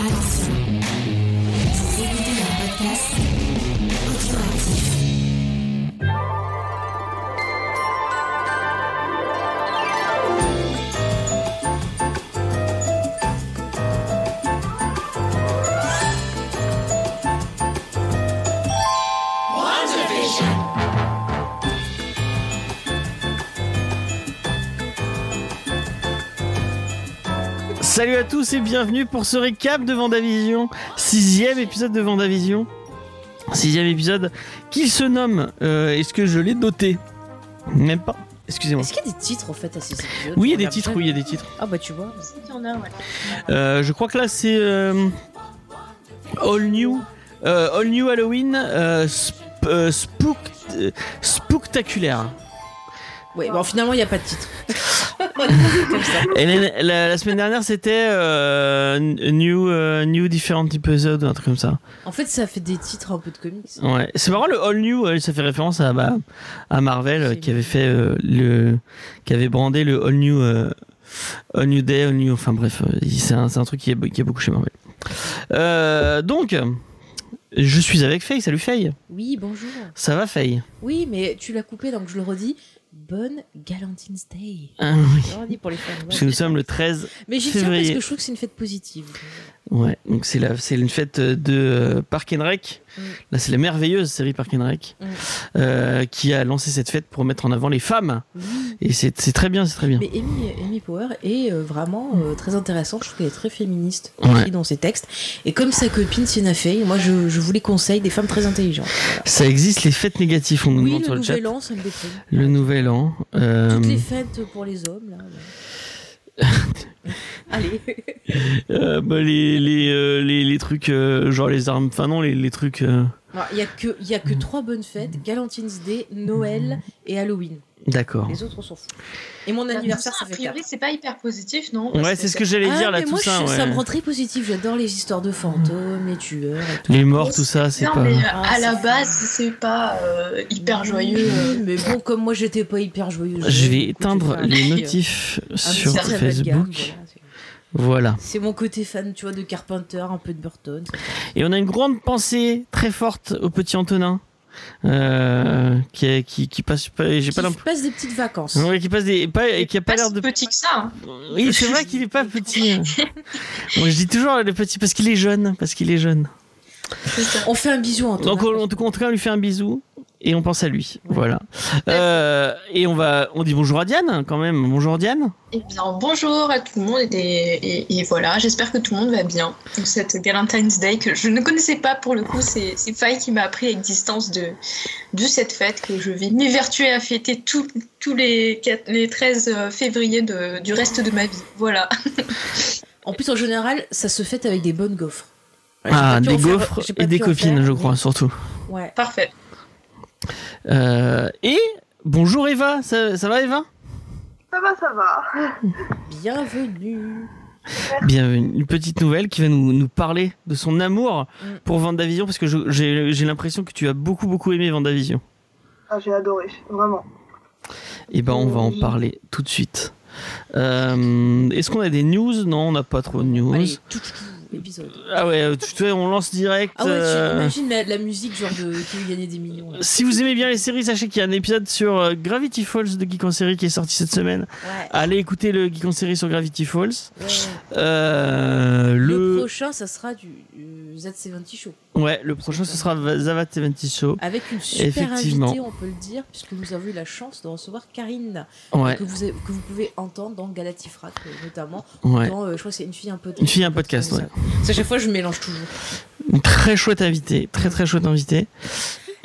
Attention, vous écoutez un podcast Salut à tous et bienvenue pour ce récap de Vendavision, sixième épisode de Vendavision, sixième épisode qui se nomme. euh, Est-ce que je l'ai noté? Même pas. Excusez-moi. Est-ce qu'il y a des titres en fait à ces épisodes? Oui, il y a des titres. Oui, il y a des titres. Ah bah tu vois. Il y en a, ouais. Euh, je crois que là c'est euh, All New, euh, All New Halloween, euh, sp- euh, spook, euh, spooktacular. Ouais, bon finalement il n'y a pas de titre. Et la, la- la semaine dernière c'était euh, New, euh, New Different Episode, un truc comme ça. En fait ça fait des titres un peu de comics. Ouais, c'est marrant le All New, ça fait référence à bah, à Marvel euh, qui avait fait euh, le qui avait brandé le All New All New Day, All New enfin bref, c'est un, truc qui est, qui est beaucoup chez Marvel. Donc je suis avec Faye, salut Faye. Oui bonjour. Ça va Faye? Oui mais tu l'as coupé donc je le redis. Bonne Galentine's Day. Ah oui. Pour les fans. Parce que nous sommes le 13 Mais j'y tiens février. parce que je trouve que c'est une fête positive. Ouais, donc c'est la c'est une fête de euh, Park and Rec. Mm. Là, c'est la merveilleuse série Park and Rec Mm. euh, qui a lancé cette fête pour mettre en avant les femmes. Oui. Et c'est c'est très bien, c'est très bien. Mais Amy, Amy Power est euh, vraiment euh, très intéressante. Je trouve qu'elle est très féministe Ouais. dans ses textes. Et comme sa copine Sienna Fey, moi je, je vous les conseille des femmes très intelligentes. Voilà. Ça existe les fêtes négatives, on nous Oui, demande le sur le chat. nouvel an, ça me. Le nouvel an. euh, Toutes les fêtes pour les hommes, là. là. Allez. euh, bah, les, les, euh, les, les trucs, euh, genre les armes. Enfin, non, les, les trucs. euh, Il y a que, il y a que trois bonnes fêtes Galentine's Day, Noël et Halloween. D'accord. Les autres, on s'en fout. Et mon anniversaire, ça a fait priori, quatre. c'est pas hyper positif, non Ouais, c'est ce que j'allais dire Ah, là, mais tout moi, ça. je- ouais. ça me rend très positif. J'adore les histoires de fantômes, les tueurs et tout. Les morts, tout ça, c'est Non, pas. mais euh, Ah, à la fou. base, c'est pas euh, hyper joyeux. Oui, mais bon, comme moi, j'étais pas hyper joyeuse. Je vais éteindre les euh, notifs un sur Facebook. Voilà. C'est mon côté fan, tu vois, de Carpenter, un peu de Burton. Et on a une grande pensée très forte au petit Antonin. Euh, qui, qui, qui passe pas. J'ai pas passe des petites vacances. Ouais, qui passe des. Pas, et qui a pas Pas l'air de. petit que ça. hein. Oui, c'est vrai qu'il est pas petit. Moi, je dis toujours le petit parce qu'il est jeune. Parce qu'il est jeune. On fait un bisou. Donc, en, tout cas, en tout cas, on lui fait un bisou et on pense à lui. Voilà. Euh, et on va. On dit bonjour à Diane quand même. Bonjour Diane. Eh bien, bonjour à tout le monde et, et- et voilà, j'espère que tout le monde va bien. Donc, cette Valentine's Day que je ne connaissais pas pour le coup, c'est Faye qui m'a appris l'existence de, de cette fête que je vais m'évertuer à fêter tous tous les, quatre- les 13 février de- du reste de ma vie. Voilà. En plus, en général, ça se fête avec des bonnes gaufres. J'ai Ah, des pas et des copines, faire, je crois, surtout. Ouais. Parfait. Euh, et bonjour Eva. Ça, ça va Eva? Ça va, ça va. Bienvenue. Bienvenue. Une petite nouvelle qui va nous, nous parler de son amour Mm. pour Vendavision parce que j'ai j'ai l'impression que tu as beaucoup beaucoup aimé Vendavision. Ah, j'ai adoré, vraiment. Et ben on va en parler tout de suite. Euh, Est-ce qu'on a des news? Non, on n'a pas trop de news. Allez, tout, tout, tout, épisode. Ah ouais, euh, tu on lance direct. Ah ouais, euh, tu imagines la, la musique genre de qui veut gagner des millions. là. Si vous aimez bien les séries, sachez qu'il y a un épisode sur euh, Gravity Falls de Geek en série qui est sorti cette semaine. Ouais. Allez écouter le Geek en série sur Gravity Falls. ouais. Euh, Le... le... prochain, ça sera du euh, Z70 Show. Ouais, le prochain ce sera Zavat 70 Show. Avec une super invitée, on peut le dire, puisque nous avons eu la chance de recevoir Karine, Ouais, que, vous, que vous pouvez entendre dans Galatifrac, euh, notamment. ouais. Dans, euh, je crois que c'est une fille un peu. Une fille, un podcast, ouais. Ça, à chaque fois, je mélange toujours. Une très chouette invité, très très chouette invité.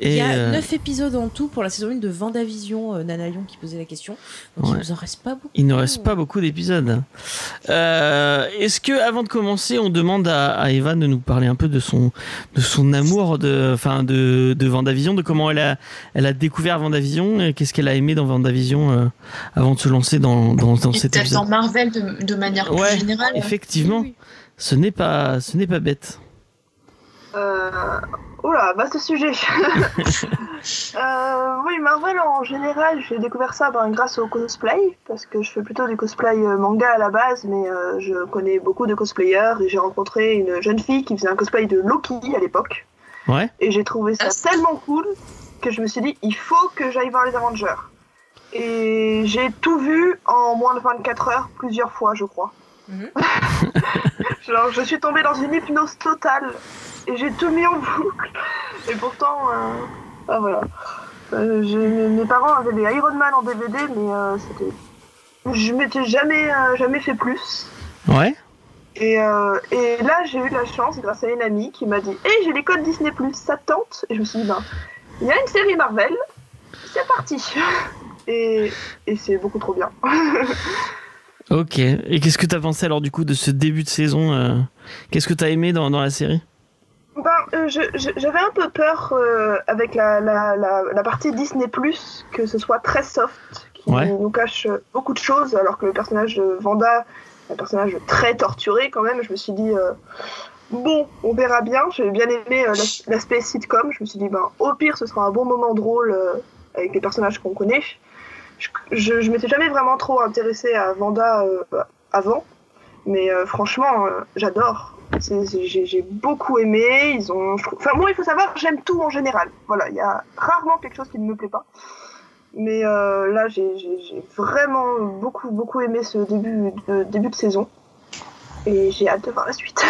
Il y a euh, 9 épisodes en tout pour la saison 1 de Vendavision, euh, Nana Lyon qui posait la question. Donc il Ouais. nous en reste pas beaucoup. il ne reste pas beaucoup d'épisodes. Euh, Est-ce que avant de commencer, on demande à, à Eva de nous parler un peu de son de son amour de enfin de de Vendavision, de comment elle a elle a découvert Vendavision, et qu'est-ce qu'elle a aimé dans Vendavision euh, avant de se lancer dans dans, dans Et cet épisode. dans Marvel de, de manière Ouais, plus générale. Effectivement, Oui, ce n'est pas ce n'est pas bête. Euh, Oula, vaste sujet. Euh, oui, Marvel en général, j'ai découvert ça ben, grâce au cosplay, parce que je fais plutôt du cosplay euh, manga à la base, mais euh, je connais beaucoup de cosplayers et j'ai rencontré une jeune fille qui faisait un cosplay de Loki à l'époque. Ouais. Et j'ai trouvé ça tellement cool que je me suis dit, il faut que j'aille voir les Avengers. Et j'ai tout vu en moins de 24 heures, plusieurs fois, je crois. Mhm. Genre, je suis tombée dans une hypnose totale et j'ai tout mis en boucle. Et pourtant, euh, ah, voilà. Euh, j'ai- mes parents avaient des Iron Man en DVD, mais euh, c'était. Je m'étais jamais, euh, jamais fait plus. Ouais. Et, euh, et là, j'ai eu de la chance grâce à une amie qui m'a dit Hey, j'ai les codes Disney, ça te tente? Et je me suis dit Ben, il y a une série Marvel, c'est parti Et, et c'est beaucoup trop bien. Ok. Et qu'est-ce que t'as pensé alors du coup de ce début de saison euh, Qu'est-ce que t'as aimé dans, dans la série? Ben, euh, j'avais un peu peur euh, avec la, la, la, la partie Disney que ce soit très soft, qui Ouais. nous cache euh, beaucoup de choses, alors que le personnage de Vanda un personnage très torturé quand même. Je me suis dit, bon, on verra bien. J'ai bien aimé euh, l'as- l'aspect sitcom. Je me suis dit, ben, au pire, ce sera un bon moment drôle euh, avec les personnages qu'on connaît. Je, je, m'étais jamais vraiment trop intéressée à Vanda euh, avant, mais euh, franchement, euh, j'adore. J'ai beaucoup aimé. Moi, il faut savoir, j'aime tout en général. Voilà, il y a rarement quelque chose qui ne me plaît pas. Mais là, j'ai vraiment beaucoup aimé ce début de saison. Et j'ai hâte de voir la suite.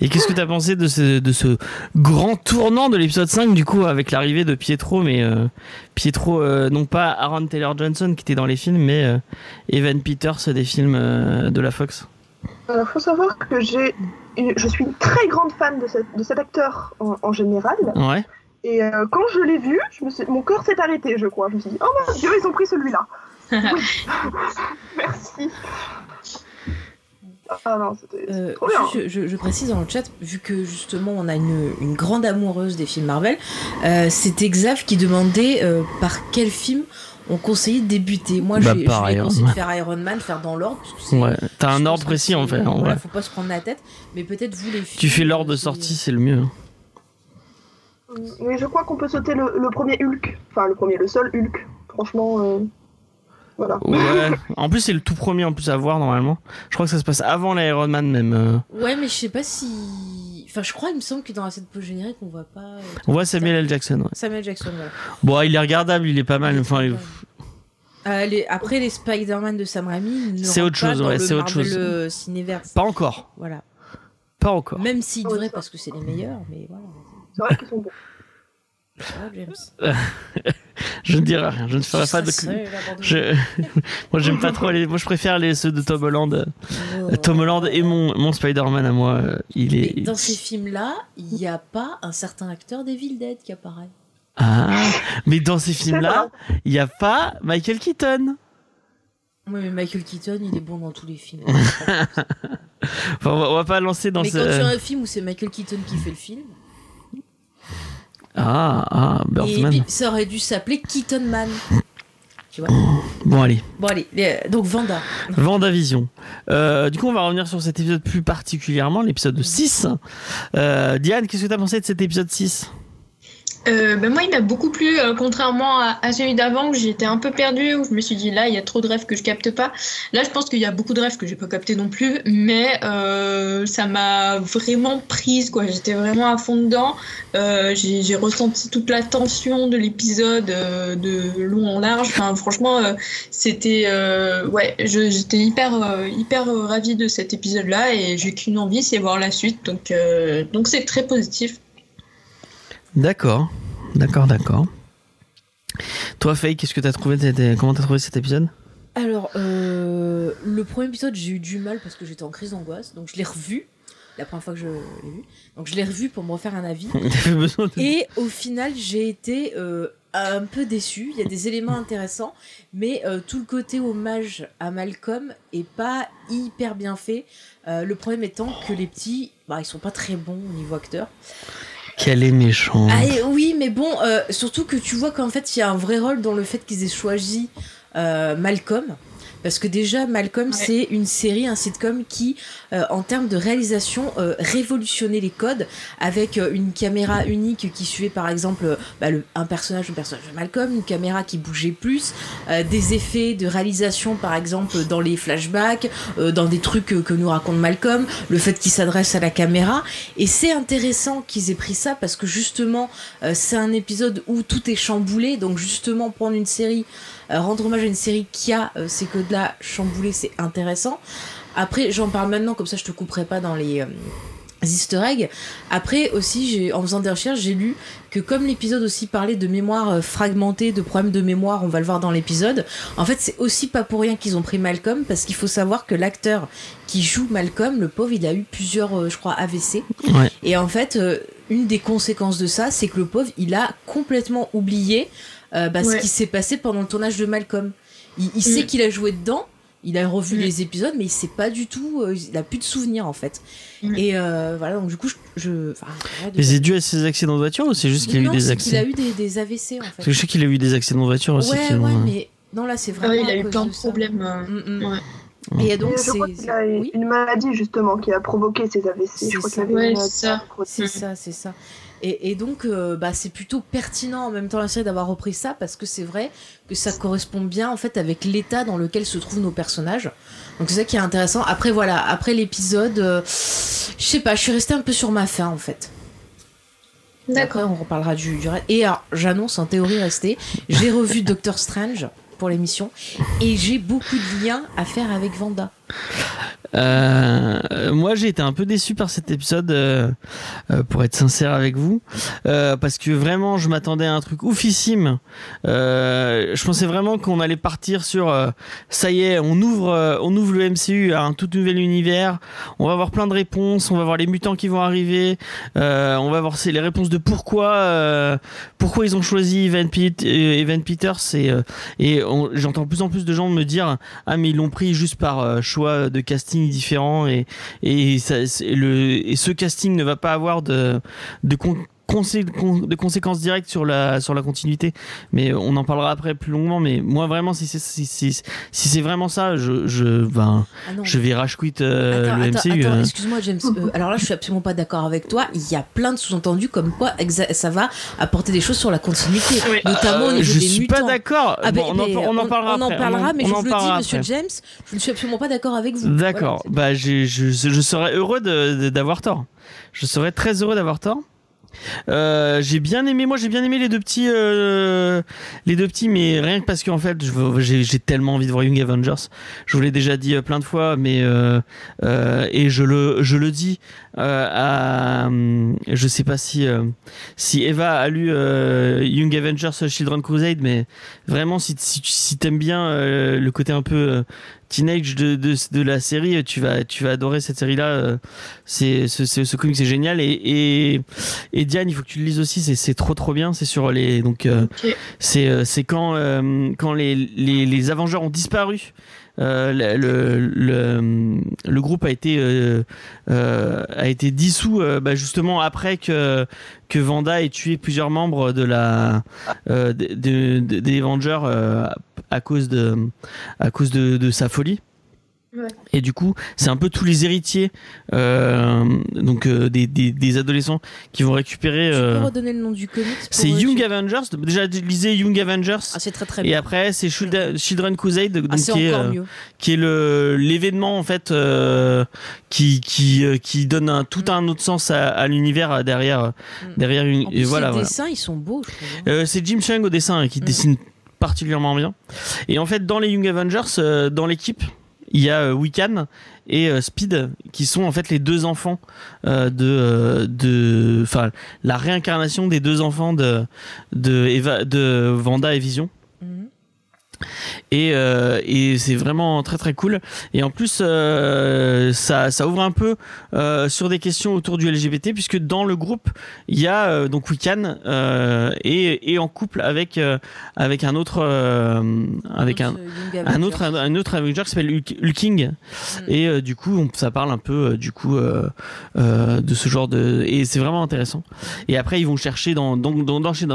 Et qu'est-ce que t'as pensé de ce, de ce grand tournant de l'épisode 5 du coup avec l'arrivée de Pietro mais euh, Pietro euh, non pas Aaron Taylor Johnson qui était dans les films mais euh, Evan Peters des films euh, de la Fox? Il faut savoir que j'ai, je suis une très grande fan de, cette- de cet acteur en, en général. Ouais. Et euh, quand je l'ai vu, je me suis- mon cœur s'est arrêté, je crois. Je me suis dit, oh mon dieu, ils ont pris celui-là. Oui. Merci. Ah non, c'était Euh, trop bien. juste, je, je précise dans le chat, vu que justement on a une, une grande amoureuse des films Marvel, euh, c'était Xav qui demandait euh, par quel film on conseillait de débuter. Moi, Bah, je, par je lui ai Iron conseillé de Man. faire Iron Man, faire dans l'ordre. parce que c'est- Ouais. T'as un ordre précis en fait. en Voilà, faut pas se prendre la tête, mais peut-être vous les films. Tu fais l'ordre de sortie c'est le mieux. Mais je crois qu'on peut sauter le, le premier Hulk. Enfin, le premier, le seul Hulk. Franchement, euh, voilà. Ouais. en plus c'est le tout premier en plus à voir normalement. Je crois que ça se passe avant l'Iron Man même. euh. Ouais, mais je sais pas si. Enfin, je crois, il me semble que dans la scène post-générique, on voit pas. euh, On voit Samuel L. Jackson. Ouais. Samuel Jackson, voilà. Bon il est regardable il est pas mal. Enfin il- Euh, les- après, les Spider-Man de Sam Raimi, C'est autre chose, ouais, c'est autre chose. Cinéverse. pas encore. Voilà. Pas encore. Même s'ils devraient, ça. parce que c'est les meilleurs, mais voilà. C'est vrai qu'ils sont bons. Va, James Je ne dirai rien. Je ne ferai pas de. Je... moi j'aime pas trop les. Moi je préfère les ceux de Tom Holland. Oh. Tom Holland et mon, mon Spider-Man à moi, euh, il Mais est. dans ces films-là, il n'y a pas un certain acteur d'Evil Dead qui apparaît. Ah, mais dans ces films-là, il n'y a pas Michael Keaton. Oui, mais Michael Keaton, il est bon dans tous les films. Enfin, on, va, on va pas lancer dans mais ce. quand tu as un film où c'est Michael Keaton qui fait le film, Ah, ah, et Birdman. puis ça aurait dû s'appeler Keaton Man. Tu vois Bon, allez. Bon, allez, les- donc Vanda. Vendavision. Euh, du coup, on va revenir sur cet épisode plus particulièrement, l'épisode 6. Euh, Diane, qu'est-ce que tu as pensé de cet épisode 6 Euh, ben moi, il m'a beaucoup plu, euh, contrairement à, celui d'avant où j'étais un peu perdue, où je me suis dit là, il y a trop de rêves que je capte pas. Là, je pense qu'il y a beaucoup de rêves que j'ai pas capté non plus, mais euh, ça m'a vraiment prise, quoi. J'étais vraiment à fond dedans. J'ai ressenti toute la tension de l'épisode de long en large. Enfin, franchement, c'était ouais, j'étais hyper hyper ravie de cet épisode-là et j'ai qu'une envie, c'est voir la suite. Donc donc c'est très positif. D'accord. D'accord, d'accord. Toi, Faye, qu'est-ce que tu as trouvé de Comment t'as trouvé cet épisode? Alors, euh, le premier épisode, j'ai eu du mal parce que j'étais en crise d'angoisse, donc je l'ai revu. La première fois que je l'ai vu. Donc je l'ai revu pour me refaire un avis. De... Et au final, j'ai été euh, un peu déçue. Il y a des éléments intéressants, mais euh, tout le côté hommage à Malcolm est pas hyper bien fait. Euh, le problème étant que les petits, bah, ils sont pas très bons au niveau acteur. Qu'elle est méchante. Ah, oui, mais bon, euh, surtout que tu vois qu'en fait, il y a un vrai rôle dans le fait qu'ils aient choisi euh, Malcolm. Parce que déjà, Malcolm, Ouais. c'est une série, un sitcom qui, euh, en termes de réalisation, euh, révolutionnait les codes avec euh, une caméra unique qui suivait par exemple euh, bah, le- un personnage, le personnage de Malcolm, une caméra qui bougeait plus, euh, des effets de réalisation par exemple dans les flashbacks, euh, dans des trucs que nous raconte Malcolm, le fait qu'il s'adresse à la caméra. Et c'est intéressant qu'ils aient pris ça parce que justement, euh, c'est un épisode où tout est chamboulé. Donc justement, prendre une série, rendre hommage à une série qui a euh, ces codes-là chamboulés, c'est intéressant. Après, j'en parle maintenant, comme ça je te couperai pas dans les... euh, Easter eggs. Après aussi, j'ai, en faisant des recherches, j'ai lu que comme l'épisode aussi parlait de mémoire euh, fragmentée, de problèmes de mémoire, on va le voir dans l'épisode. En fait, c'est aussi pas pour rien qu'ils ont pris Malcolm, parce qu'il faut savoir que l'acteur qui joue Malcolm, le pauvre, il a eu plusieurs, euh, je crois, AVC. Ouais. Et en fait, euh, une des conséquences de ça, c'est que le pauvre, il a complètement oublié euh, bah, ce qui s'est passé pendant le tournage de Malcolm. Il, il sait Mm. qu'il a joué dedans, il a revu Mm. les épisodes, mais il sait pas du tout, euh, il a plus de souvenirs en fait. Mm. Et euh, voilà, donc du coup, je. je enfin, Mais c'est dû à ses accidents de voiture ou c'est juste qu'il a eu des c'est qu'il a accidents eu des, des AVC en Parce fait. que je sais qu'il a eu des accidents de voiture aussi. Ouais, ouais, mais non, là c'est Ah vraiment. ouais, il a eu plein de problèmes. ouais. Et donc, Et je c'est. crois qu'il a oui. une maladie justement qui a provoqué ces AVC. C'est Je crois ça. qu'il avait Ouais, une c'est maladie ça, c'est ça. Et, et donc, euh, bah, c'est plutôt pertinent en même temps la série d'avoir repris ça parce que c'est vrai que ça correspond bien en fait avec l'état dans lequel se trouvent nos personnages. Donc c'est ça qui est intéressant. Après voilà, après l'épisode, euh, je sais pas, je suis restée un peu sur ma faim en fait. D'accord. Après on reparlera du, du reste. Et alors j'annonce en théorie restée, j'ai revu Doctor Strange pour l'émission et j'ai beaucoup de liens à faire avec Vanda. Euh, moi, j'ai été un peu déçu par cet épisode, euh, euh, pour être sincère avec vous, parce que vraiment, je m'attendais à un truc oufissime. Je pensais vraiment qu'on allait partir sur, ça y est, on ouvre, on ouvre le MCU à un tout nouvel univers. On va avoir plein de réponses. On va voir les mutants qui vont arriver. On va voir les réponses de pourquoi, pourquoi ils ont choisi Evan, Evan Peters et, et j'entends de plus en plus de gens me dire ah mais ils l'ont pris juste par euh, de casting différent et et, ce casting ne va pas avoir de consé- de conséquences directes sur la sur la continuité mais on en parlera après plus longuement mais moi vraiment si c'est si, si, si c'est vraiment ça je je ben Ah je vais rage quit euh, le attends, MCU attends, hein. excuse-moi James. Euh, alors là, je suis absolument pas d'accord avec toi. Il y a plein de sous-entendus comme quoi ça va apporter des choses sur la continuité, Oui. notamment au Euh, niveau je des suis mutants. pas d'accord Ah Bon, on, en, mais on en parlera on en après. parlera, mais on je vous le dis, Monsieur. James, je ne suis absolument pas d'accord avec vous. D'accord. Voilà, bah, j'ai- je, je serais heureux d'avoir tort. Je serais très heureux d'avoir tort. Euh, j'ai bien aimé, moi j'ai bien aimé les deux petits, euh, les deux petits, mais rien que parce qu'en fait, j'ai tellement envie de voir Young Avengers. Je vous l'ai déjà dit euh, plein de fois, mais et je le, dis à, je sais pas si Eva a lu Young Avengers Children Crusade, mais vraiment si si, si t'aimes bien le côté un peu teenage de, de, de la série, tu vas, tu vas adorer cette série-là. C'est, ce, ce, ce comic, c'est génial. Et, et, et Diane, il faut que tu le lises aussi. C'est, c'est trop, trop bien. C'est sur les, donc, euh, Ok. c'est, euh, c'est quand, euh, quand les, les, les Avengers ont disparu. Euh, le, groupe a été euh, euh, a été dissous bah, justement après que que Vanda ait tué plusieurs membres de la de- de- de- des Avengers à cause de sa folie. Ouais. Et du coup, c'est un peu tous les héritiers, euh, donc euh, des, des, des adolescents qui vont récupérer. Tu euh, peux redonner le nom du comics c'est euh, Young Avengers. Déjà, lisez Young Avengers. Ah, c'est très très et bien. après, c'est Children Crusade, donc, Ah, qui est, euh, qui le l'événement en fait euh, qui qui euh, qui donne un, tout un autre sens à, à l'univers euh, derrière Mm. derrière une En et plus, voilà, les voilà. dessins, ils sont beaux, hein. Euh, c'est Jim Chung au dessin hein, qui Mm. dessine particulièrement bien. Et en fait, dans les Young Avengers, euh, dans l'équipe, il y a euh, Wiccan et euh, Speed qui sont en fait les deux enfants euh, de de enfin la réincarnation des deux enfants de de Eva, de Vanda et Vision. Et, euh, et c'est vraiment très très cool. Et en plus euh, ça, ça ouvre un peu euh, sur des questions autour du LGBT puisque dans le groupe il y a donc Wiccan et, et en couple avec avec un autre avec un un autre un autre Avenger qui s'appelle Hulk- Hulking. Mm. et du coup on- ça parle un peu du coup de ce genre de et c'est vraiment intéressant. Et après ils vont chercher dans donc dans, dans chez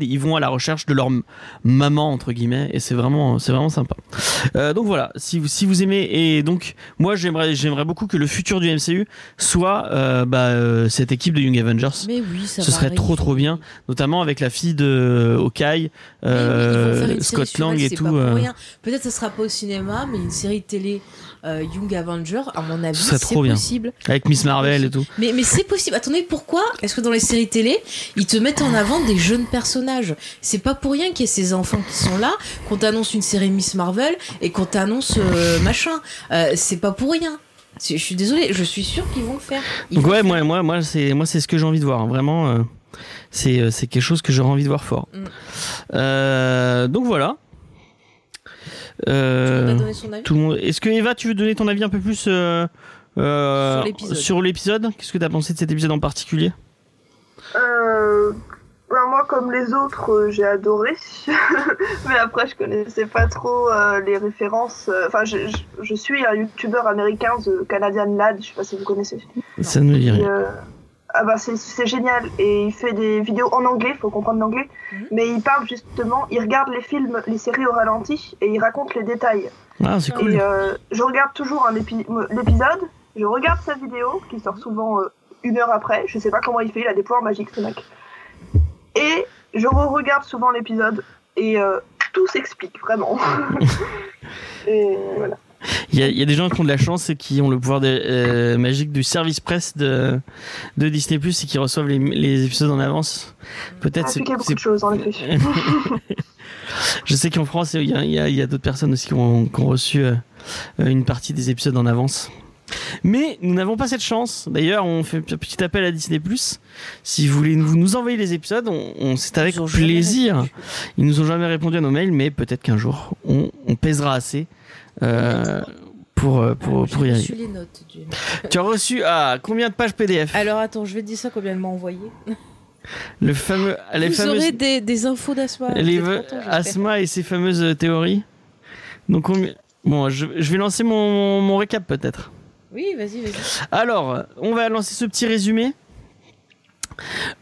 ils vont à la recherche de leur maman entre guillemets et c'est vraiment vraiment, c'est vraiment sympa. Euh, donc voilà, si vous, si vous aimez et donc moi j'aimerais, j'aimerais beaucoup que le futur du MCU soit euh, bah, euh, cette équipe de Young Avengers, Mais oui, ça Ce serait arriver. trop, trop bien. notamment avec la fille de Hawkeye, oui, Scott Lang et tout. Peut-être ce sera pas au cinéma, mais une série télé euh, Young Avenger, à mon avis, c'est possible. avec Miss Marvel et tout. Mais, mais c'est possible. Attendez, pourquoi Est-ce que dans les séries télé, ils te mettent en avant des jeunes personnages? C'est pas pour rien qu'il y ait ces enfants qui sont là, qu'on t'annonce une série Miss Marvel et qu'on t'annonce euh, machin. Euh, c'est pas pour rien. Je suis désolée, je suis sûre qu'ils vont le faire. Ils Donc vont ouais, moi, moi, moi, c'est moi, c'est ce que j'ai envie de voir. hein. Vraiment, euh, c'est euh, c'est quelque chose que j'aurais envie de voir fort. Mm. Euh, donc voilà. Euh, tout le monde. Est-ce que Eva, tu veux donner ton avis un peu plus euh, euh, Sur l'épisode. Qu'est-ce que tu as pensé de cet épisode en particulier? Euh, ben, moi, comme les autres, j'ai adoré. Mais après, je connaissais pas trop euh, les références. Enfin, je, je, je suis un youtubeur américain, The Canadian Lad, je sais pas si vous connaissez. Ça ne me dit rien. Ah bah c'est génial et il fait des vidéos en anglais, faut comprendre l'anglais, Mhm. mais il parle justement, il regarde les films, les séries au ralenti et il raconte les détails. Ah, c'est cool. Et euh, je regarde toujours l'épisode, je regarde sa vidéo qui sort souvent euh, une heure après, je sais pas comment il fait, il a des pouvoirs magiques ce mec. Et je re-regarde souvent l'épisode et euh, tout s'explique vraiment. et voilà. Il y, a, il y a des gens qui ont de la chance et qui ont le pouvoir de, euh, magique du service presse de, de Disney Plus et qui reçoivent les, les épisodes en avance. Peut-être Ça c'est- a beaucoup de choses en effet. Je sais qu'en France, il y a, d'autres personnes aussi qui ont, qui ont reçu euh, une partie des épisodes en avance. Mais nous n'avons pas cette chance. D'ailleurs, on fait un petit appel à Disney+. Si vous voulez nous, nous envoyer les épisodes, on, on- c'est avec plaisir. Ils nous ont jamais répondu à nos mails, mais peut-être qu'un jour, on, on pèsera assez euh, pour, euh, pour, Alors, pour y arriver. reçu les notes. Tu as reçu ah, combien de pages PDF Alors attends, je vais te dire ça combien elle m'a envoyé. Le fameux, les Vous fameuses, aurez des, des infos d'Asma. Asma et ses fameuses théories. Donc, bon, je, je vais lancer mon, mon récap peut-être. Oui, vas-y, vas-y. Alors, on va lancer ce petit résumé.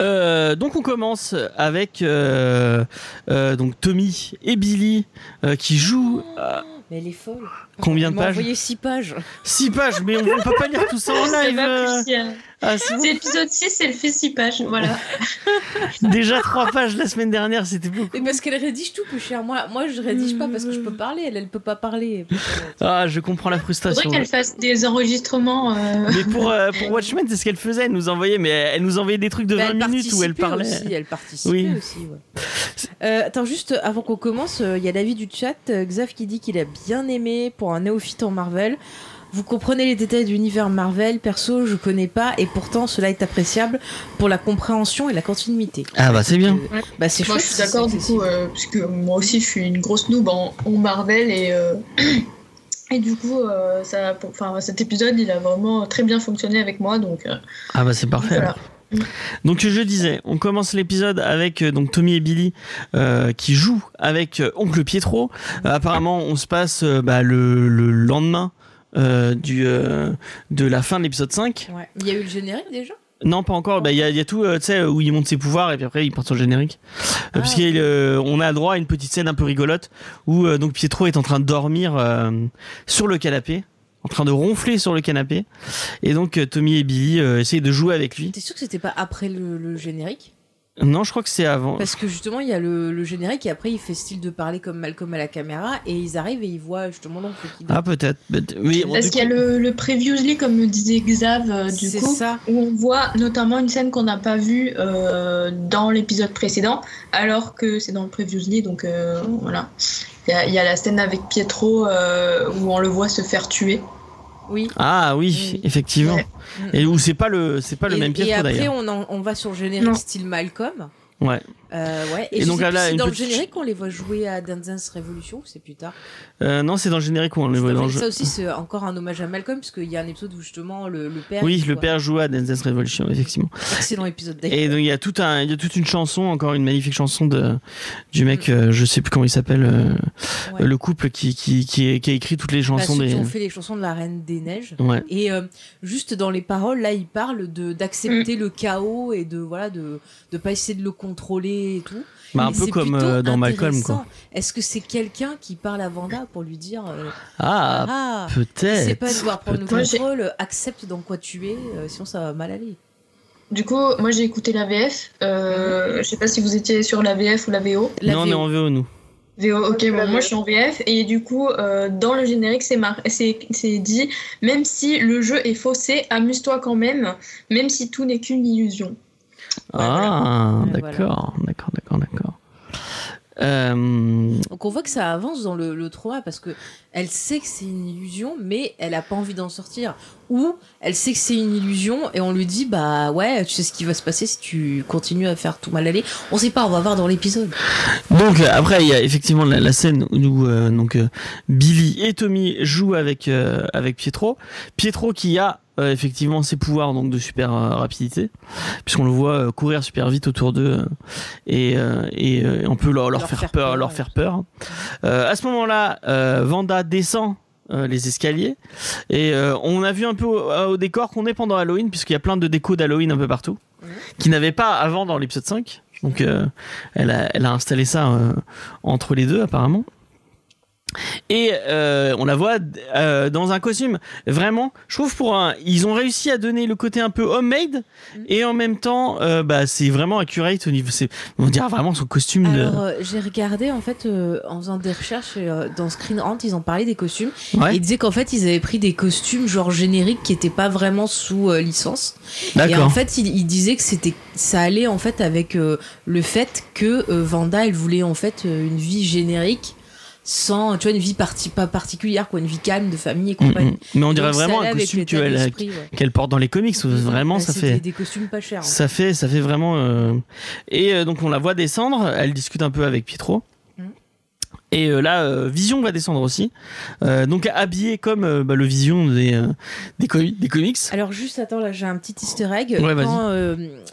Euh, donc on commence avec euh, euh, donc Tommy et Billy qui jouent Mais elle est folle. Combien de pages envoyé 6 pages. 6 pages, mais on ne peut pas lire tout ça en C'est live. pas euh. Ah, c'est bon. C'est l'épisode 6, elle fait 6 pages. Voilà. Déjà 3 pages la semaine dernière, c'était beaucoup. Mais parce qu'elle rédige tout, plus cher. Moi, moi, je rédige pas parce que je peux parler. Elle, elle peut pas parler. Ah, je comprends la Faudrait frustration. qu'elle fasse des enregistrements. euh, Mais pour, euh, pour Watchmen, c'est ce qu'elle faisait. Elle nous envoyait, mais elle nous envoyait des trucs de Bah, 20 minutes où elle parlait. Aussi, elle participait Oui. aussi. Ouais. Euh, attends, juste avant qu'on commence, euh, il y a l'avis du chat. euh, Xav qui dit qu'il a bien aimé pour un néophyte en Marvel. Vous comprenez les détails de l'univers Marvel, perso, je connais pas, et pourtant cela est appréciable pour la compréhension et la continuité. Ah bah c'est bien. Euh, bah c'est Moi, chouette. je suis d'accord c'est du coup, euh, parce que moi aussi, je suis une grosse noob en, en Marvel et euh, et du coup, euh, ça, pour- enfin, cet épisode, il a vraiment très bien fonctionné avec moi, donc euh, Ah bah c'est parfait. voilà. Donc je disais, on commence l'épisode avec euh, donc Tommy et Billy euh, qui jouent avec euh, Oncle Pietro. Euh, apparemment, on se passe euh, bah, le, le lendemain du de la fin de l'épisode 5. Ouais. Il y a eu le générique déjà? Non, pas encore. Bah, Il y, a, il y a tout, euh, tu sais, où il monte ses pouvoirs et puis après il part sur le générique. Euh, Ah, Puisqu'on on a droit à une petite scène un peu rigolote où donc Pietro est en train de dormir sur le canapé, en train de ronfler sur le canapé, et donc euh, Tommy et Billy euh, essayent de jouer avec lui. T'es sûr que c'était pas après le, le générique? Non, je crois que c'est avant. Parce que justement, il y a le, le générique et après, il fait style de parler comme Malcolm à la caméra et ils arrivent et ils voient justement l'oncle qui dort. Ah peut-être. Oui, bon, Parce qu'il y a le, le previously, comme le disait Xav, euh, du coup, ça. où on voit notamment une scène qu'on n'a pas vue euh, dans l'épisode précédent, alors que c'est dans le previously, donc euh, voilà. Il y, a, il y a la scène avec Pietro euh, où on le voit se faire tuer. Oui. Ah oui, Oui. effectivement. Ouais. Et où c'est pas le c'est pas le et, même et Pietro après, d'ailleurs. on, en- on va sur le générique Non. style Malcolm. Ouais. Euh, ouais. Et Et, donc, sais si une dans le générique, on les voit jouer à Dance Dance Revolution ou c'est plus tard. Euh, non, c'est dans le générique où on le voit dans le jeu. Ça aussi, c'est encore un hommage à Malcolm parce qu'il y a un épisode où justement le, le père. Oui, le père joue à Dance Dance Revolution, effectivement. Excellent épisode Et d'ailleurs. donc il y a tout un, il y a toute une chanson, encore une magnifique chanson de du mec, euh, je sais plus comment il s'appelle, euh, Ouais. le couple qui qui qui, est- qui a écrit toutes les Bah, chansons ceux des. qui ont fait les chansons de la Reine des Neiges. Ouais. Et euh, juste dans les paroles, là, il parle de d'accepter Mm. le chaos et de voilà de de pas essayer de le contrôler manipuler et tout. Bah, un peu c'est comme euh, dans Malcolm, quoi. Est-ce que c'est quelqu'un qui parle à Vanda pour lui dire euh, Ah, Ah, c'est peut-être. pas devoir prendre le contrôle, accepte dans quoi tu es, euh, sinon ça va mal aller. Du coup, moi j'ai écouté la VF. Euh, Je sais pas si vous étiez sur la VF ou la VO. La non, on est VO. en VO, nous. VO, ok, bon, moi je suis en VF et du coup, euh, dans le générique, c'est mar- c'est c'est dit même si le jeu est faussé, amuse-toi quand même, même si tout n'est qu'une illusion. Ah, d'accord, d'accord, d'accord, d'accord. Euh, Donc on voit que ça avance dans le, le trauma parce que elle sait que c'est une illusion, mais elle a pas envie d'en sortir. Ou elle sait que c'est une illusion et on lui dit bah ouais, tu sais ce qui va se passer si tu continues à faire tout mal aller. On sait pas, on va voir dans l'épisode. Donc après il y a effectivement la, la scène où euh, donc euh, Billy et Tommy jouent avec avec Pietro. Pietro qui a effectivement ses pouvoirs donc de super euh, rapidité puisqu'on le voit euh, courir super vite autour d'eux euh, et euh, et euh, on peut leur, leur faire, peur, leur ouais. faire peur. Euh, à ce moment-là, euh, Vanda descend euh, les escaliers et euh, on a vu un peu au, au décor qu'on est pendant Halloween puisqu'il y a plein de décos d'Halloween un peu partout qui n'avait pas avant dans l'épisode 5. Donc euh, elle, a, elle a installé ça euh, entre les deux apparemment. Et euh, on la voit euh, dans un costume vraiment, je trouve pour un, ils ont réussi à donner le côté un peu homemade Mhm. et en même temps, euh, bah c'est vraiment accurate au niveau, c'est, on dirait vraiment son costume Alors j'ai regardé en fait en faisant des recherches dans Screen Rant, ils ont parlé des costumes. ouais, Et ils disaient qu'en fait ils avaient pris des costumes genre génériques qui étaient pas vraiment sous licence. Et en fait, il, il disait que c'était, ça allait en fait avec le fait que Vanda, elle voulait en fait une vie générique, sans, tu vois, une vie parti, pas particulière, quoi, une vie calme de famille et Mm, compagnie. mm. mais on dirait Donc, vraiment un costume qu'elle, ouais. porte dans les comics, vraiment Ouais, ça fait, des costumes pas chers. en Ça fait, ça fait vraiment. euh, Et euh, donc on la voit descendre. Elle discute un peu avec Pietro. Et euh, là, euh, Vision va descendre aussi. Euh, donc habillé comme euh, bah, le Vision des euh, des, comi- des comics. Alors juste attends là j'ai un petit Easter egg Ouais, quand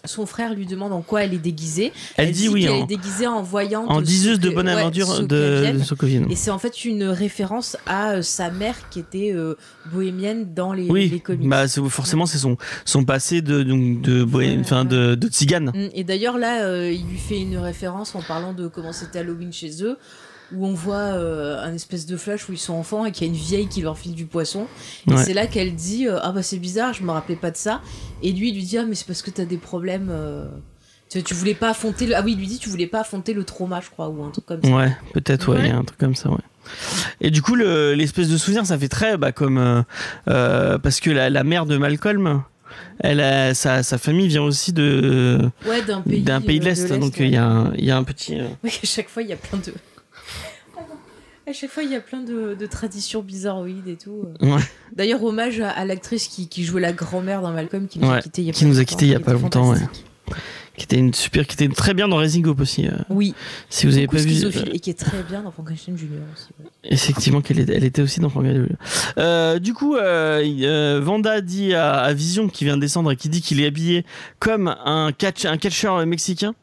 son frère lui demande en quoi elle est déguisée Elle, dit oui qu'elle en, est déguisée en voyante en diseuse de bonne ouais, aventure de, de Sokovienne. et c'est en fait une référence à sa mère qui était bohémienne dans les, les Oui, comics bah forcément c'est son son passé de donc de bohème- de, de tzigane. Mm, Et d'ailleurs là, il lui fait une référence en parlant de comment c'était Halloween chez eux, où on voit euh, un espèce de flash où ils sont enfants et qu'il y a une vieille qui leur file du poisson. Et Ouais. c'est là qu'elle dit euh, ah bah c'est bizarre, je me rappelais pas de ça. Et lui il lui dit ah mais c'est parce que t'as des problèmes. euh, Tu, tu voulais pas affronter le... ah oui il lui dit tu voulais pas affronter le trauma je crois ou un truc comme ça. Ouais, peut-être, ouais, il y a un truc comme ça, ouais. Et du coup, le- l'espèce de souvenir, ça fait très, bah, comme, euh, parce que la, la mère de Malcolm, elle a, sa, sa famille vient aussi de, Ouais d'un pays pays de l'Est, donc il y, a un- y a un petit, Oui, à chaque fois, il y a plein de. À chaque fois, il y a plein de, de traditions bizarroïdes et tout. Ouais. D'ailleurs, hommage à, à l'actrice qui, qui jouait la grand-mère dans Malcolm qui nous Ouais, a quitté il y a qui pas nous a quittés il y a pas longtemps, ouais. qui était une super, qui était très bien dans Raising Hope aussi, euh, Oui, si vous avez beaucoup pas vu. euh, et qui est très bien dans Frankenstein Junior aussi. Effectivement, qu'elle elle était aussi dans Franck Gallagher. Euh, du coup, euh, Vanda dit à, à Vision qui vient de descendre et qui dit qu'il est habillé comme un catch, un catcheur mexicain.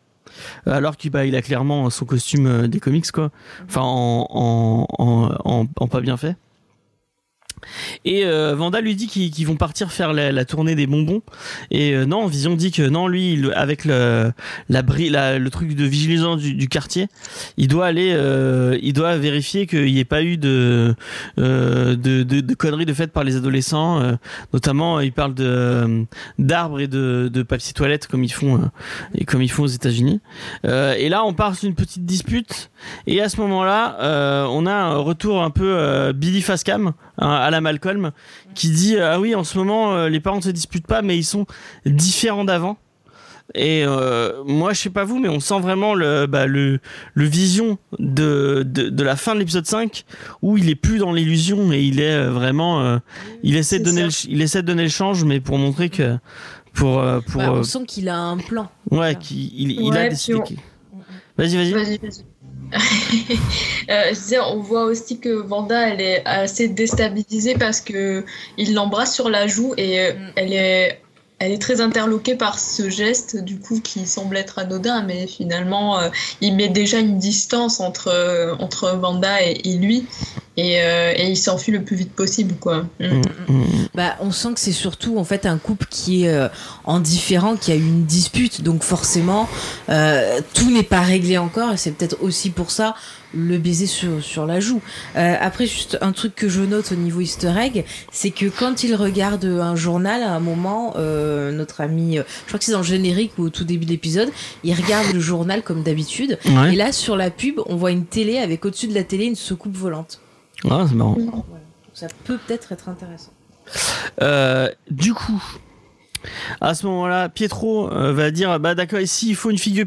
Alors qu'il bah, a clairement son costume euh, des comics, quoi. Enfin, en, en, en, en- en pas bien fait. Et euh, Vanda lui dit qu'ils vont partir faire la, tournée des bonbons. Et euh, non, Vision dit que non, lui, avec le, la, la- le truc de vigilance du, quartier, il doit aller, euh, il doit vérifier qu'il n'y ait pas eu de, euh, de, conneries de faites par les adolescents. notamment, il parle d'arbres et de, de papier toilette comme ils font et comme ils font aux États-Unis. Et là, on part sur une petite dispute. Et à ce moment-là, on a un retour un peu Billy Fascam hein, à la Malcolm qui dit ah oui, en ce moment, euh, les parents ne se disputent pas, mais ils sont différents d'avant. Et euh, moi, je sais pas vous, mais on sent vraiment le, bah, le, le vision de, de, de la fin de l'épisode 5 où il est plus dans l'illusion et il est euh, vraiment. euh, il, essaie de donner le, il essaie de donner le change, mais pour montrer que. Pour. euh, pour Bah, euh, on sent qu'il a un plan. ouais, qu'il il, il a Ouais, décidé. puis qu'il- Vas-y, vas-y. Vas-y, vas-y. Euh, je disais, on voit aussi que Vanda, elle est assez déstabilisée parce que il l'embrasse sur la joue et euh, Mm. elle est, elle est très interloquée par ce geste, du coup, qui semble être anodin, mais finalement, euh, il met déjà une distance entre, entre Vanda et, et lui. Et, euh, et il s'enfuit le plus vite possible, quoi. Mm. Mm, mm. Bah, on sent que c'est surtout en fait un couple qui est euh, en différent, qui a eu une dispute, donc forcément euh, tout n'est pas réglé encore, et c'est peut-être aussi pour ça le baiser sur, sur la joue. Euh, après, juste un truc que je note au niveau Easter egg, c'est que quand il regarde un journal, à un moment, euh, notre ami, euh, je crois que c'est dans le générique ou au tout début de l'épisode, il regarde le journal comme d'habitude, Ouais. et là sur la pub, on voit une télé avec au-dessus de la télé une soucoupe volante. Ah, c'est marrant. Voilà. Donc ça peut peut-être être intéressant. Euh, du coup, à ce moment-là, Pietro euh, va dire bah d'accord, ici il faut une figure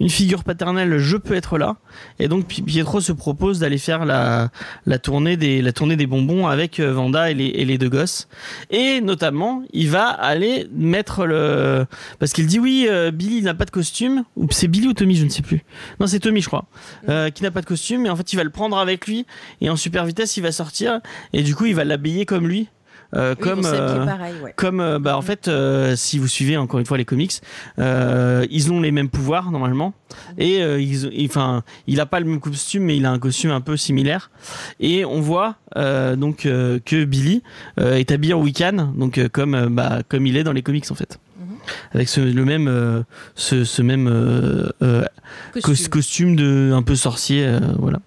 une figure paternelle, je peux être là. Et donc Pi- Pietro se propose d'aller faire la la tournée des la tournée des bonbons avec euh, Vanda et les et les deux gosses. Et notamment, il va aller mettre le parce qu'il dit oui, euh, Billy n'a pas de costume ou c'est Billy ou Tommy, je ne sais plus. Non, c'est Tommy, je crois, euh, qui n'a pas de costume. Et en fait, il va le prendre avec lui et en super vitesse, il va sortir et du coup, il va l'habiller comme lui. Euh, Oui, vont comme euh, pareil, ouais. comme euh, bah en fait euh, si vous suivez encore une fois les comics euh, ils ont les mêmes pouvoirs normalement et euh, ils enfin il a pas le même costume mais il a un costume un peu similaire et on voit euh, donc euh, que Billy euh, est habillé en Wiccan donc euh, comme euh, bah comme il est dans les comics en fait Mhm. avec ce le même euh, ce, ce même euh, euh, cos- Costume. costume de un peu sorcier euh, voilà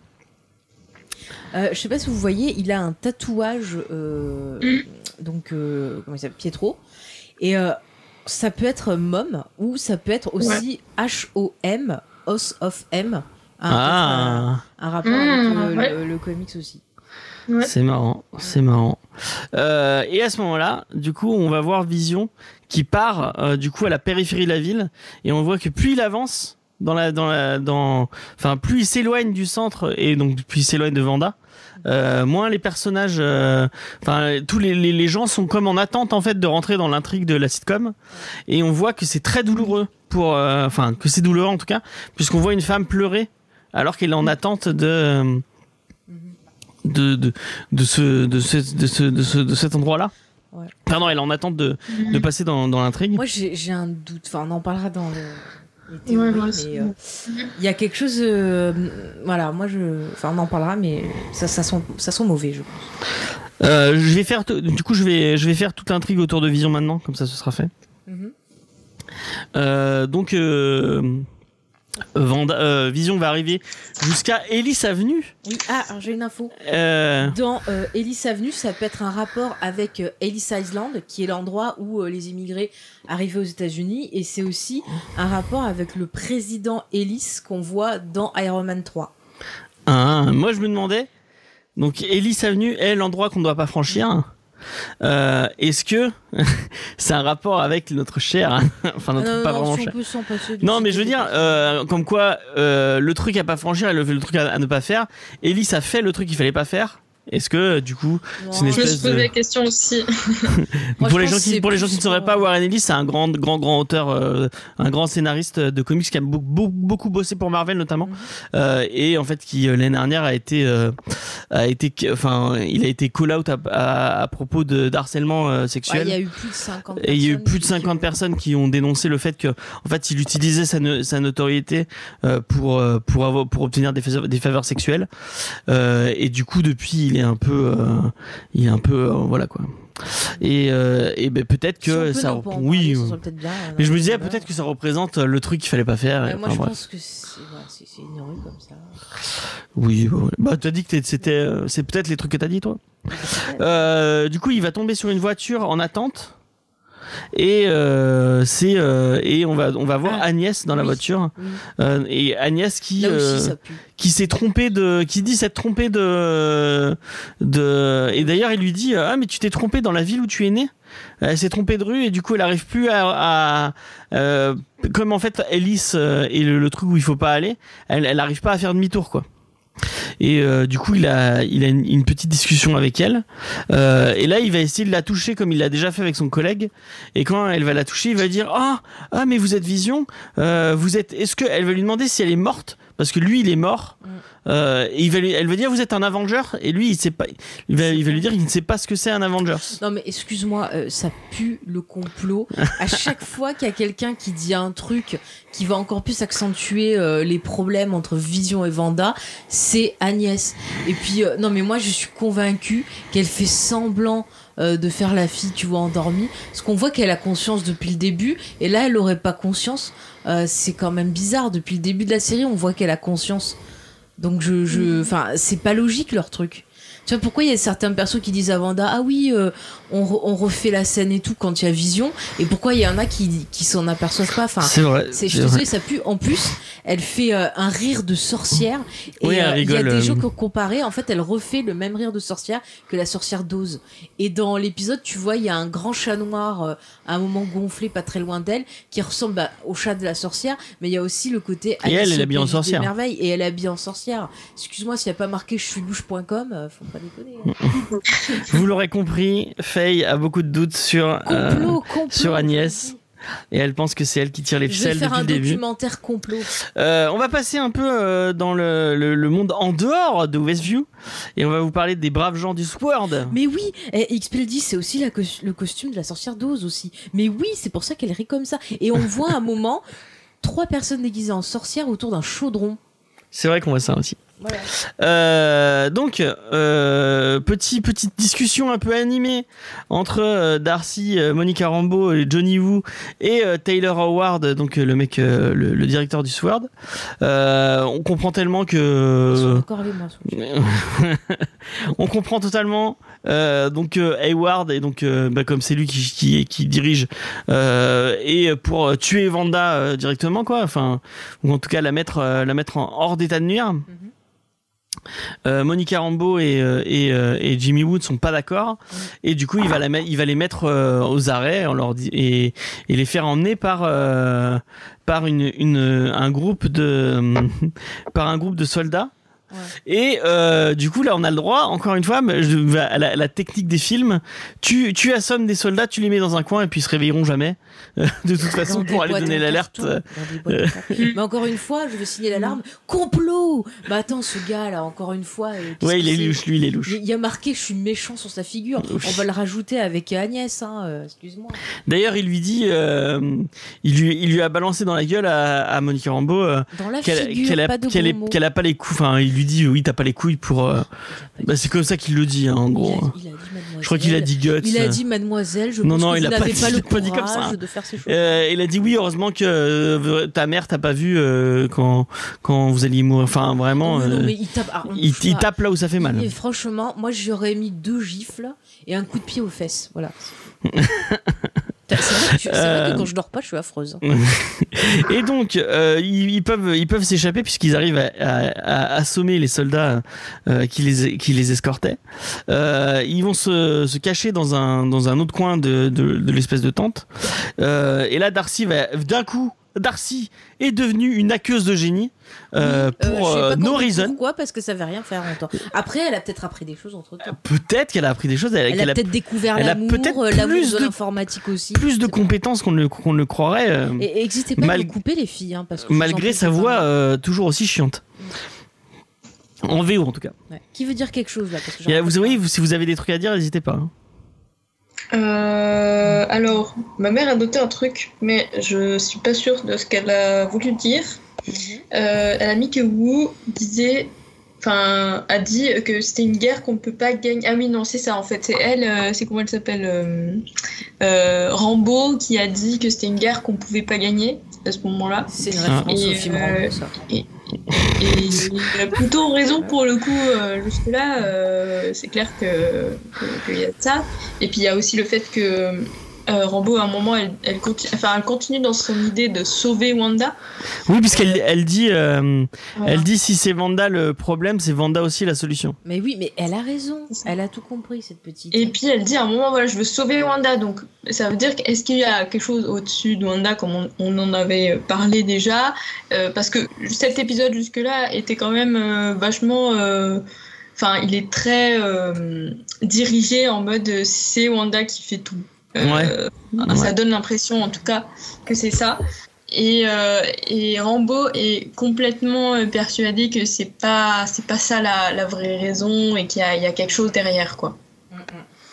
Euh, je sais pas si vous voyez, il a un tatouage, euh, donc euh, comment il s'appelle, Pietro, et euh, ça peut être Mom ou ça peut être aussi H-O-M, House of M, un, ah un rapport Mmh, avec le, ouais. le- le comics aussi. Ouais. C'est marrant, c'est marrant. Euh, et à ce moment-là, du coup, on va voir Vision qui part euh, du coup à la périphérie de la ville et on voit que plus il avance dans la dans la dans enfin plus il s'éloigne du centre et donc plus il s'éloigne de Vanda, euh, moins les personnages euh, enfin tous les, les les gens sont comme en attente en fait de rentrer dans l'intrigue de la sitcom et on voit que c'est très douloureux pour euh, enfin que c'est douloureux en tout cas puisqu'on voit une femme pleurer alors qu'elle est en attente de de, de, de, ce, de, ce, de, ce, de, ce, de cet endroit-là. Ouais. Pardon, elle est en attente de, de passer dans, dans l'intrigue. Moi, j'ai j'ai un doute. Enfin, on en parlera dans le- les théories, mais euh, il y a quelque chose. euh, voilà, moi, je. Enfin, on en parlera, mais ça, ça sent, ça sent mauvais, je pense. Euh, je vais faire, du coup, je vais, je vais faire toute l'intrigue autour de Vision maintenant, comme ça, ce sera fait. Mhm. Euh, donc, euh, Vanda, euh, Vision va arriver jusqu'à Ellis Avenue. Oui. Ah, j'ai une info. Euh, Dans euh, Ellis Avenue, ça peut être un rapport avec Ellis Island, qui est l'endroit où les immigrés arrivaient aux États-Unis, et c'est aussi un rapport avec le président Ellis qu'on voit dans Iron Man 3. ah, moi, je me demandais, donc Ellis Avenue est l'endroit qu'on ne doit pas franchir. Euh, Est-ce que c'est un rapport avec notre cher, enfin notre non, pas non, vraiment si cher, Non, mais je veux dire, euh, comme quoi, euh, le truc à pas franchir et le, le truc à, à ne pas faire. Ellis a fait le truc qu'il fallait pas faire. Est-ce que, du coup, c'est une Non. Je me espèce posé de- la question aussi. Moi, pour les gens qui, que pour les c'est gens qui ne sauraient pas, Warren Ellis, c'est un grand, grand, grand auteur, euh, un grand scénariste de comics qui a beau- beau- beaucoup bossé pour Marvel notamment, Mhm. euh, et en fait qui euh, l'année dernière a été, euh, a été, enfin, il a été call out à, à, à propos de d'harcèlement euh, Ouais, sexuel. il y a eu plus de 50 Et il y a eu plus de qui- 50 personnes qui ont dénoncé le fait que, en fait, il utilisait sa, no- sa notoriété euh, pour euh, pour avoir pour obtenir des faveurs, des faveurs sexuelles. Euh, et du coup, depuis, il est un peu, euh, il est un peu, euh, voilà quoi. Et, euh, et ben peut-être Si que peut ça, oui. parler, bien, euh, mais je me disais peut-être que ça représente le truc qu'il fallait pas faire. Et- moi, enfin, je bref. pense que c'est une rue comme ça. Oui, bah, ouais. bah t'as dit que c'était, c'est peut-être les trucs que t'as dit toi. Du coup, il va tomber sur une voiture en attente. Et euh, c'est euh, et on va on va voir Ah, Agnès dans la oui. voiture. Oui. Euh, et Agnès qui aussi, s'est trompé de qui dit s'être trompé de de et d'ailleurs il lui dit ah mais tu t'es trompé dans la ville où tu es né elle s'est trompée de rue et du coup elle arrive plus à, à- comme en fait Ellis euh, est le, le truc où il faut pas aller elle elle arrive pas à faire demi-tour quoi et euh, du coup il a une petite discussion avec elle. Euh, et là il va essayer de la toucher comme il l'a déjà fait avec son collègue. Et quand elle va la toucher il va dire ah ah mais vous êtes Vision. Euh, vous êtes est-ce que elle va lui demander si elle est morte parce que lui il est mort. Mm. Euh, et il va lui- elle va dire vous êtes un Avenger et lui il sait pas. Il va, il va lui dire qu'il ne sait pas ce que c'est un Avenger. Non mais excuse-moi, euh, ça pue le complot. À chaque fois qu'il y a quelqu'un qui dit un truc qui va encore plus accentuer euh, les problèmes entre Vision et Vanda, c'est Agnès. Et puis euh, non mais moi je suis convaincue qu'elle fait semblant euh, de faire la fille, tu vois, endormie, parce qu'on voit qu'elle a conscience depuis le début, et là elle aurait pas conscience. Euh, c'est quand même bizarre. Depuis le début de la série, on voit qu'elle a conscience. Donc je, je, enfin, c'est pas logique leur truc. Tu vois pourquoi il y a certains persos qui disent à Wanda ah oui euh, on, re- on refait la scène et tout quand il y a Vision et pourquoi il y en a qui qui s'en aperçoivent pas enfin c'est vrai. c'est je te vrai. ça pue en plus elle fait euh, un rire de sorcière et Oui, euh, il y a des euh. gens qui ont comparé en fait elle refait le même rire de sorcière que la sorcière d'Oz et dans l'épisode tu vois il y a un grand chat noir euh, à un moment gonflé pas très loin d'elle qui ressemble bah, au chat de la sorcière mais il y a aussi le côté Et elle, elle est habillée en sorcière. merveilles et elle est habillée en sorcière excuse-moi s'il n'y a pas marqué je suis louche.com euh, faut pas déconner hein. Vous l'aurez compris, Faye a beaucoup de doutes sur euh, complot complot sur Agnès. et elle pense que c'est elle qui tire les je vais ficelles faire depuis un le début. documentaire complot Euh, on va passer un peu euh, dans le, le- le monde en dehors de Westview et on va vous parler des braves gens du Sword. Mais oui, eh, XP10, c'est aussi la le costume de la sorcière d'Oz aussi. Mais oui, c'est pour ça qu'elle rit comme ça. Et on voit un moment trois personnes déguisées en sorcière autour d'un chaudron. C'est vrai qu'on voit ça aussi. Voilà. Euh, donc, euh, petit, petite discussion un peu animée entre euh, Darcy, euh, Monica Rambeau, et Johnny Woo et Taylor Howard, donc le mec, le, le directeur du Sword. On comprend tellement que on comprend totalement. Donc Hayward et donc bah, comme c'est lui qui, qui, qui dirige et pour tuer Vanda directement quoi. Enfin ou en tout cas la mettre la mettre en hors d'état de nuire. Euh, Monica Rambeau et, euh, et, euh, et Jimmy Wood sont pas d'accord. Et du coup il va, la met- il va les mettre euh, aux arrêts on leur dit, et, et les faire emmener par euh, par une, une un groupe de par un groupe de soldats Ouais. et euh, du coup là on a le droit encore une fois je- à la, technique des films tu, tu assommes des soldats tu les mets dans un coin et puis ils se réveilleront jamais de toute façon pour aller donner l'alerte carton. Mais encore une fois, je vais signer l'alarme. Complot Bah attends, ce gars là, encore une fois. euh, ouais il est louche lui il est louche Il y a marqué je suis méchant sur sa figure. On va le rajouter avec Agnès, hein, euh, excuse-moi. D'ailleurs, il lui dit, euh, il, lui, il lui a balancé dans la gueule à, à Monica Rambeau euh, qu'elle figure, qu'elle a, pas les couilles. Enfin, il lui dit, oui, t'as pas les couilles pour. euh, bah, c'est comme ça qu'il le dit, hein, en Il a, gros. il a dit mademoiselle. Je crois qu'il a dit guts. Il a dit mademoiselle, je Non, pense non, que il a pas dit- pas, le pas dit comme ça. de faire ces choses. Euh, il a dit oui, heureusement que euh, ta mère t'a pas vu quand, quand vous alliez mourir. Enfin, vraiment, Non, non, mais il tape. ah, il, tape là où ça fait mal. Et franchement, moi j'aurais mis deux gifles et un coup de pied aux fesses. Voilà. c'est vrai, que, vrai Euh. que quand je dors pas, je suis affreuse. Et donc, euh, ils, ils peuvent, ils peuvent s'échapper puisqu'ils arrivent à, à- à assommer les soldats euh, qui, les, qui les escortaient. Ils vont se, se cacher dans un, dans un autre coin de, de, de l'espèce de tente. Et là, Darcy va d'un coup. Darcy est devenue une aqueuse de génie euh, Euh, pour euh, pas no reason. Pourquoi Parce que ça veut rien faire en temps. Après, elle a peut-être appris des choses entre temps. Peut-être qu'elle a appris des choses. Elle, a peut-être découvert l'amour, euh, l'amour plus de de- l'informatique aussi. plus de compétences qu'on ne, qu'on ne le croirait. euh, Et n'hésitez pas Mal- couper les filles, hein, parce que je malgré sa voix euh, toujours aussi chiante. En VO en tout cas. Ouais. Qui veut dire quelque chose là parce que euh, vous voyez, si vous avez des trucs à dire, n'hésitez pas. hein. Euh, alors, ma mère a noté un truc, mais je suis pas sûre de ce qu'elle a voulu dire. Mhm. Euh, elle a mis que Wu disait, enfin, a dit que c'était une guerre qu'on ne peut pas gagner. Ah oui, non, c'est ça en fait. C'est elle, euh, c'est comment elle s'appelle Rambo qui a dit que c'était une guerre qu'on pouvait pas gagner à ce moment-là. C'est une référence Et, au film Rambo, ça. Et il a plutôt raison pour le coup, euh, jusque-là, euh, c'est clair que que- qu'il y a ça. Et puis il y a aussi le fait que euh, Rambo, à un moment, elle, elle, continue, enfin, elle continue dans son idée de sauver Wanda. Oui, puisqu'elle elle dit, euh, Voilà. elle dit si c'est Vanda le problème, c'est Vanda aussi la solution. Mais oui, mais elle a raison. Elle a tout compris, cette petite. Et puis elle dit à un moment, voilà, je veux sauver Wanda. Donc ça veut dire qu'est-ce qu'il y a quelque chose au-dessus de Wanda, comme on, on en avait parlé déjà? Euh, Parce que cet épisode jusque-là était quand même euh, vachement. euh, Enfin, il est très euh, dirigé en mode euh, c'est Wanda qui fait tout. Euh, Ça donne l'impression en tout cas que c'est ça. Et, euh, et Rambo est complètement euh, persuadé que c'est pas c'est pas ça la, la vraie raison et qu'il y a, il y a quelque chose derrière quoi.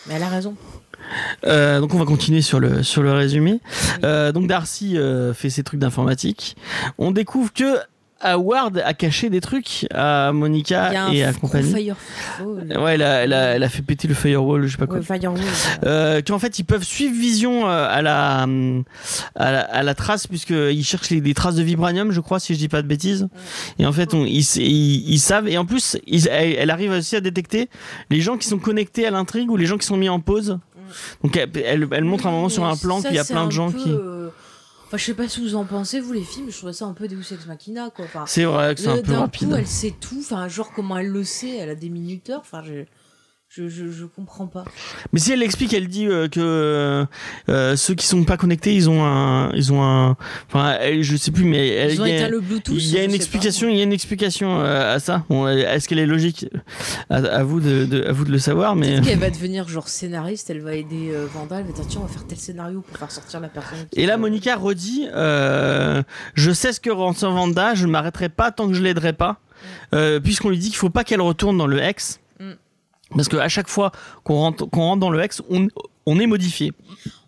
Mais elle a raison. Euh, donc on va continuer sur le sur le résumé. Euh, donc Darcy euh, fait ses trucs d'informatique. On découvre que Howard a caché des trucs à Monica un et à compagnie. firewall. Ouais, elle a, elle a- elle a fait péter le firewall, je sais pas quoi. Euh, qu'en fait ils peuvent suivre Vision euh, à la, à la à la trace puisqu'ils cherchent les, des traces de vibranium je crois si je dis pas de bêtises et en fait on, ils, ils, ils savent et en plus ils- elle, arrive aussi à détecter les gens qui sont connectés à l'intrigue ou les gens qui sont mis en pause donc elle, elle, montre un moment sur un plan qu'il y a plein de gens peu, qui euh, Enfin, je sais pas si vous en pensez, vous les films, je trouvais ça un peu Deus Ex Machina, quoi. Enfin, c'est vrai que c'est un peu d'un rapide coup, elle sait tout. Enfin, genre, comment elle le sait Elle a des minuteurs. Enfin, je, je, je, je comprends pas. mais si elle l'explique elle dit euh, que euh, ceux qui sont pas connectés ils ont un ils ont un enfin je sais plus mais elle, Ils ont il y a- le Bluetooth. Il y a une explication, il y a une explication euh, à ça. Bon, est-ce qu'elle est logique à, à vous de, de- à vous de le savoir, mais qu'elle va devenir genre scénariste, elle va aider euh, Vanda, elle va dire tiens on va faire tel scénario pour faire sortir la personne. et là Monica redit, euh, je sais ce que ressent Vanda, je ne m'arrêterai pas tant que je l'aiderai pas, euh, puisqu'on lui dit qu'il faut pas qu'elle retourne dans le Mm. Parce que à chaque fois qu'on rentre, qu'on rentre dans le Hex, on, on est modifié.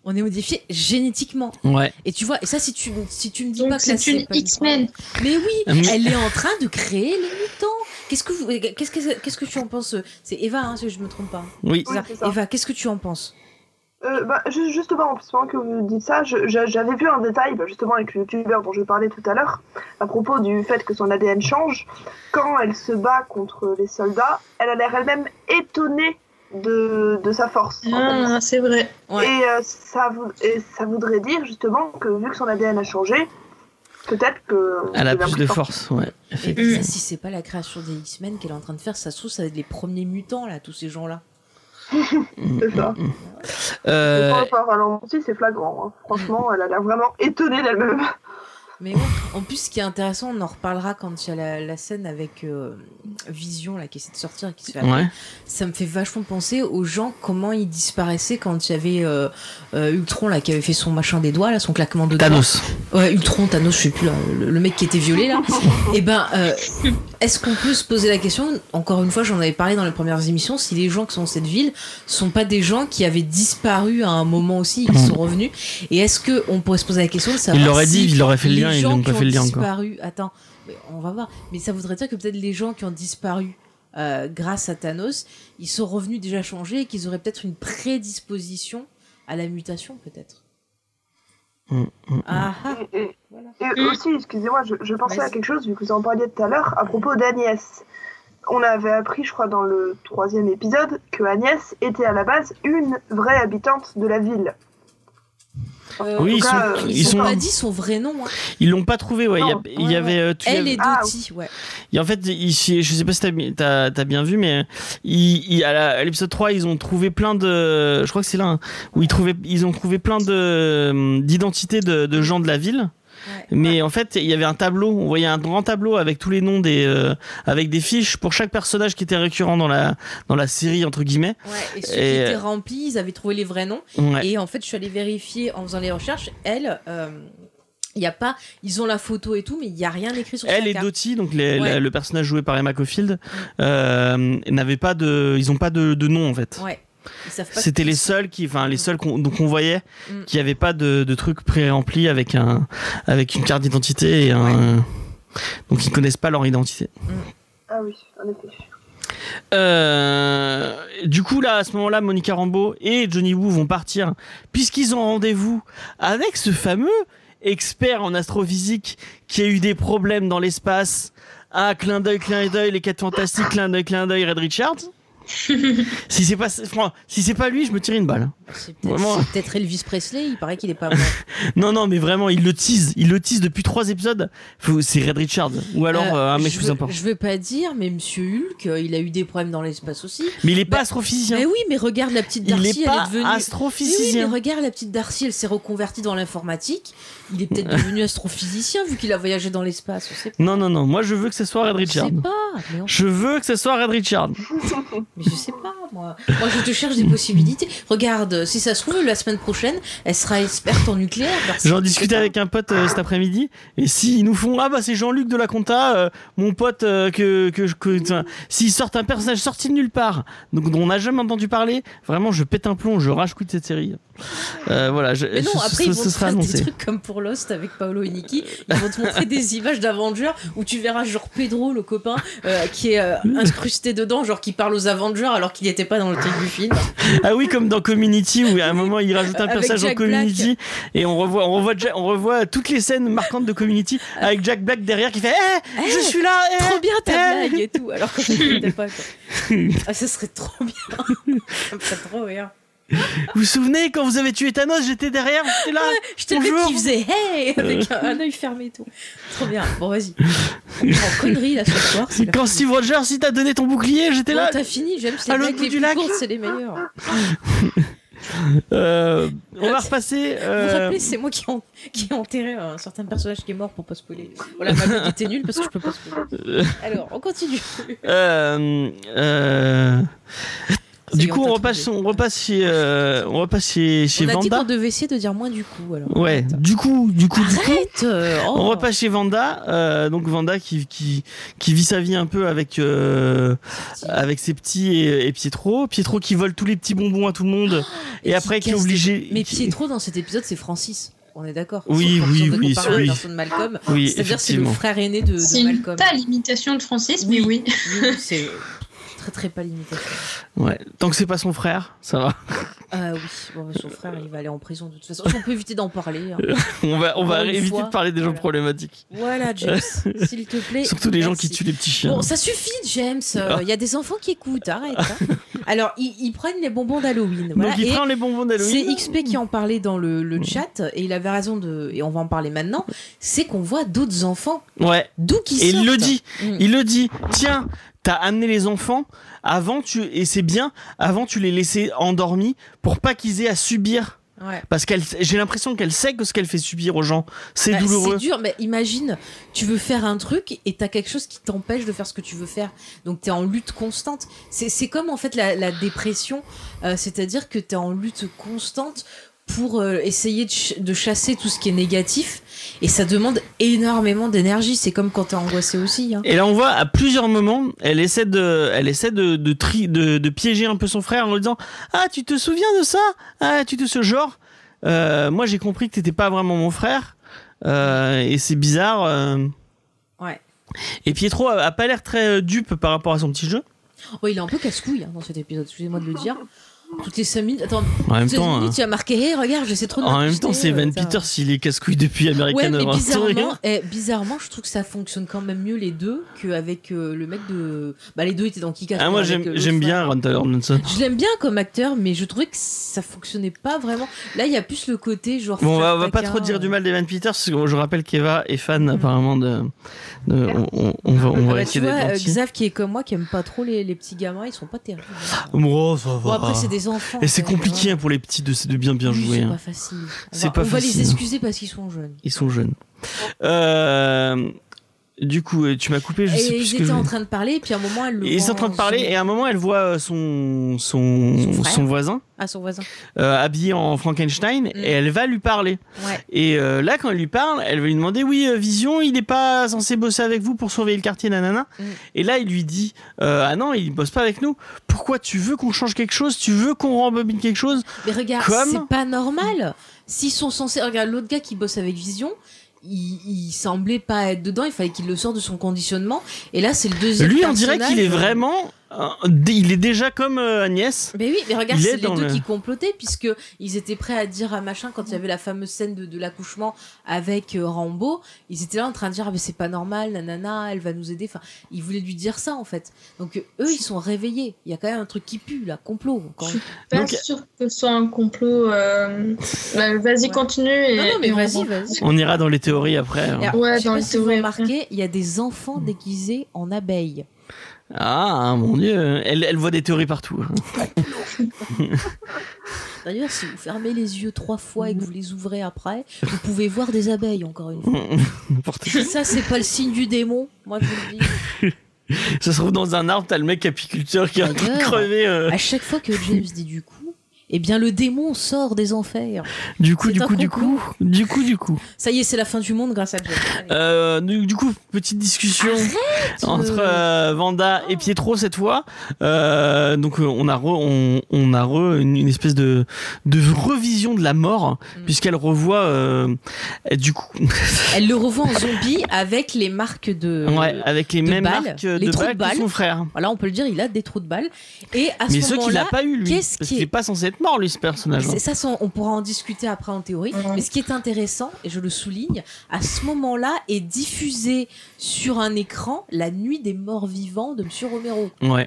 On est modifié génétiquement. Ouais. Et tu vois, et ça si tu si tu me dis Donc pas que c'est une pas X-Men. Mais oui, elle est en train de créer les mutants. Qu'est-ce que vous, qu'est-ce que qu'est-ce que tu en penses? C'est Eva, hein, si je me trompe pas. Oui. Oui, C'est ça. c'est ça. Eva, qu'est-ce que tu en penses? Euh, bah, ju- justement, pendant que vous dites ça, je- je- j'avais vu un détail, bah, justement avec le youtubeur dont je parlais tout à l'heure, à propos du fait que son ADN change. Quand elle se bat contre les soldats, elle a l'air elle-même étonnée de, de sa force. en fait. Ah, c'est vrai. Ouais. Et, euh, ça et ça voudrait dire justement que vu que son ADN a changé, peut-être que. Elle a plus de force, ouais. Effectivement. ça, si c'est pas la création des X-Men qu'elle est en train de faire, ça se trouve, ça va être les premiers mutants, là, tous ces gens-là. C'est ça. Euh, Et par c'est flagrant. hein. Franchement, elle a l'air vraiment étonnée d'elle-même. Mais ouais. En plus, ce qui est intéressant, on en reparlera quand il y a la, la scène avec euh, Vision, là, qui essaie de sortir et qui se fait ouais. ça me fait vachement penser aux gens comment ils disparaissaient quand il y avait euh, euh, Ultron là qui avait fait son machin des doigts là son claquement de doigts. Thanos. Ouais, Ultron, Thanos, je sais plus là, le, le mec qui était violé là. Et ben, euh, est-ce qu'on peut se poser la question Encore une fois, j'en avais parlé dans les premières émissions. Si les gens qui sont dans cette ville sont pas des gens qui avaient disparu à un moment aussi, et qui Mhm. sont revenus, et est-ce que on pourrait se poser la question de savoir Il l'aurait si dit, il aurait fait le les lien, ils gens n'ont pas fait le encore. disparu, attends, mais on va voir. Mais ça voudrait dire que peut-être les gens qui ont disparu euh, grâce à Thanos, ils sont revenus déjà changés et qu'ils auraient peut-être une prédisposition à la mutation, peut-être. Mm, mm, mm. Ah ah. Et, et- Voilà. et aussi, excusez-moi, je, je pensais à quelque chose, vu que vous en parliez tout à l'heure, à propos d'Agnès. On avait appris, je crois, dans le troisième épisode, que Agnès était à la base une vraie habitante de la ville. Euh, Oui, ils sont, cas, euh, ils ils sont, ont pas dit son vrai nom. hein. ils l'ont pas trouvé, ouais. Il y a- Non, il y, ouais, avait, euh, tu Elle et Ah, Dottie, ouais. Et en fait, il- je sais pas si t'as as, bien vu, mais il, à l'épisode 3, ils ont trouvé plein de. Je crois que c'est là hein, où ils, trouvaient, ils ont trouvé plein de d'identités de, de gens de la ville. Ouais. Mais en fait, il y avait un tableau. On voyait un grand tableau avec tous les noms des, euh, avec des fiches pour chaque personnage qui était récurrent dans la dans la série entre guillemets. Ouais, et ceux Et, qui étaient euh, remplis, ils avaient trouvé les vrais noms. Et en fait, je suis allée vérifier en faisant les recherches. Elle, euh, il y a pas. Ils ont la photo et tout, mais il y a rien écrit sur Elle et. Dottie, donc les- Ouais. la- le personnage joué par Emma Caulfield, euh, n'avaient pas de, ils ont pas de, de nom en fait. Ouais. C'était les seuls qui, enfin les Mm. seuls qu'on donc on voyait Mm. qui avaient pas de, de trucs pré-remplis avec un avec une carte d'identité et un donc ils connaissent pas leur identité. Ah oui, en effet. Euh, du coup là à ce moment-là Monica Rambeau et Johnny Woo vont partir puisqu'ils ont rendez-vous avec ce fameux expert en astrophysique qui a eu des problèmes dans l'espace. Ah clin d'œil clin d'œil les quatre fantastiques clin d'œil clin d'œil Red Richards. Si c'est pas si c'est pas lui je me tire une balle. C'est peut-être Elvis Presley, il paraît qu'il est pas mort. Non, non, mais vraiment, il le tease. Il le tease depuis trois épisodes. C'est Red Richard. Ou alors Euh, euh, un mec je plus veux- important. Je veux pas dire, mais Monsieur Hulk, euh, il a eu des problèmes dans l'espace aussi. Mais il est pas Bah, astrophysicien. Mais oui, mais regarde la petite il Darcy, est elle pas est devenue. Oui, astrophysicien. mais regarde la petite Darcy, elle s'est reconvertie dans l'informatique. Il est peut-être devenu astrophysicien vu qu'il a voyagé dans l'espace. Pas. Non, non, non. Moi, je veux que ce soit Red Richard. sait pas. Mais, on- Je veux que ce soit Red Richard. mais je sais pas, moi. Moi, je te cherche des possibilités. Regarde, euh, si ça se trouve, la semaine prochaine, elle sera experte en nucléaire. J'en discutais avec un pote euh, cet après-midi et s'ils nous font ah bah c'est Jean-Luc de la compta, euh, mon pote que que, que s'ils sortent un personnage sorti de nulle part, donc dont on n'a jamais entendu parler, vraiment je pète un plomb, je rage de cette série. Voilà, je, Mais non, ce- après, ce- ils ce vont te sera des trucs comme pour Lost avec Paolo et Nikki. Ils vont te montrer des images d'Avengers où tu verras genre Pedro, le copain, qui est incrusté dedans, genre qui parle aux Avengers alors qu'il n'était pas dans le truc du film. Ah oui, comme dans Community où à un moment il rajoute un personnage en Community et on revoit, on revoit, on revoit toutes les scènes marquantes de Community avec Jack Black derrière qui fait Eh, je Eh, suis là, eh, Trop bien ta eh. blague et tout, alors qu'on n'était pas. Quoi. Ah, ça serait trop bien. ça me ferait trop rire. Vous vous souvenez quand vous avez tué Thanos, j'étais derrière, j'étais là. J'étais le mec qui faisait hey avec un, un œil fermé et tout. Trop bien. Bon, vas-y. En connerie là ce soir. c'est Quand. Steve Rogers, il t'a donné ton bouclier, j'étais là. t'as fini, j'aime ces À l'autre blagues bout les du plus lac. courtes, c'est les meilleurs. Euh, on va repasser. Vous vous euh, rappelez, c'est moi qui ai, en- qui ai enterré un certain personnage qui est mort pour pas spoiler. Voilà, ma blague était nulle parce que je peux pas spoiler. Alors, on continue. euh, euh, du coup, on on repasse, on repasse chez, euh, on repasse chez, chez on a dit Vanda. qu'on devait essayer de dire moins du coup. Alors. Ouais. Arrête. Du coup, du coup, du coup. Arrête euh, oh. On repasse chez Vanda, euh, donc Vanda qui, qui, qui vit sa vie un peu avec, euh, avec ses petits et, et Pietro. Pietro qui vole tous les petits bonbons à tout le monde et, après qui est obligé. Mais qui- Pietro dans cet épisode, c'est Francis. On est d'accord Oui, oui, oui, oui. de Malcolm. Oui, C'est-à-dire c'est le frère aîné de, de C'est une Malcolm. pâle imitation de Francis, mais oui. Oui, c'est très très pas l'imitation. Ouais. Tant que c'est pas son frère, ça va. Ah oui, bon, son frère il va aller en prison de toute façon. On peut éviter d'en parler. hein. On va, on va Encore une éviter fois, de parler des gens voilà. problématiques. Voilà, James, s'il te plaît. Surtout les gens qui Merci. tuent les petits chiens. Bon, ça suffit, James. Euh, Il y a des enfants qui écoutent, arrête. hein. Alors, ils, ils prennent les bonbons d'Halloween. Voilà. Donc il Et prend les bonbons c'est d'Halloween. XP qui en parlait dans le, le chat, et il avait raison de. Et on va en parler maintenant. C'est qu'on voit d'autres enfants. Ouais. D'où qui Et sortent. il le dit. Mm. Il le dit. Tiens, t'as amené les enfants. Avant, tu et c'est bien. Avant, tu les laissais endormis pour pas qu'ils aient à subir. Ouais. Parce qu'elle, j'ai l'impression qu'elle sait que ce qu'elle fait subir aux gens, c'est Bah, douloureux. C'est dur, mais imagine, tu veux faire un truc et t'as quelque chose qui t'empêche de faire ce que tu veux faire. Donc t'es en lutte constante. C'est comme en fait la, la dépression, euh, c'est-à-dire que t'es en lutte constante pour euh, essayer de, ch- de chasser tout ce qui est négatif et ça demande énormément d'énergie. C'est comme quand t'es angoissé aussi. Hein. Et là, on voit à plusieurs moments, elle essaie de, elle essaie de, de, tri- de, de piéger un peu son frère en lui disant Ah, tu te souviens de ça? Ah, tu te ce genre? Euh, Moi, j'ai compris que t'étais pas vraiment mon frère. Euh, et c'est bizarre. euh. Ouais. Et Pietro a, a pas l'air très dupe par rapport à son petit jeu. Oh, il est un peu casse-couille hein, dans cet épisode, excusez-moi de le dire. Toutes les 5 minutes. Attends, En même temps, minutes, hein, tu as marqué, Hey, regarde, j'essaie trop de en même temps, c'est euh, ça- Peters, il est casse-couille depuis American Ouais, Horror Story. bizarrement, eh, bizarrement, je trouve que ça fonctionne quand même mieux les deux qu'avec euh, le mec de. Bah, les deux étaient dans Kick-Ass. Ah, moi, j'aime, euh, bien. Ron Taylor Johnson. Je l'aime bien comme acteur, mais je trouvais que ça fonctionnait pas vraiment. Là, il y a plus le côté genre. Bon, on va, frère on va pas trop dire du euh. mal d'Evan Peters, parce que je rappelle qu'Eva est fan Mm. apparemment de. de- on, on- va, on Ah va bah, tu essayer d'être euh. Xav qui est comme moi, qui aime pas trop les, les petits gamins, ils sont pas terribles. hein. Bon, ça Bon, va. après, c'est des enfants. Et c'est compliqué hein. pour les petits de, de bien bien Oui, jouer. C'est hein. pas facile. On C'est va, pas on va facile, les excuser parce qu'ils sont jeunes. Ils sont jeunes. Euh, du coup, euh, tu m'as coupé, je sais Et plus ils étaient je en train de parler, et puis à un moment, elle le. Ils sont en train de parler son- et à un moment elle voit euh, son son, Son voisin Ah, son voisin. euh, habillé en Frankenstein Mm. et elle va lui parler. Ouais. Et euh, là quand elle lui parle, elle va lui demander oui Vision, il n'est pas censé bosser avec vous pour surveiller le quartier nanana. Mm. Et là il lui dit euh, ah non il bosse pas avec nous. Pourquoi tu veux qu'on change quelque chose? Tu veux qu'on rembobine quelque chose? Mais regarde, Comme- c'est pas normal. S'ils sont censés. Regarde, l'autre gars qui bosse avec Vision, il, il semblait pas être dedans, il fallait qu'il le sorte de son conditionnement. Et là, c'est le deuxième. Lui on dirait qu'il est vraiment il est déjà comme euh, Agnès. Mais oui, mais regarde, Il est c'est les deux le- qui complotaient, puisque ils étaient prêts à dire à machin quand il y avait la fameuse scène de, de l'accouchement avec euh, Rambo. Ils étaient là en train de dire ah mais c'est pas normal, nanana, elle va nous aider. Enfin, ils voulaient lui dire ça en fait. Donc euh, eux, ils sont réveillés. Il y a quand même un truc qui pue là, complot. Encore une Pas Donc- sûr que ce soit un complot. euh, bah, vas-y, Ouais. continue. Et, Non, non, mais vas-y, va- vas-y. On ira dans les théories après. hein. Alors, Ouais, je sais dans pas les si vous théories, remarquez, il y a des enfants déguisés en abeilles. Ah mon dieu, elle, elle voit des théories partout. D'ailleurs, si vous fermez les yeux trois fois et que vous les ouvrez après, vous pouvez voir des abeilles, encore une fois. Si ça, c'est pas le signe du démon, moi je vous le dis. Ça se trouve dans un arbre, t'as le mec apiculteur qui est en train de crever. euh. À chaque fois que James dit du coup, eh bien le démon sort des enfers. Du coup, du coup, du coup, du coup, du coup. Ça y est, c'est la fin du monde grâce à. Allez. Euh, du, coup, petite discussion entre euh, Vanda et Pietro cette fois. Euh, donc euh, on a re, on, on a re une, une espèce de de revision de la mort Mm. puisqu'elle revoit euh, du coup Elle le revoit en zombie avec les marques de. ouais avec les de mêmes balles, marques les de de balles que son frère. Voilà, on peut le dire, il a des trous de balles. Et à Mais ce moment-là, n'a pas eu lui qu'est-ce parce qui qu'il est pas censé être mort lui ce personnage. hein. C'est ça, on pourra en discuter après en théorie. Mais ce qui est intéressant, et je le souligne, à ce moment-là est diffusé sur un écran La Nuit des Morts Vivants de Monsieur Romero. Ouais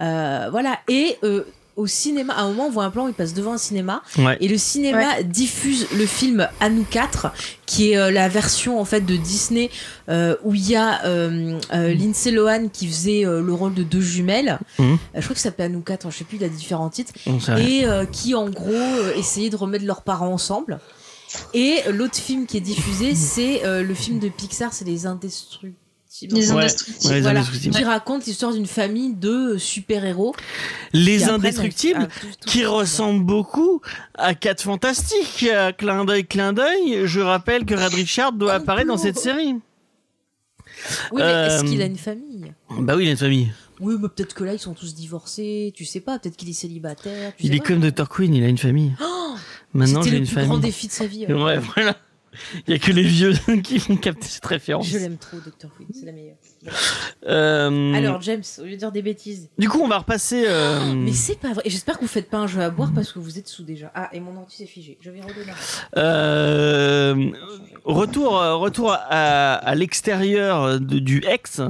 Euh, voilà. Et euh, au cinéma, à un moment, on voit un plan où il passe devant un cinéma ouais. et le cinéma diffuse le film À nous quatre, qui est euh, la version en fait de Disney euh, où il y a euh, euh, Lindsay Lohan qui faisait euh, le rôle de deux jumelles. Euh, je crois que ça s'appelle À nous quatre, hein, je sais plus, il a différents titres et euh, qui en gros euh, essayait de remettre leurs parents ensemble. Et l'autre film qui est diffusé, c'est euh, le film de Pixar, c'est Les Indestructibles. Les indestructibles. Ouais, les Voilà, Indestructibles. qui raconte l'histoire d'une famille de super-héros. Les indestructibles tout- tout qui faire. ressemble beaucoup à 4 Fantastiques. Euh, Clin d'œil, clin d'œil. Je rappelle que Red Richard doit apparaître dans cette série. Oui, mais est-ce Euh, qu'il a une famille? Bah oui, il a une famille. Oui, mais peut-être que là, ils sont tous divorcés, tu sais pas, peut-être qu'il est célibataire. tu Il sais est pas. comme Dr. Queen, il a une famille. Oh, Maintenant, C'était j'ai le une plus grand famille. défi de sa vie. ouais. Ouais, voilà. Il y a que les vieux qui vont capter cette référence. Je l'aime trop, Dr. Queen, c'est la meilleure. Euh, Alors, James, au lieu de dire des bêtises. du coup, on va repasser. euh, Mais c'est pas vrai. J'espère que vous faites pas un jeu à boire parce que vous êtes sous déjà. Ah, et mon anti s'est figé. Je vais redonner. euh, retour, retour à, à l'extérieur du ex,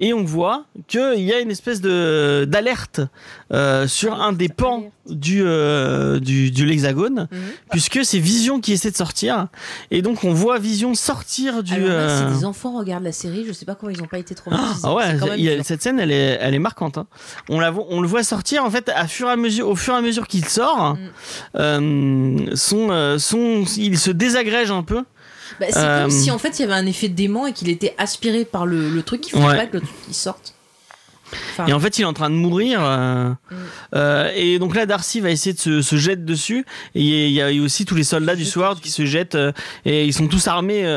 et on voit qu'il y a une espèce de d'alerte euh, sur un des pans du euh, du, de l'hexagone, Mhm. puisque c'est Vision qui essaie de sortir, et donc on voit Vision sortir du. Alors là, euh, si des enfants regardent la série, je sais pas comment ils ont pas été traumatisés. Ah ouais, C'est quand même il y a- cette scène, elle est, elle est marquante. hein. On, la, on le voit sortir en fait à fur et à mesure, au fur et à mesure qu'il sort, Mm. euh, son, euh, son, il se désagrège un peu. Bah, c'est Euh, comme si en fait il y avait un effet dément et qu'il était aspiré par le, le truc qui ferait Ouais. pas que le truc il sorte. Enfin, Et en fait, il est en train de mourir. euh, Mm. euh, et donc là, Darcy va essayer de se, se jeter dessus. Et il y a il y a aussi tous les soldats du Sword qui se jettent. euh, et ils sont tous armés euh,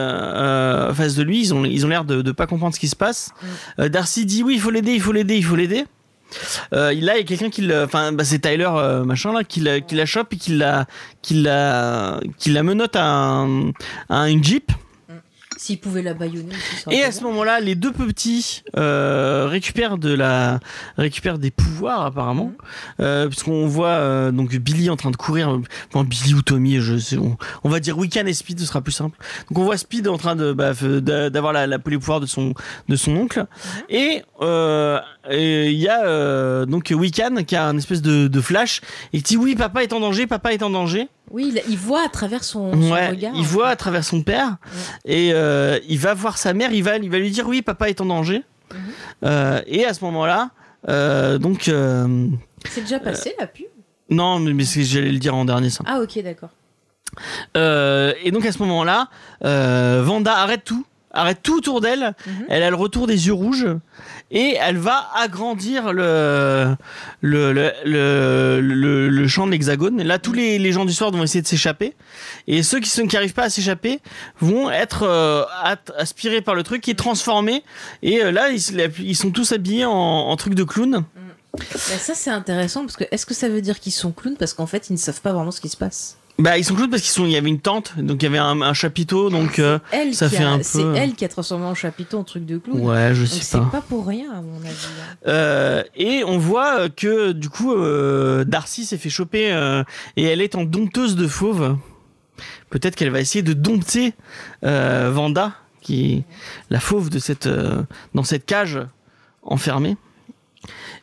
euh, face de lui. Ils ont ils ont l'air de, de pas comprendre ce qui se passe. Mm. Euh, Darcy dit oui, il faut l'aider, il faut l'aider, il faut l'aider. Euh, là, il y a quelqu'un qui enfin, bah, c'est Tyler euh, machin là, qui la, qui la chope et qui la, qui la, qui la menotte à, un- jeep. S'il pouvait la baïonner Et à ce moment-là, les deux petits euh, récupèrent de la récupèrent des pouvoirs apparemment, euh, puisqu'on voit euh, donc Billy en train de courir. Bon, Billy ou Tommy, je sais, on, on va dire Wiccan et Speed, ce sera plus simple. Donc on voit Speed en train de bah, d'avoir la, la, les pouvoirs de son de son oncle, et euh, et il y a euh, donc Wiccan qui a un espèce de, de flash et qui dit oui, papa est en danger, papa est en danger. Oui, il, il voit à travers son, son Ouais, regard. il voit à travers son père et euh, il va voir sa mère, il va, il va lui dire oui, papa est en danger. Mhm. Euh, et à ce moment-là, euh, donc C'est déjà passé la pub? non, mais, mais c'est- j'allais le dire en dernier ça. Ah ok d'accord. Et donc à ce moment-là, Vanda arrête tout, arrête tout autour d'elle. Mhm. Elle a le retour des yeux rouges et elle va agrandir le le le le, le- le champ de l'hexagone. Là, tous les, les gens du soir vont essayer de s'échapper et ceux qui sont qui pas à s'échapper vont être euh, aspirés par le truc qui est transformé et euh, là ils, ils sont tous habillés en, en truc de clown. Bah, ça c'est intéressant parce que est-ce que ça veut dire qu'ils sont clowns? Parce qu'en fait ils ne savent pas vraiment ce qui se passe. Bah ils sont clowns parce qu'ils sont il y avait une tente donc il y avait un, un chapiteau donc euh, Elle ça fait a- un c'est peu- elle qui a transformé en chapiteau en truc de clown. ouais je Donc sais c'est pas. pas pour rien à mon avis. hein. Euh, et on voit euh, que du coup euh, Darcy s'est fait choper euh, et elle est en dompteuse de fauve. Peut-être qu'elle va essayer de dompter euh, Vanda, qui est la fauve de cette euh, dans cette cage enfermée.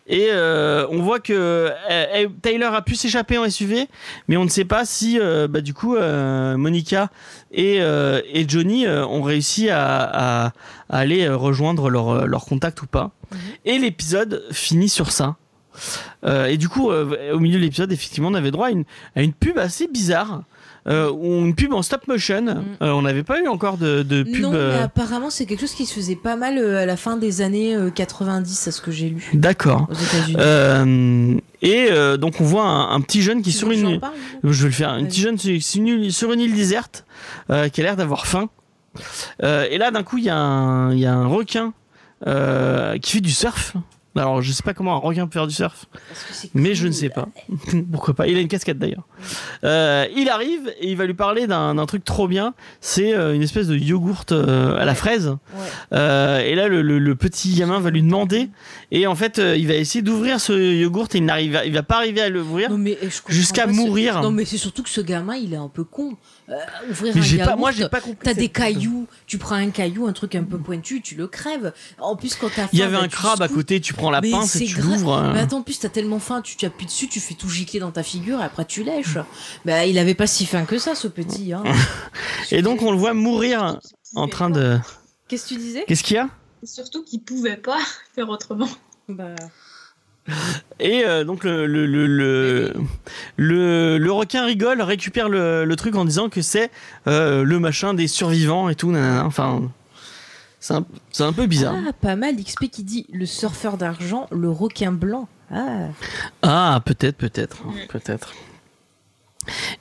Et euh, on voit que euh, elle- Tyler a pu s'échapper en SUV, mais on ne sait pas si euh, bah, du coup euh, Monica et, et Johnny ont réussi à, à- à aller rejoindre leur, leur contact ou pas. Et l'épisode finit sur ça. Et du coup, au milieu de l'épisode, effectivement, on avait droit à une, à une pub assez bizarre. Euh, une pub en stop motion. Euh, on n'avait pas eu encore de, de pub. Mm. non, mais euh, apparemment, c'est quelque chose qui se faisait pas mal à la fin des années euh, 90, à ce que j'ai lu D'accord. et donc on voit un, un petit jeune qui est sur une, parle, je vais le faire, un petit jeune sur une, île- sur une île déserte qui a l'air d'avoir faim. Et là d'un coup il y, a un- il y a un requin qui fait du surf. Alors je sais pas comment un requin peut faire du surf, mais cool. je ne sais pas. Pourquoi pas Il a une casquette d'ailleurs. Euh, il arrive et il va lui parler d'un truc trop bien. C'est euh, une espèce de yogourt euh, à la fraise. Ouais. Euh, et là, le, le- le petit gamin va lui demander, et en fait, il va essayer d'ouvrir ce yogourt et il n'arrive, il va pas arriver à l'ouvrir. Eh, Jusqu'à ce- mourir. Non, mais c'est surtout que ce gamin, il est un peu con. Euh, ouvrir Mais un pas, moi, j'ai pas compris. T'as des cailloux, tu prends un caillou, un truc un peu pointu, tu le crèves. En plus, quand t'as faim, Il y avait bah, un crabe à côté, tu prends la Mais pince et tu l'ouvres. euh. Mais attends, en plus, t'as tellement faim, tu t'appuies dessus, tu fais tout gicler dans ta figure et après tu lèches. Bah, il avait pas si faim que ça, ce petit. Hein. Et donc, on le voit mourir en train de. Qu'est-ce que tu disais? Qu'est-ce qu'il y a? Surtout qu'ils pouvaient pas faire autrement. bah... Et euh, donc, le, le, le, le, le, requin rigole, récupère le, le truc en disant que c'est euh, le machin des survivants et tout. nanana. Enfin, c'est un, un peu bizarre. Ah, pas mal. XP qui dit le surfeur d'argent, le requin blanc. Ah. Ah, peut-être, peut-être, Mm. peut-être.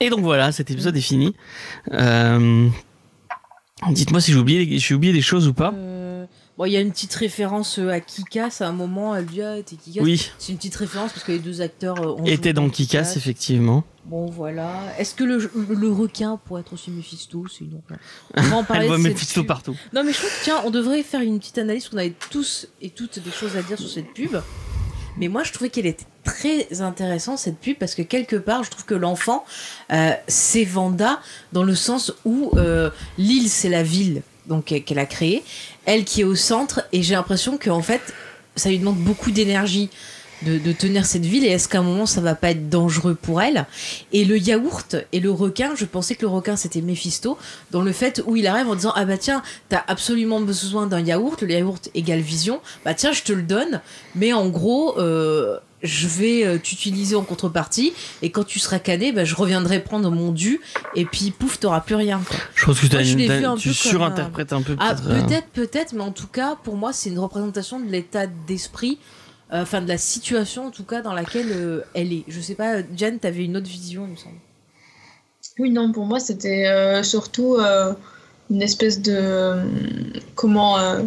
Et donc voilà, cet épisode est fini. Euh, Dites-moi si j'ai oublié, j'ai oublié des choses ou pas. Euh, Bon, il y a une petite référence euh, à Kikas. À un moment, elle dit Ah, t'es Kikas. Oui, C'est une petite référence parce que les deux acteurs euh, ont joué dans Kikas, effectivement. Bon, voilà. Est-ce que le, requin pourrait être aussi Mephisto? Sinon, on va en parler Elle voit pub. partout. Non, mais je trouve que, tiens, on devrait faire une petite analyse, qu'on avait tous et toutes des choses à dire sur cette pub. Mais moi, je trouvais qu'elle était très intéressante, cette pub, parce que quelque part, je trouve que l'enfant, euh, c'est Vanda, dans le sens où euh, l'île, c'est la ville donc euh, qu'elle a créée, elle qui est au centre, et j'ai l'impression qu'en fait, ça lui demande beaucoup d'énergie. De, de tenir cette ville et est-ce qu'à un moment ça va pas être dangereux pour elle? Et le yaourt et le requin je pensais que le requin c'était Mephisto dans le fait où il arrive en disant ah bah tiens t'as absolument besoin d'un yaourt le yaourt égale vision bah tiens je te le donne mais en gros euh, je vais euh, t'utiliser en contrepartie et quand tu seras cané bah, je reviendrai prendre mon dû et puis pouf t'auras plus rien quoi. Je pense que Moi, je un tu surinterprètes un peu. Ah, peut-être, euh, peut-être, peut-être, mais en tout cas, pour moi, c'est une représentation de l'état d'esprit, enfin de la situation en tout cas dans laquelle euh, elle est. Je sais pas, Jen, t'avais une autre vision, il me semble. Oui, non, pour moi, c'était euh, surtout euh, une espèce de. euh, comment. euh,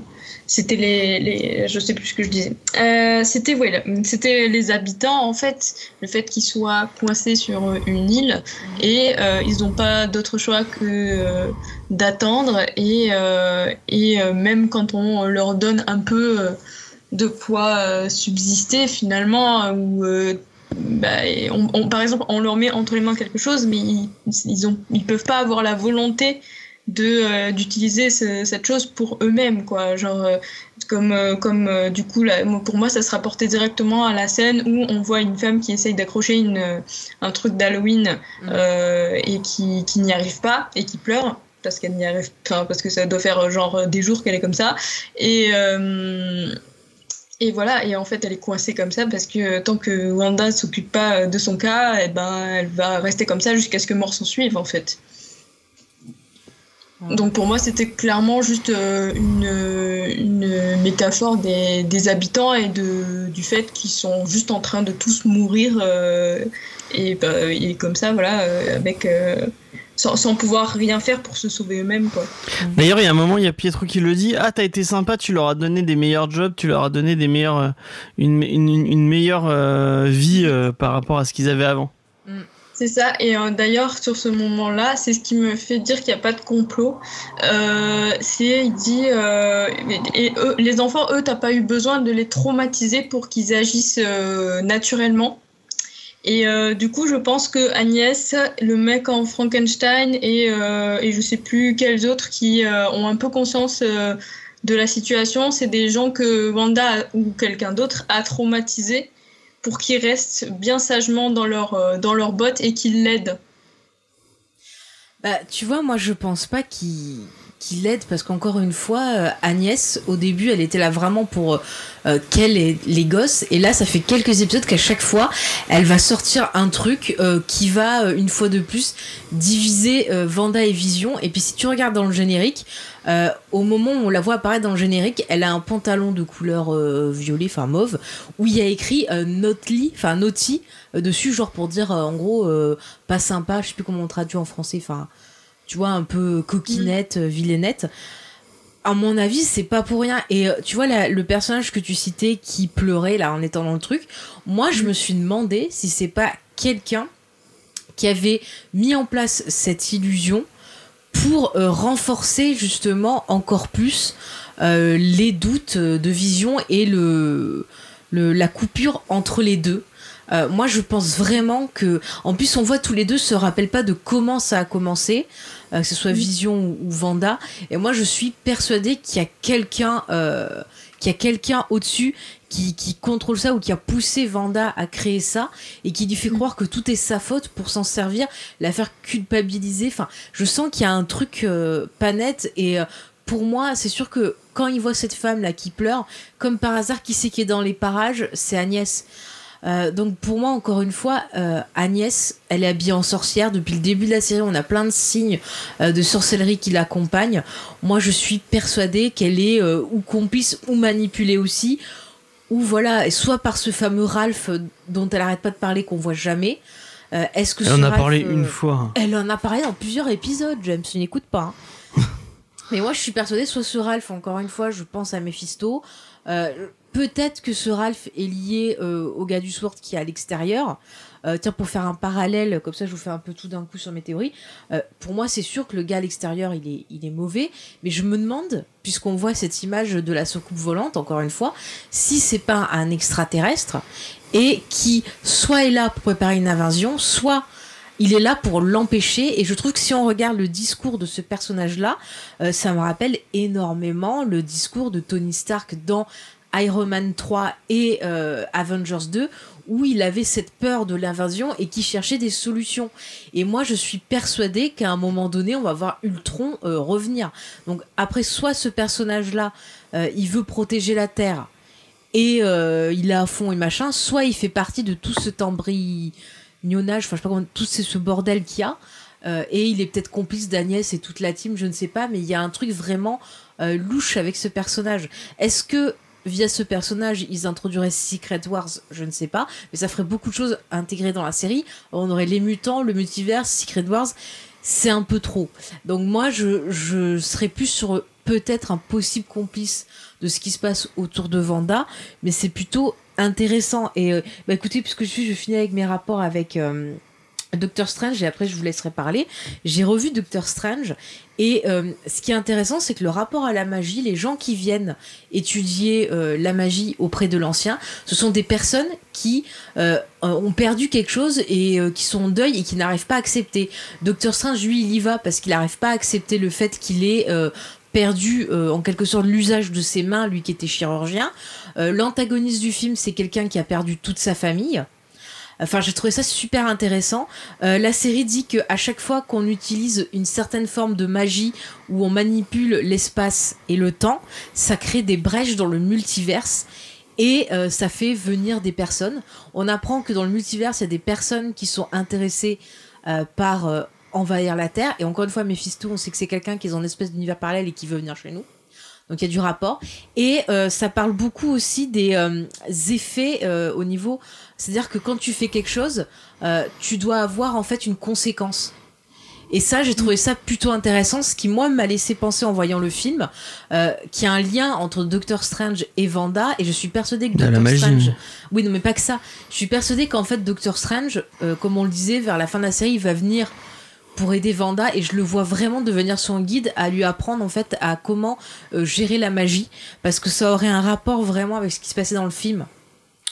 c'était les, les. Je sais plus ce que je disais. Euh, c'était ouais, c'était les habitants, en fait. Le fait qu'ils soient coincés sur une île et euh, ils n'ont pas d'autre choix que euh, d'attendre. Et, euh, et euh, même quand on leur donne un peu euh, de quoi euh, subsister, finalement, euh, ou. euh, bah, et on, on- par exemple, on leur met entre les mains quelque chose, mais ils, ils, ont, ils peuvent pas avoir la volonté de euh, d'utiliser ce- cette chose pour eux-mêmes, quoi. Genre, euh, comme, euh, comme du coup, là, pour moi, ça se rapportait directement à la scène où on voit une femme qui essaye d'accrocher une, un truc d'Halloween Mm. et qui, qui n'y arrive pas et qui pleure parce qu'elle n'y arrive parce que ça doit faire genre des jours qu'elle est comme ça. Et, et voilà, et en fait, elle est coincée comme ça parce que tant que Wanda s'occupe pas de son cas, eh ben, elle va rester comme ça jusqu'à ce que mort s'en suive, en fait. Donc pour moi, c'était clairement juste euh, une, une métaphore des, des habitants et de, du fait qu'ils sont juste en train de tous mourir euh, et, bah, et comme ça, voilà, euh, avec euh, sans, sans pouvoir rien faire pour se sauver eux-mêmes, quoi. D'ailleurs, il y a un moment, il y a Pietro qui le dit. Ah, t'as été sympa, tu leur as donné des meilleurs jobs, tu leur as donné des meilleurs, euh, une, une, une meilleure euh, vie euh, par rapport à ce qu'ils avaient avant. C'est ça, et d'ailleurs sur ce moment-là, c'est ce qui me fait dire qu'il n'y a pas de complot. C'est, il dit, et, eux, les enfants, eux, t'as pas eu besoin de les traumatiser pour qu'ils agissent naturellement. Et euh, du coup, je pense que Agnès, le mec en Frankenstein et, euh, et je sais plus quels autres qui euh, ont un peu conscience euh, de la situation, c'est des gens que Wanda ou quelqu'un d'autre a traumatisé pour qu'ils restent bien sagement dans leur, dans botte et qu'ils l'aident. Bah, tu vois, moi, je pense pas qu'il qui l'aide parce qu'encore une fois, euh, Agnès, au début, elle était là vraiment pour euh, qu'elle et les gosses. Et là, ça fait quelques épisodes qu'à chaque fois, elle va sortir un truc euh, qui va, une fois de plus, diviser Vanda et Vision. Et puis, si tu regardes dans le générique, au moment où on la voit apparaître dans le générique, elle a un pantalon de couleur violet, enfin mauve, où il y a écrit Notly, enfin Naughty dessus, genre pour dire en gros pas sympa, je sais plus comment on traduit en français, enfin tu vois un peu coquinette, euh, vilainette. À mon avis, c'est pas pour rien. Et euh, tu vois la- le personnage que tu citais qui pleurait là en étant dans le truc, moi je me suis demandé si c'est pas quelqu'un qui avait mis en place cette illusion pour euh, renforcer justement encore plus euh, les doutes de vision et le, le- la coupure entre les deux. Euh, moi, je pense vraiment que, en plus, on voit tous les deux se rappellent pas de comment ça a commencé, euh, que ce soit Vision ou, ou Vanda. Et moi, je suis persuadée qu'il y a quelqu'un, euh, qu'il y a quelqu'un au-dessus qui, qui contrôle ça ou qui a poussé Vanda à créer ça et qui lui fait croire que tout est sa faute pour s'en servir, la faire culpabiliser. Enfin, je sens qu'il y a un truc euh, pas net et euh, pour moi, c'est sûr que quand il voit cette femme là qui pleure, comme par hasard, qui c'est qui est dans les parages? C'est Agnès. Euh, donc pour moi, encore une fois, euh, Agnès, elle est habillée en sorcière. Depuis le début de la série, on a plein de signes euh, de sorcellerie qui l'accompagnent. Moi, je suis persuadée qu'elle est ou complice ou manipulée aussi. Ou voilà, soit par ce fameux Ralph dont elle arrête pas de parler qu'on voit jamais. Est-ce que Elle en a Ralph, parlé une fois. elle en a parlé dans plusieurs épisodes, James. Tu n'écoutes pas. hein. Mais moi, je suis persuadée, soit ce Ralph, encore une fois, je pense à Mephisto. Peut-être que ce Ralph est lié euh, au gars du Sword qui est à l'extérieur. Euh, tiens, pour faire un parallèle, comme ça je vous fais un peu tout d'un coup sur mes théories. Euh, pour moi, c'est sûr que le gars à l'extérieur, il est, mauvais. Mais je me demande, puisqu'on voit cette image de la soucoupe volante, encore une fois, si c'est pas un extraterrestre et qui soit est là pour préparer une invasion, soit il est là pour l'empêcher. Et je trouve que si on regarde le discours de ce personnage-là, ça me rappelle énormément le discours de Tony Stark dans Iron Man 3 et euh, Avengers 2 où il avait cette peur de l'invasion et qui cherchait des solutions. Et moi, je suis persuadée qu'à un moment donné, on va voir Ultron euh, revenir. Donc après, soit ce personnage-là, euh, il veut protéger la Terre et il est à fond et machin, soit il fait partie de tout ce embryonnage, enfin je sais pas comment, tout ce, ce bordel qu'il y a, et il est peut-être complice d'Agnès et toute la team, je ne sais pas, mais il y a un truc vraiment louche avec ce personnage. Est-ce que via ce personnage, ils introduiraient Secret Wars, je ne sais pas, mais ça ferait beaucoup de choses intégrées dans la série. On aurait les mutants, le multivers, Secret Wars, c'est un peu trop. Donc moi, je, serais plus sur peut-être un possible complice de ce qui se passe autour de Vanda, mais c'est plutôt intéressant. Et euh, bah écoutez, puisque je suis, je finis avec mes rapports avec euh, Doctor Strange et après je vous laisserai parler. J'ai revu Doctor Strange et euh, ce qui est intéressant, c'est que le rapport à la magie, les gens qui viennent étudier euh, la magie auprès de l'ancien, ce sont des personnes qui euh, ont perdu quelque chose et qui sont en deuil et qui n'arrivent pas à accepter. Doctor Strange, lui, il y va parce qu'il n'arrive pas à accepter le fait qu'il est perdu en quelque sorte l'usage de ses mains, lui qui était chirurgien. L'antagoniste du film, c'est quelqu'un qui a perdu toute sa famille. Enfin, j'ai trouvé ça super intéressant. Euh, la série dit que à chaque fois qu'on utilise une certaine forme de magie où on manipule l'espace et le temps, ça crée des brèches dans le multiverse et euh, ça fait venir des personnes. On apprend que dans le multiverse, il y a des personnes qui sont intéressées euh, par euh, envahir la Terre. Et encore une fois, Mephisto, on sait que c'est quelqu'un qui est dans une espèce d'univers parallèle et qui veut venir chez nous. Donc il y a du rapport. Et euh, ça parle beaucoup aussi des euh, effets euh, au niveau... C'est-à-dire que quand tu fais quelque chose, tu dois avoir en fait une conséquence. Et ça, j'ai trouvé ça plutôt intéressant, ce qui moi m'a laissé penser en voyant le film, euh, qu'il y a un lien entre Doctor Strange et Vanda, et je suis persuadée que Doctor magie. Strange, oui, non, mais pas que ça. Je suis persuadée qu'en fait Doctor Strange, euh, comme on le disait, vers la fin de la série, il va venir pour aider Vanda, et je le vois vraiment devenir son guide, à lui apprendre en fait à comment euh, gérer la magie, parce que ça aurait un rapport vraiment avec ce qui se passait dans le film.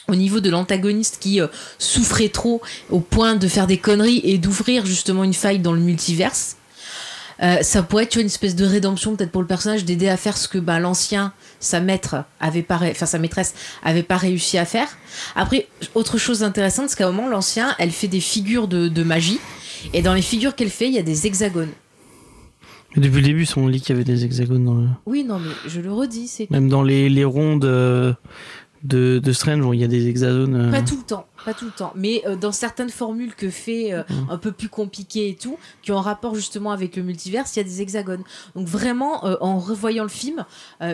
Au niveau de l'antagoniste qui euh, souffrait trop au point de faire des conneries et d'ouvrir justement une faille dans le multiverse. Euh, ça pourrait être une espèce de rédemption peut-être pour le personnage d'aider à faire ce que bah, l'ancien sa maître avait pas enfin sa maîtresse avait pas réussi à faire. Après autre chose intéressante c'est qu'à un moment l'ancien elle fait des figures de magie et dans les figures qu'elle fait il y a des hexagones Mais depuis le début, on lit qu'il y avait des hexagones dans le... Oui, non, mais je le redis, c'est Même dans les, les rondes euh, de, de Strange, il y a des hexagones. euh, Pas tout le temps, pas tout le temps. Mais euh, dans certaines formules que fait Mhm. un peu plus compliquées et tout, qui ont un rapport justement avec le multivers, il y a des hexagones. Donc vraiment, en revoyant le film,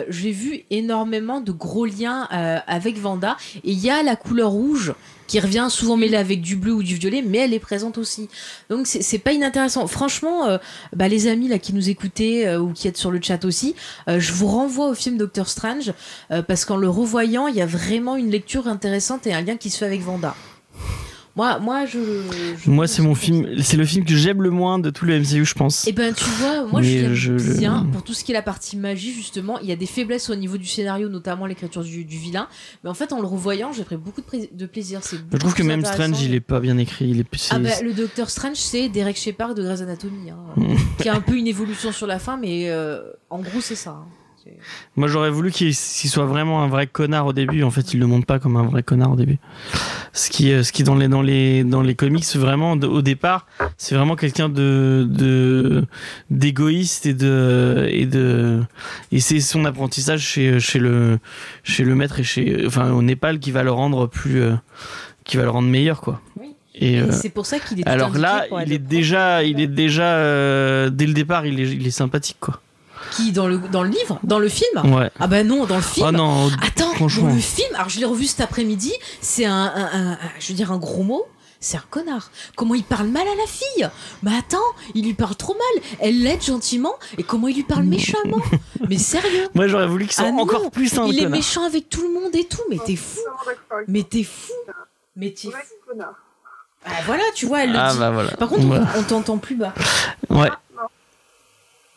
j'ai vu énormément de gros liens avec Vanda. Et il y a la couleur rouge qui revient souvent mêlée avec du bleu ou du violet, mais elle est présente aussi. Donc c'est pas inintéressant. Franchement, euh, bah, les amis là qui nous écoutaient euh, ou qui êtes sur le chat aussi, euh, je vous renvoie au film Doctor Strange euh, parce qu'en le revoyant, il y a vraiment une lecture intéressante et un lien qui se fait avec Vanda. Moi, moi, je. je Moi, c'est mon film, c'est le film que j'aime le moins de tout le MCU, je pense. Et ben, tu vois, moi, Mais je l'aime je- bien pour tout ce qui est la partie magie, justement. Il y a des faiblesses au niveau du scénario, notamment l'écriture du, du vilain. Mais en fait, en le revoyant, j'ai pris beaucoup de, plaisir. Je trouve que même. Strange, il est pas bien écrit. Il est, c'est- Ah bah, le Docteur Strange, c'est Derek Shepard de Grey's Anatomy, hein, qui a un peu une évolution sur la fin, mais euh, en gros, c'est ça. hein. Moi, j'aurais voulu qu'il soit vraiment un vrai connard au début. En fait, il le montre pas comme un vrai connard au début. Ce qui, euh, ce qui dans les dans les dans les comics, vraiment au départ, c'est vraiment quelqu'un de de d'égoïste et de et de et c'est son apprentissage chez chez le chez le maître et chez enfin au Népal qui va le rendre plus euh, qui va le rendre meilleur quoi. Oui. Et Et euh, c'est pour ça qu'il est alors là, il est déjà il est déjà euh, dès le départ, il est il est sympathique quoi. Qui dans le dans le livre, dans le film Ouais. Ah bah non, dans le film. Non, Attends, franchement. dans le film, alors je l'ai revu cet après-midi, c'est un, un- un- un- je veux dire un gros mot, c'est un connard. Comment il parle mal à la fille? Mais attends, il lui parle trop mal. Elle l'aide gentiment, et comment il lui parle méchamment? Mais sérieux? Moi, j'aurais voulu qu'il soit Ah non, encore plus un Il est méchant avec tout le monde et tout, mais t'es fou Mais t'es fou Mais t'es fou. Ah voilà, tu vois, elle le Ah dit. bah voilà. Par contre, on- Voilà. on t'entend plus bas. Ouais,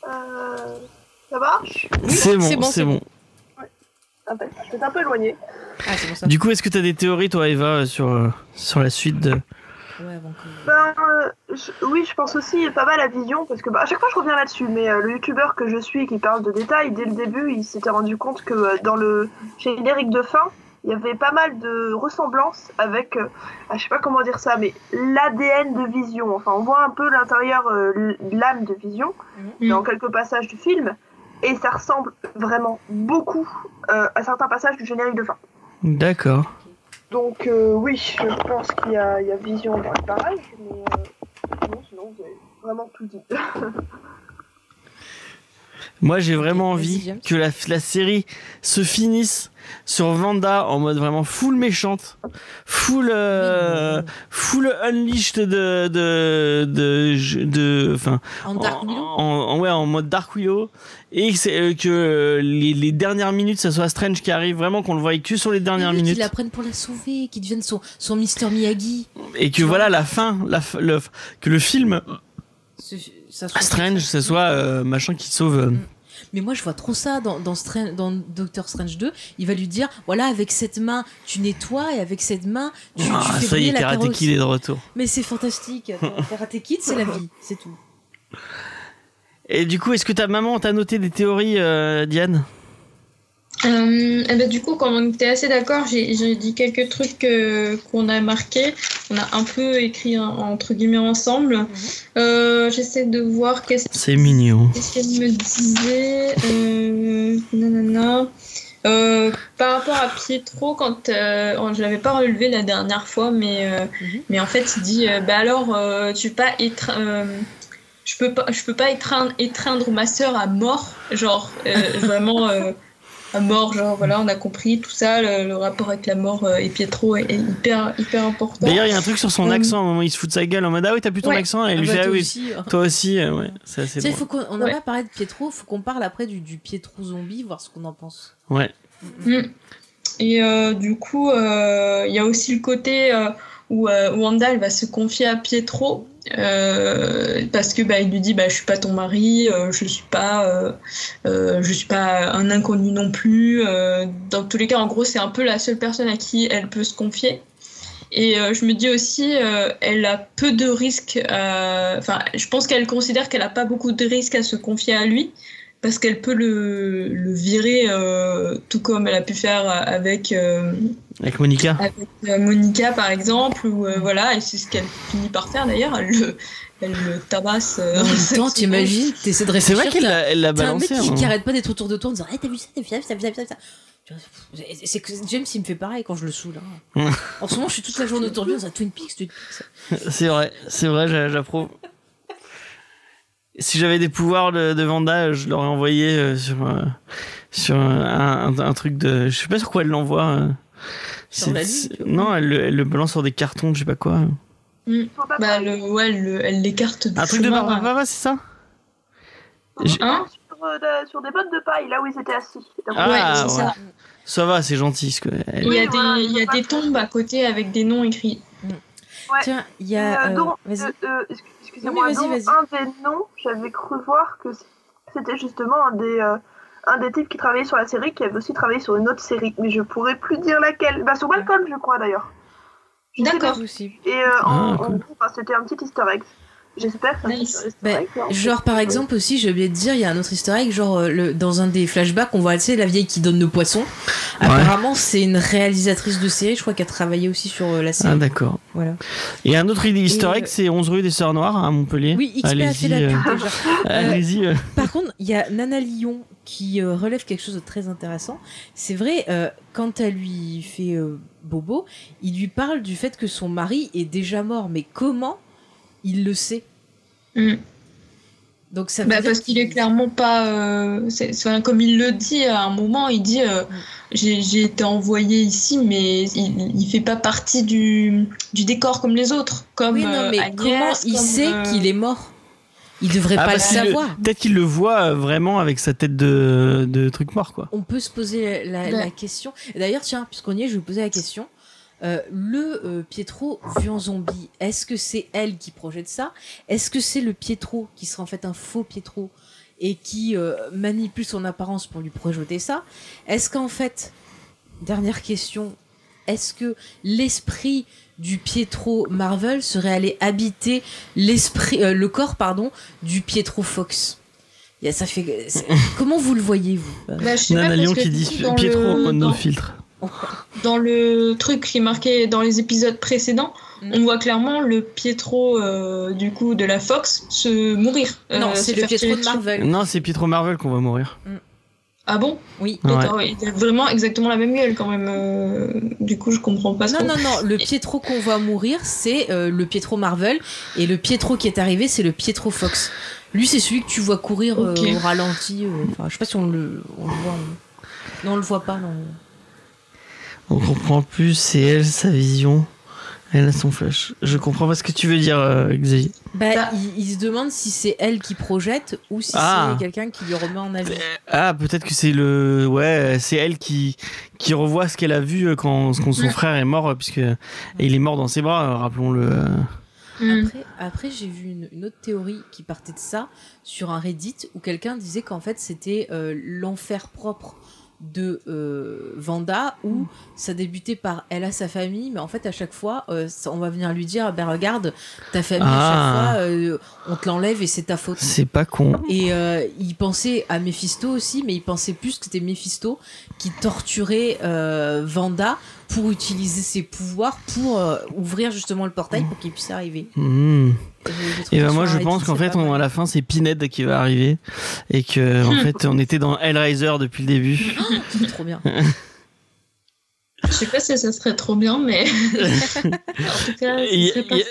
Euh, ça marche c'est bon, c'est bon, c'est bon. Ah Je vais un peu éloigné. Ah, ça. Du coup, est-ce que t'as des théories, toi, Eva, euh, sur, euh, sur la suite de... Ouais, que- Ben, euh, je- oui, je pense aussi pas mal à Vision, parce que bah, à chaque fois je reviens là-dessus, mais euh, le youtubeur que je suis qui parle de détails, dès le début, il s'était rendu compte que euh, dans le générique de fin, il y avait pas mal de ressemblances avec, euh, ah, je sais pas comment dire ça, mais l'ADN de Vision. Enfin, on voit un peu l'intérieur, euh, l'âme de Vision Mhm. dans quelques passages du film, et ça ressemble vraiment beaucoup euh, à certains passages du générique de fin. D'accord. Donc euh, oui, je pense qu'il y, a il y a Vision dans le barrage, mais euh, sinon, sinon, vous avez vraiment tout dit. Moi, j'ai vraiment envie que la, la série se finisse sur Vanda en mode vraiment full méchante, full, euh, full unleashed de, de, de, de, enfin, En Dark en, en- ouais, en mode Dark Willow, et que, euh, que euh, les, les dernières minutes, ça soit Strange qui arrive, vraiment qu'on le voie que sur les dernières Oui, minutes. Qu'il la pour la sauver, qu'il devienne son, son Mr. Miyagi. et que voilà la fin, la, le, que le film ça soit- Strange, ce soit euh, machin qui sauve. euh, Mais moi, je vois trop ça dans, dans, Stra- dans Doctor Strange 2. Il va lui dire voilà, avec cette main, tu nettoies, et avec cette main, tu, tu Ah, fais ça y est, la Karate. Kid est de retour. Mais c'est fantastique. Karate Kid, c'est la vie, c'est tout. Et du coup, est-ce que ta maman t'a noté des théories, euh, Diane? Euh, eh ben, du coup, comme on était assez d'accord, j'ai dit quelques trucs euh, qu'on a marqués. On a un peu écrit hein, entre guillemets ensemble. Euh, J'essaie de voir qu'est-ce C'est mignon. qu'est-ce qu'elle me disait. Euh, nanana. Euh, par rapport à Pietro, quand euh, oh, je l'avais pas relevé la dernière fois, mais euh, Mhm. mais en fait il dit euh, bah alors euh, tu peux pas être je peux pas je peux pas étreindre, étreindre ma sœur à mort genre euh, vraiment euh, à mort genre voilà on a compris tout ça le, le rapport avec la mort euh, et Pietro est, est hyper hyper important D'ailleurs, il y a un truc sur son Euh, accent. À un moment, il se fout de sa guelle en mode Ah oui, t'as plus ton Ouais. accent. Et il Ah lui bah, fait Ah toi oui, aussi, hein. toi aussi. euh, ouais, c'est assez Tu sais, il bon. faut qu'on on n'a Ouais. pas parlé de Pietro, faut qu'on parle après du, du Pietro zombie, voir ce qu'on en pense. Ouais. Mm. Et euh, du coup, euh, il y a aussi le côté euh, où euh, Wanda elle va se confier à Pietro euh, parce que bah, il lui dit bah je suis pas ton mari, euh, je suis pas euh, euh, je suis pas un inconnu non plus. euh, dans tous les cas, en gros, c'est un peu la seule personne à qui elle peut se confier. Et euh, je me dis aussi, euh, elle a peu de risques. Enfin, je pense qu'elle considère qu'elle a pas beaucoup de risques à se confier à lui parce qu'elle peut le, le virer, euh, tout comme elle a pu faire avec, euh, Avec Monica. avec euh, Monica par exemple, ou euh, voilà, et c'est ce qu'elle finit par faire d'ailleurs. Elle le, elle le tabasse. euh, En même temps, t'imagines, t'essaies de C'est réfléchir. vrai qu'elle l'a elle l'a T'as un mec balancé. qui, hein. qui arrête pas d'être autour de toi en disant hey, T'as vu ça, t'as vu ça, t'as vu ça, t'as vu ça, t'as vu ça. C'est que James, il me fait pareil quand je le saoule. hein. en ce moment, je suis toute la journée autour de lui en disant Twin Peaks, Twin Peaks. C'est vrai, c'est vrai, j'a- j'approuve. Si j'avais des pouvoirs de, de Vanda, je l'aurais envoyé euh, sur, euh, sur un, un- un truc de. Je sais pas sur quoi elle l'envoie. euh. Non, elle, le- elle le balance sur des cartons, je sais pas quoi. Mm. Bah, le, ouais, elle, le- elle l'écarte du Un truc de Barbara. Bava, c'est ça Hein sur, de- sur des bottes de paille, là où ils étaient assis. Ah, Ouais, c'est ouais. ça. Ça va, c'est gentil. ce que- elle- Il y a Oui, voilà, des, il y a faut pas- des tombes à côté avec des noms écrits. Ouais. Tiens, il y a. euh, euh, euh, euh, Excusez-moi, Oui, vas-y, dont vas-y. un des noms, j'avais cru voir que c'était justement un des, euh, un des types qui travaillait sur la série, qui avait aussi travaillé sur une autre série, mais je pourrais plus dire laquelle. Bah, sur Malcolm, je crois d'ailleurs. D'accord. Et euh, en, Ah, en cool. gros, bah, c'était un petit easter egg. J'espère que c'est un Nice. easter Bah, Genre, par exemple, aussi, j'ai oublié de dire, il y a un autre egg, genre, euh, le, dans un des flashbacks, on voit, tu sais, la vieille qui donne le poisson. Apparemment, c'est une réalisatrice de série, je crois qu'elle a travaillé aussi sur euh, la Ah, série. d'accord. voilà. Et un autre egg, euh, c'est 11 rue des Sœurs Noires à Montpellier. Oui, XP a fait Allez-y, la euh. Allez-y. euh. Par contre, il y a Nana Lyon qui euh, relève quelque chose de très intéressant. C'est vrai, euh, quand elle lui fait euh, bobo, il lui parle du fait que son mari est déjà mort. Mais comment il le sait Mm. Donc ça Bah, parce qu'il est clairement pas. euh, comme il le dit à un moment, il dit euh, j'ai été envoyé ici, mais il, il fait pas partie du, du décor comme les autres. Comme Oui, non, euh, mais Agnès, comment il comme, sait euh, qu'il est mort? Il devrait Ah, pas le savoir. Peut-être qu'il le voit euh, vraiment avec sa tête de, de truc mort, quoi. On peut se poser la, la- Ouais. la question. Et D'ailleurs, tiens, puisqu'on y est, je vais vous poser la question. Euh, le euh, Pietro vu en zombie, est-ce que c'est elle qui projette ça? Est-ce que c'est le Pietro qui sera en fait un faux Pietro et qui euh, manipule son apparence pour lui projeter ça? Est-ce qu'en fait, dernière question, est-ce que l'esprit du Pietro Marvel serait allé habiter l'esprit, euh, le corps pardon, du Pietro Fox? Il y a- ça fait, comment vous le voyez vous? Bah, parce Lyon que qui dit Pietro le- dans- filtre. Dans le truc qui est marqué dans les épisodes précédents, Mm. on voit clairement le Pietro euh, du coup de la Fox se mourir. euh, Non, c'est le Pietro de dessus. Marvel. Non, c'est Pietro Marvel qu'on va mourir. Ah bon? Oui. D'accord, oui. Il a vraiment exactement la même gueule quand même. euh, Du coup, je comprends pas Non, trop. non, non, le Pietro qu'on voit mourir, c'est euh, le Pietro Marvel. Et le Pietro qui est arrivé, c'est le Pietro Fox. Lui, c'est celui que tu vois courir euh, au ralenti. euh, Enfin, je sais pas si on le, on le voit. on- Non, on le voit pas. Non. On comprend plus, c'est elle, sa vision. Elle a son flash. Je comprends pas ce que tu veux dire, euh, Xavier. Bah, il, il se demande si c'est elle qui projette ou si Ah. c'est quelqu'un qui lui remet en avis. Ah, peut-être que c'est le. Ouais, c'est elle qui, qui revoit ce qu'elle a vu euh, quand, quand son Mm. frère est mort, euh, puisque il est mort dans ses bras, euh, rappelons-le. euh. Hmm. Après, après j'ai vu une, une autre théorie qui partait de ça sur un Reddit où quelqu'un disait qu'en fait c'était euh, l'enfer propre de euh, Vanda où ça débutait par elle a sa famille mais en fait à chaque fois euh, ça- on va venir lui dire ben regarde ta famille à Ah. chaque fois euh, on te l'enlève et c'est ta faute C'est pas con. et il pensait à Mephisto aussi mais il pensait plus que c'était Mephisto qui torturait Vanda pour utiliser ses pouvoirs pour euh, ouvrir justement le portail pour qu'il puisse arriver Hmm. et, Et ben moi je pense qu'en fait on, à la fin c'est Pinhead qui va arriver et que en Hmm. fait on était dans Hellraiser depuis le début. C'est trop bien. Je sais pas si ça serait trop bien, mais. en tout cas, Et Il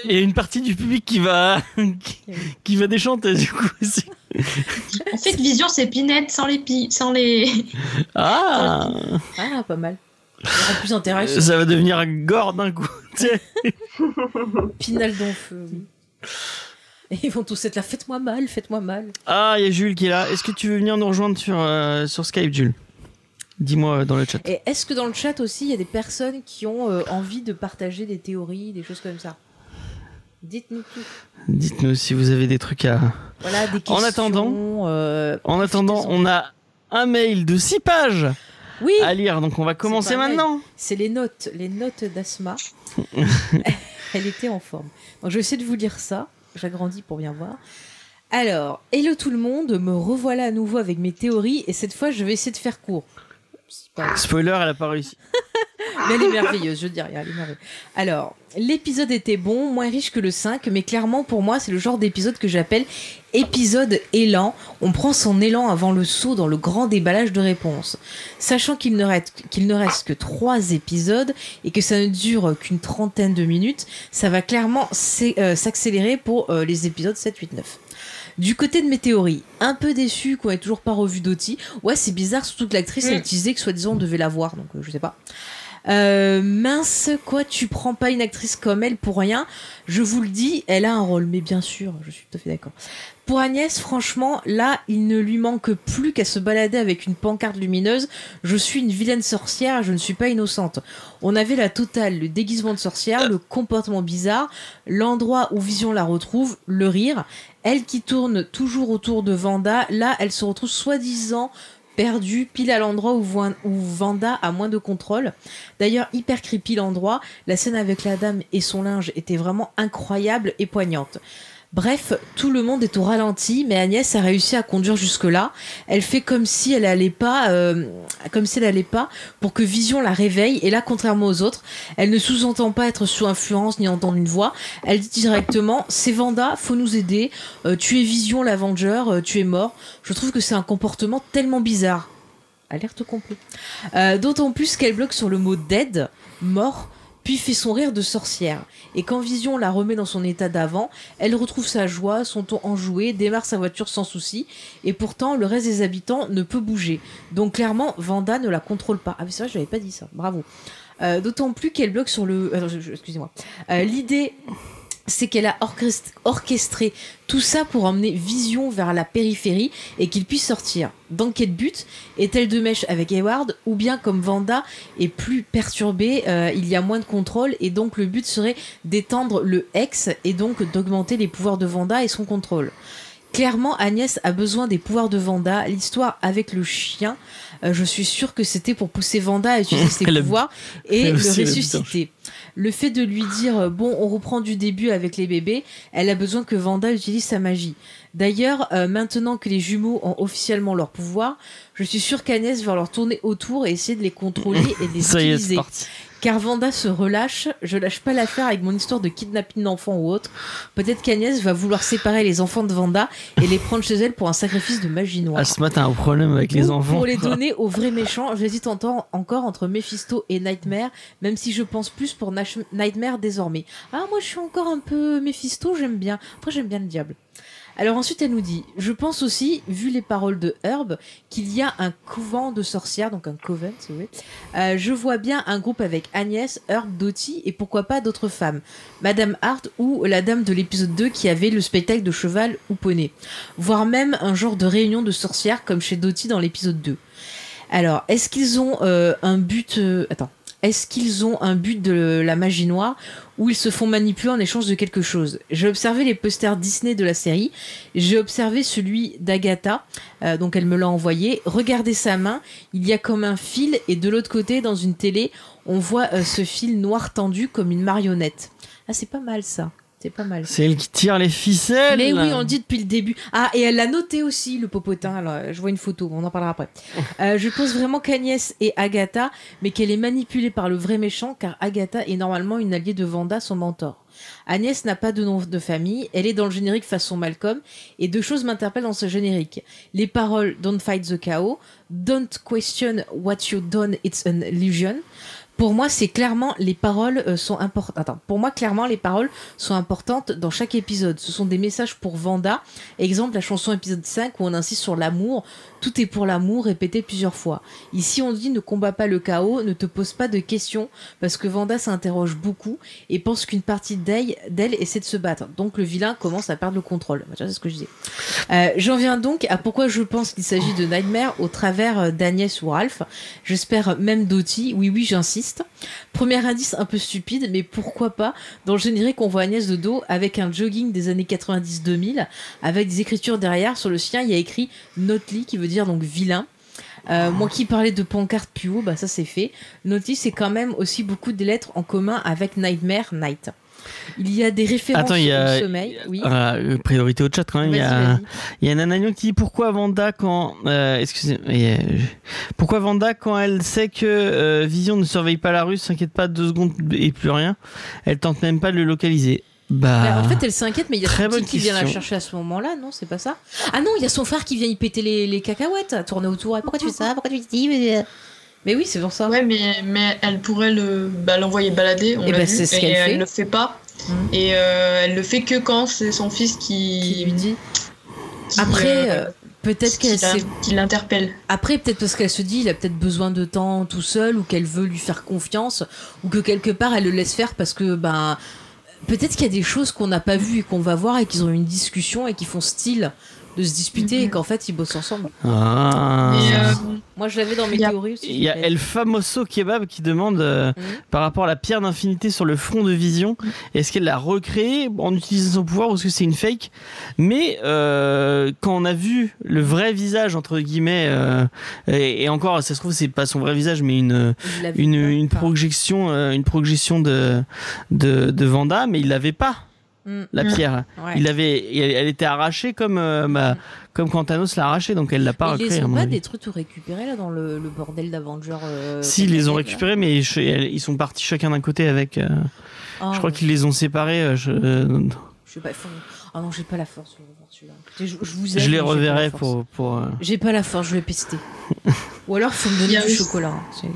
y, y y a une partie du public qui va qui, qui va déchanter du coup. c'est- En fait, Vision, c'est Pinette sans les pi... sans les. Ah, Ah, pas mal. Ça rend plus intéressant. ça va devenir gore d'un coup. Pinal dans le feu. oui. Et ils vont tous être là, faites-moi mal, faites-moi mal. Ah, il y a Jules qui est là. Est-ce que tu veux venir nous rejoindre sur euh, sur Skype, Jules? Dis-moi euh, dans le chat. Et est-ce que dans le chat aussi, il y a des personnes qui ont euh, envie de partager des théories, des choses comme ça? Dites-nous tout. Dites-nous si vous avez des trucs à. Voilà, des questions. En attendant- euh, En attendant, on a un mail de 6 pages Oui, à lire, donc on va commencer maintenant. c'est les notes, les notes d'Asma. Elle était en forme. Donc je vais essayer de vous lire ça. J'agrandis pour bien voir. Alors, hello tout le monde, me revoilà à nouveau avec mes théories et cette fois je vais essayer de faire court. Spoiler, elle a pas réussi. Mais elle est merveilleuse, je dis rien, elle est merveilleuse. Alors, l'épisode était bon, moins riche que le 5, mais clairement pour moi, c'est le genre d'épisode que j'appelle épisode élan. On prend son élan avant le saut dans le grand déballage de réponses. Sachant qu'il ne reste, qu'il ne reste que 3 épisodes et que ça ne dure qu'une trentaine de minutes, ça va clairement euh, s'accélérer pour euh, les épisodes 7, 8, 9. Du côté de mes théories, un peu déçu qu'on ait toujours pas revu Doty. Ouais, c'est bizarre, surtout que l'actrice, elle Mm. disait que soi-disant on devait la voir, donc euh, je sais pas. Euh, mince, quoi, tu prends pas une actrice comme elle pour rien? Je vous le dis, elle a un rôle, mais bien sûr, je suis tout à fait d'accord. Pour Agnès, franchement, là, il ne lui manque plus qu'à se balader avec une pancarte lumineuse. Je suis une vilaine sorcière, je ne suis pas innocente. On avait la totale, le déguisement de sorcière, le comportement bizarre, l'endroit où Vision la retrouve, le rire. Elle qui tourne toujours autour de Vanda, là, elle se retrouve soi-disant perdue, pile à l'endroit où, Van- où Vanda a moins de contrôle. D'ailleurs, hyper creepy l'endroit. La scène avec la dame et son linge était vraiment incroyable et poignante. Bref, tout le monde est au ralenti, mais Agnès a réussi à conduire jusque-là. Elle fait comme si elle allait pas, euh, comme si elle allait pas, pour que Vision la réveille. Et là, contrairement aux autres, elle ne sous-entend pas être sous influence ni entendre une voix. Elle dit directement "C'est Vanda, faut nous aider. Euh, tu es Vision, l'Avenger, euh, tu es mort." Je trouve que c'est un comportement tellement bizarre. Alerte complet. Euh, D'autant plus qu'elle bloque sur le mot dead, mort, puis fait son rire de sorcière. Et quand Vision la remet dans son état d'avant, elle retrouve sa joie, son ton enjoué, démarre sa voiture sans souci, et pourtant le reste des habitants ne peut bouger. Donc clairement, Vanda ne la contrôle pas. Ah mais c'est vrai, je n'avais pas dit ça, bravo. Euh, D'autant plus qu'elle bloque sur le... je- Excusez-moi. Euh, L'idée c'est qu'elle a orchest- orchestré tout ça pour emmener Vision vers la périphérie et qu'il puisse sortir. Dans quel but Est-elle de mèche avec Hayward ou bien comme Vanda est plus perturbée, euh, il y a moins de contrôle et donc le but serait d'étendre le ex et donc d'augmenter les pouvoirs de Vanda et son contrôle. Clairement, Agnès a besoin des pouvoirs de Vanda. L'histoire avec le chien, euh, je suis sûre que c'était pour pousser Vanda à utiliser ses pouvoirs et le ressusciter. Le fait de lui dire euh, bon, on reprend du début avec les bébés, elle a besoin que Vanda utilise sa magie. D'ailleurs, euh, maintenant que les jumeaux ont officiellement leur pouvoir, je suis sûre qu'Agnès va leur tourner autour et essayer de les contrôler et de les Ça y est, c'est utiliser. parti. Car Vanda se relâche, je lâche pas l'affaire avec mon histoire de kidnapping d'enfants ou autre. Peut-être qu'Agnès va vouloir séparer les enfants de Vanda et les prendre chez elle pour un sacrifice de magie noire. Ah, ce matin, un problème avec les Ou enfants. Pour les donner aux vrais méchants, j'hésite encore, entre Mephisto et Nightmare, même si je pense plus pour Nightmare désormais. Ah, moi je suis encore un peu Mephisto, j'aime bien. Après, j'aime bien le diable. Alors ensuite, elle nous dit, je pense aussi, vu les paroles de Herb, qu'il y a un couvent de sorcières, donc un coven, si. Euh, je vois bien un groupe avec Agnès, Herb, Dottie et pourquoi pas d'autres femmes. Madame Hart ou la dame de l'épisode 2 qui avait le spectacle de cheval ou poney. Voire même un genre de réunion de sorcières comme chez Dottie dans l'épisode 2. Alors, est-ce qu'ils ont euh, un but... euh, attends. Est-ce qu'ils ont un but de la magie noire ou ils se font manipuler en échange de quelque chose? J'ai observé les posters Disney de la série. J'ai observé celui d'Agatha, euh, donc elle me l'a envoyé. Regardez sa main, il y a comme un fil et de l'autre côté, dans une télé, on voit euh, ce fil noir tendu comme une marionnette. Ah, c'est pas mal ça. C'est pas mal. C'est elle qui tire les ficelles. Mais oui, on le dit depuis le début. Ah, et elle l'a noté aussi, le popotin. Alors, je vois une photo, on en parlera après. Euh, je pense vraiment qu'Agnès est Agatha, mais qu'elle est manipulée par le vrai méchant, car Agatha est normalement une alliée de Vanda, son mentor. Agnès n'a pas de nom de famille, elle est dans le générique façon Malcolm, et deux choses m'interpellent dans ce générique. Les paroles Don't fight the chaos, Don't question what you done, it's an illusion. Pour moi, c'est clairement les paroles euh, sont importantes. Pour moi, clairement, les paroles sont importantes dans chaque épisode. Ce sont des messages pour Vanda. Exemple, la chanson épisode 5 où on insiste sur l'amour. Tout est pour l'amour, répété plusieurs fois. Ici, on dit ne combat pas le chaos, ne te pose pas de questions, parce que Vanda s'interroge beaucoup et pense qu'une partie d'elle essaie de se battre. Donc le vilain commence à perdre le contrôle. Bah, C'est ce que je disais. Euh, J'en viens donc à pourquoi je pense qu'il s'agit de Nightmare au travers euh, d'Agnès ou Ralph. J'espère même Doty. Oui, oui, j'insiste. Premier indice un peu stupide, mais pourquoi pas Dans le générique, on voit Agnès de dos avec un jogging des années 90-2000, avec des écritures derrière. Sur le sien, il y a écrit Notely, qui veut dire donc vilain. Euh, moi qui parlais de pancarte plus haut, bah ça c'est fait. Notely, c'est quand même aussi beaucoup de lettres en commun avec Nightmare, Night. Il y a des références Attends, il y a- au sommeil. Oui. Ah, euh, priorité au chat quand même. Il y a, il y a Nanagnon qui dit pourquoi Vanda quand euh, excusez euh, pourquoi Vanda quand elle sait que euh, Vision ne surveille pas la rue, s'inquiète pas deux secondes et plus rien, elle tente même pas de le localiser. Bah, Bah, en fait, elle s'inquiète, mais il y a son petit qui vient la chercher à ce moment-là, non C'est pas ça? Ah non, il y a son frère qui vient y péter les, les cacahuètes, tourner autour. Pourquoi tu fais ça? Pourquoi tu fais ça mais... oui, c'est pour ça. Ouais, mais, mais elle pourrait le, bah, l'envoyer balader, on Eh l'a ben, vu, c'est ce et qu'elle elle fait. le fait pas. Mhm. Et euh, elle le fait que quand c'est son fils qui, Qui lui dit. qui, Après, euh, euh, peut-être qu'elle s'est qui l'interpelle. Après, peut-être parce qu'elle se dit, il a peut-être besoin de temps tout seul, ou qu'elle veut lui faire confiance, ou que quelque part elle le laisse faire parce que, ben, peut-être qu'il y a des choses qu'on n'a pas vues et qu'on va voir et qu'ils ont eu une discussion et qu'ils font style de se disputer et Mhm. qu'en fait ils bossent ensemble. ah. Et, euh, Moi je l'avais dans mes théories aussi. Il y a El Famoso Kebab qui demande euh, Mhm. par rapport à la pierre d'infinité sur le front de Vision, est-ce qu'elle l'a recréée en utilisant son pouvoir ou est-ce que c'est une fake? Mais euh, quand on a vu le vrai visage entre guillemets, euh, et, et encore, ça se trouve c'est pas son vrai visage, mais une une, une projection euh, une projection de de, de Vanda, mais il l'avait pas mm, la Mm. pierre. ouais. Il avait, elle, elle était arrachée comme euh, bah, Mm. comme quand Thanos l'a arrachée, donc elle l'a pas Ils recréée. les à ont pas avis. des trucs tout récupérés là dans le, le bordel d'Avengers euh, Si, ils les ont récupérés, mais je- ils sont partis chacun d'un côté avec. euh, Ah, je crois ouais. qu'ils les ont séparés. euh, Je, euh, Je sais pas. faut- Ah non, j'ai pas la force. Je, je vous aime, je les reverrai pour. pour euh, J'ai pas la force, je vais pester. Ou alors, faut me donner du chocolat. hein.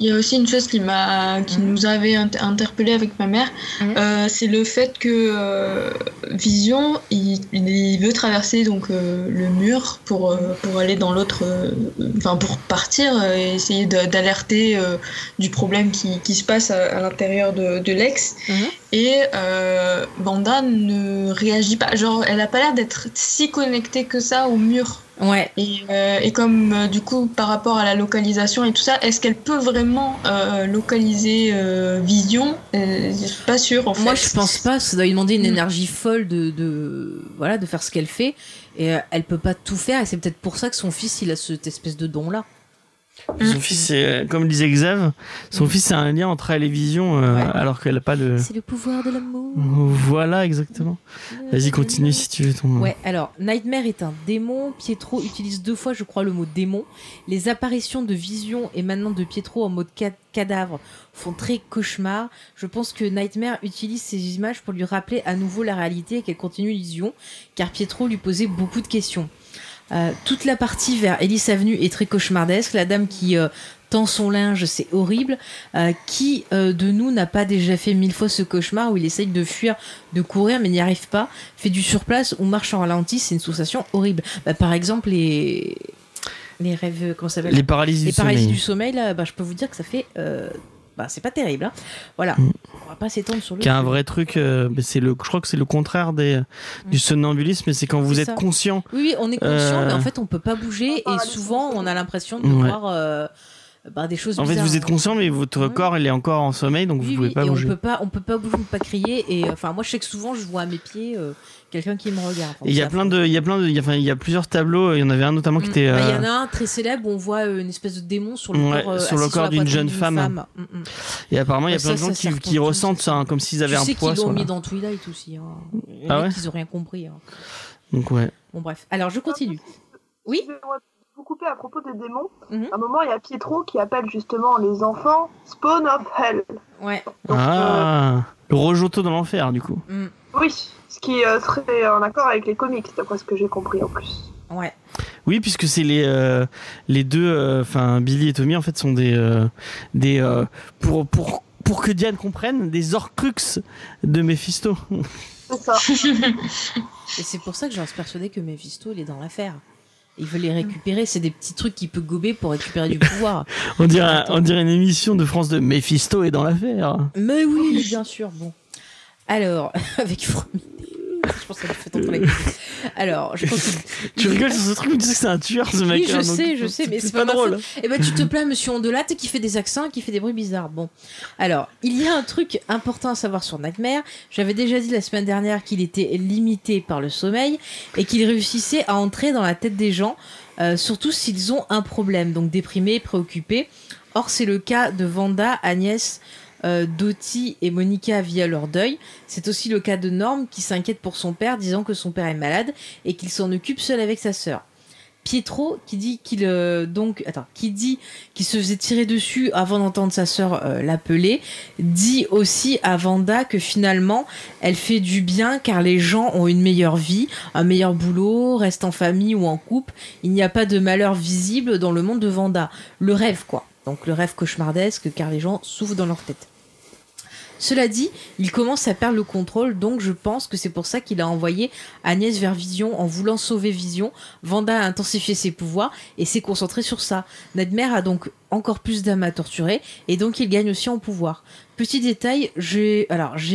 Il y a aussi une chose qui m'a, qui Mhm. nous avait inter- interpellé avec ma mère, euh, c'est le fait que euh, Vision, il, il veut traverser donc euh, le mur pour pour aller dans l'autre, enfin pour partir et essayer d'alerter du problème qui, qui se passe à, à l'intérieur de, de l'ex. Mhm. Et Vanda ne réagit pas, genre elle a pas l'air d'être si connectée que ça au mur. Ouais. Et, euh, et comme euh, du coup par rapport à la localisation et tout ça, est-ce qu'elle peut vraiment euh, localiser euh, Vision? Euh, Je suis pas sûre en fait. Moi, je pense pas. Ça doit lui demander une Mm. énergie folle de, de, voilà, de faire ce qu'elle fait. Et euh, elle peut pas tout faire. Et c'est peut-être pour ça que son fils, il a cette espèce de don-là. Son fils, c'est, euh, comme disait Xav, son Mm. fils, c'est un lien entre elle et Vision, euh, Ouais. alors qu'elle a pas le. C'est le pouvoir de l'amour. Voilà, exactement. Vas-y, continue si tu veux ton. Ouais, alors, Nightmare est un démon. Pietro utilise deux fois, je crois, le mot démon. Les apparitions de Vision et maintenant de Pietro en mode ca- cadavre font très cauchemar. Je pense que Nightmare utilise ces images pour lui rappeler à nouveau la réalité et qu'elle continue l'illusion, car Pietro lui posait beaucoup de questions. Euh, toute la partie vers Ellis Avenue est très cauchemardesque. La dame qui euh, tend son linge, c'est horrible. Euh, qui de nous n'a pas déjà fait mille fois ce cauchemar où il essaye de fuir, de courir, mais n'y arrive pas fait du surplace ou marche en ralenti, c'est une sensation horrible. Bah, par exemple, les les rêves, comment ça s'appelle? Les paralysies Les du paralysies sommeil. du sommeil, là, bah, je peux vous dire que ça fait, euh, bah, c'est pas terrible. hein. Voilà, Mm. on va pas s'étendre sur le. Qui a un vrai truc, euh, c'est le, je crois que c'est le contraire des, du somnambulisme, mais c'est quand vous êtes conscient. Oui, oui, on est conscient, Euh, mais en fait, on peut pas bouger et souvent, on a l'impression de Ouais. voir euh, bah, des choses. En fait, vous êtes conscient, mais votre Ouais. corps, il est encore en sommeil, donc vous Oui, pouvez oui, pas et bouger. on peut pas, on peut pas bouger, on peut pas crier. Et euh, enfin, moi, je sais que souvent, je vois à mes pieds euh, quelqu'un qui me regarde. Et il y a plein de, il y a plein de, il y a, enfin, il y a plusieurs tableaux. Il y en avait un notamment qui Mm. était. Bah, Il y euh, en a un très célèbre où on voit euh, une espèce de démon sur le Ouais, corps, euh, sur le assis corps la d'une jeune femme. Mm, mm. Et apparemment, il y a Ouais, plein de gens ça qui, ressentent ça, hein, comme s'ils avaient tu un sais poids qu'ils sur l'ont mis dans Twilight aussi. Hein. Ah ouais ils ont rien compris. hein. Donc ouais. Bon, bref. Alors, je continue. Oui de vous couper à propos des démons. Mhm. À un moment, il y a Pietro qui appelle justement les enfants Spawn of Hell. Ouais. Donc, ah, le Rojoto dans l'enfer, du coup. Mm. euh, oui, ce qui euh, serait en accord avec les comics, d'après ce que j'ai compris en plus. Ouais. Oui, puisque c'est les euh, les deux, euh, enfin Billy et Tommy en fait sont des euh, des euh, pour pour pour que Diane comprenne des Horcrux de Mephisto. C'est ça. Et c'est pour ça que je reste persuadé que Mephisto, il est dans l'affaire. Il veut les récupérer. C'est des petits trucs qu'il peut gober pour récupérer du pouvoir. On dirait on dirait une émission de France de Mephisto est dans l'affaire. Mais oui, bien sûr. Bon. Alors, avec Frominet. Je pense que ça fait gueule. Alors, je continue. Tu rigoles sur ce truc, mais tu sais que c'est un tueur ce mec. Oui, je hein, sais, je sais, mais c'est pas drôle. Eh ben, tu te plains, monsieur Ondelatte, qui fait des accents, qui fait des bruits bizarres. Bon. Alors, il y a un truc important à savoir sur Nightmare. J'avais déjà dit la semaine dernière qu'il était limité par le sommeil et qu'il réussissait à entrer dans la tête des gens, euh, surtout s'ils ont un problème, donc déprimés, préoccupés. Or, c'est le cas de Vanda, Agnès, euh, et Monica via leur deuil. C'est aussi le cas de Norm qui s'inquiète pour son père, disant que son père est malade et qu'il s'en occupe seul avec sa sœur. Pietro qui dit qu'il euh, donc attends qui dit qu'il se faisait tirer dessus avant d'entendre sa sœur euh, l'appeler dit aussi à Vanda que finalement elle fait du bien car les gens ont une meilleure vie un meilleur boulot restent en famille ou en couple il n'y a pas de malheur visible dans le monde de Vanda le rêve quoi donc le rêve cauchemardesque car les gens souffrent dans leur tête cela dit, il commence à perdre le contrôle, donc je pense que c'est pour ça qu'il a envoyé Agnès vers Vision en voulant sauver Vision. Vanda a intensifié ses pouvoirs et s'est concentré sur ça. Nightmare a donc encore plus d'âmes à torturer et donc il gagne aussi en pouvoir. Petit détail, j'ai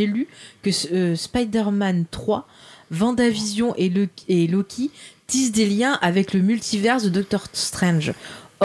lu que euh, Spider-Man 3, Vendavision et, le, et Loki tissent des liens avec le multiverse de Doctor Strange.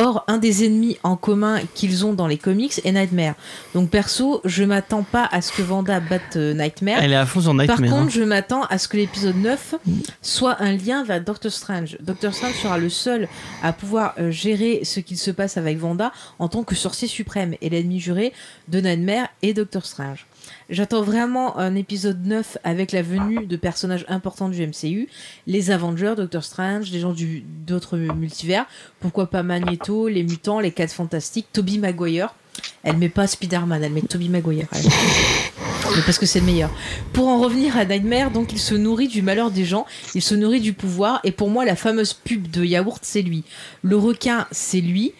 Or, un des ennemis en commun qu'ils ont dans les comics est Nightmare. Donc perso, je m'attends pas à ce que Vanda batte euh, Nightmare. Elle est à fond sur Nightmare. Par hein. contre, je m'attends à ce que l'épisode 9 soit un lien vers Doctor Strange. Doctor Strange sera le seul à pouvoir euh, gérer ce qu'il se passe avec Vanda en tant que sorcier suprême et l'ennemi juré de Nightmare et Doctor Strange. J'attends vraiment un épisode 9 avec la venue de personnages importants du MCU, les Avengers, Doctor Strange, des gens du- d'autres multivers, pourquoi pas Magneto, les mutants, les 4 fantastiques, Toby Maguire. Elle met pas Spider-Man, elle met Toby Maguire. Mais parce que c'est le meilleur. Pour en revenir à Nightmare, donc il se nourrit du malheur des gens, il se nourrit du pouvoir, et pour moi la fameuse pub de yaourt c'est lui. Le requin c'est lui.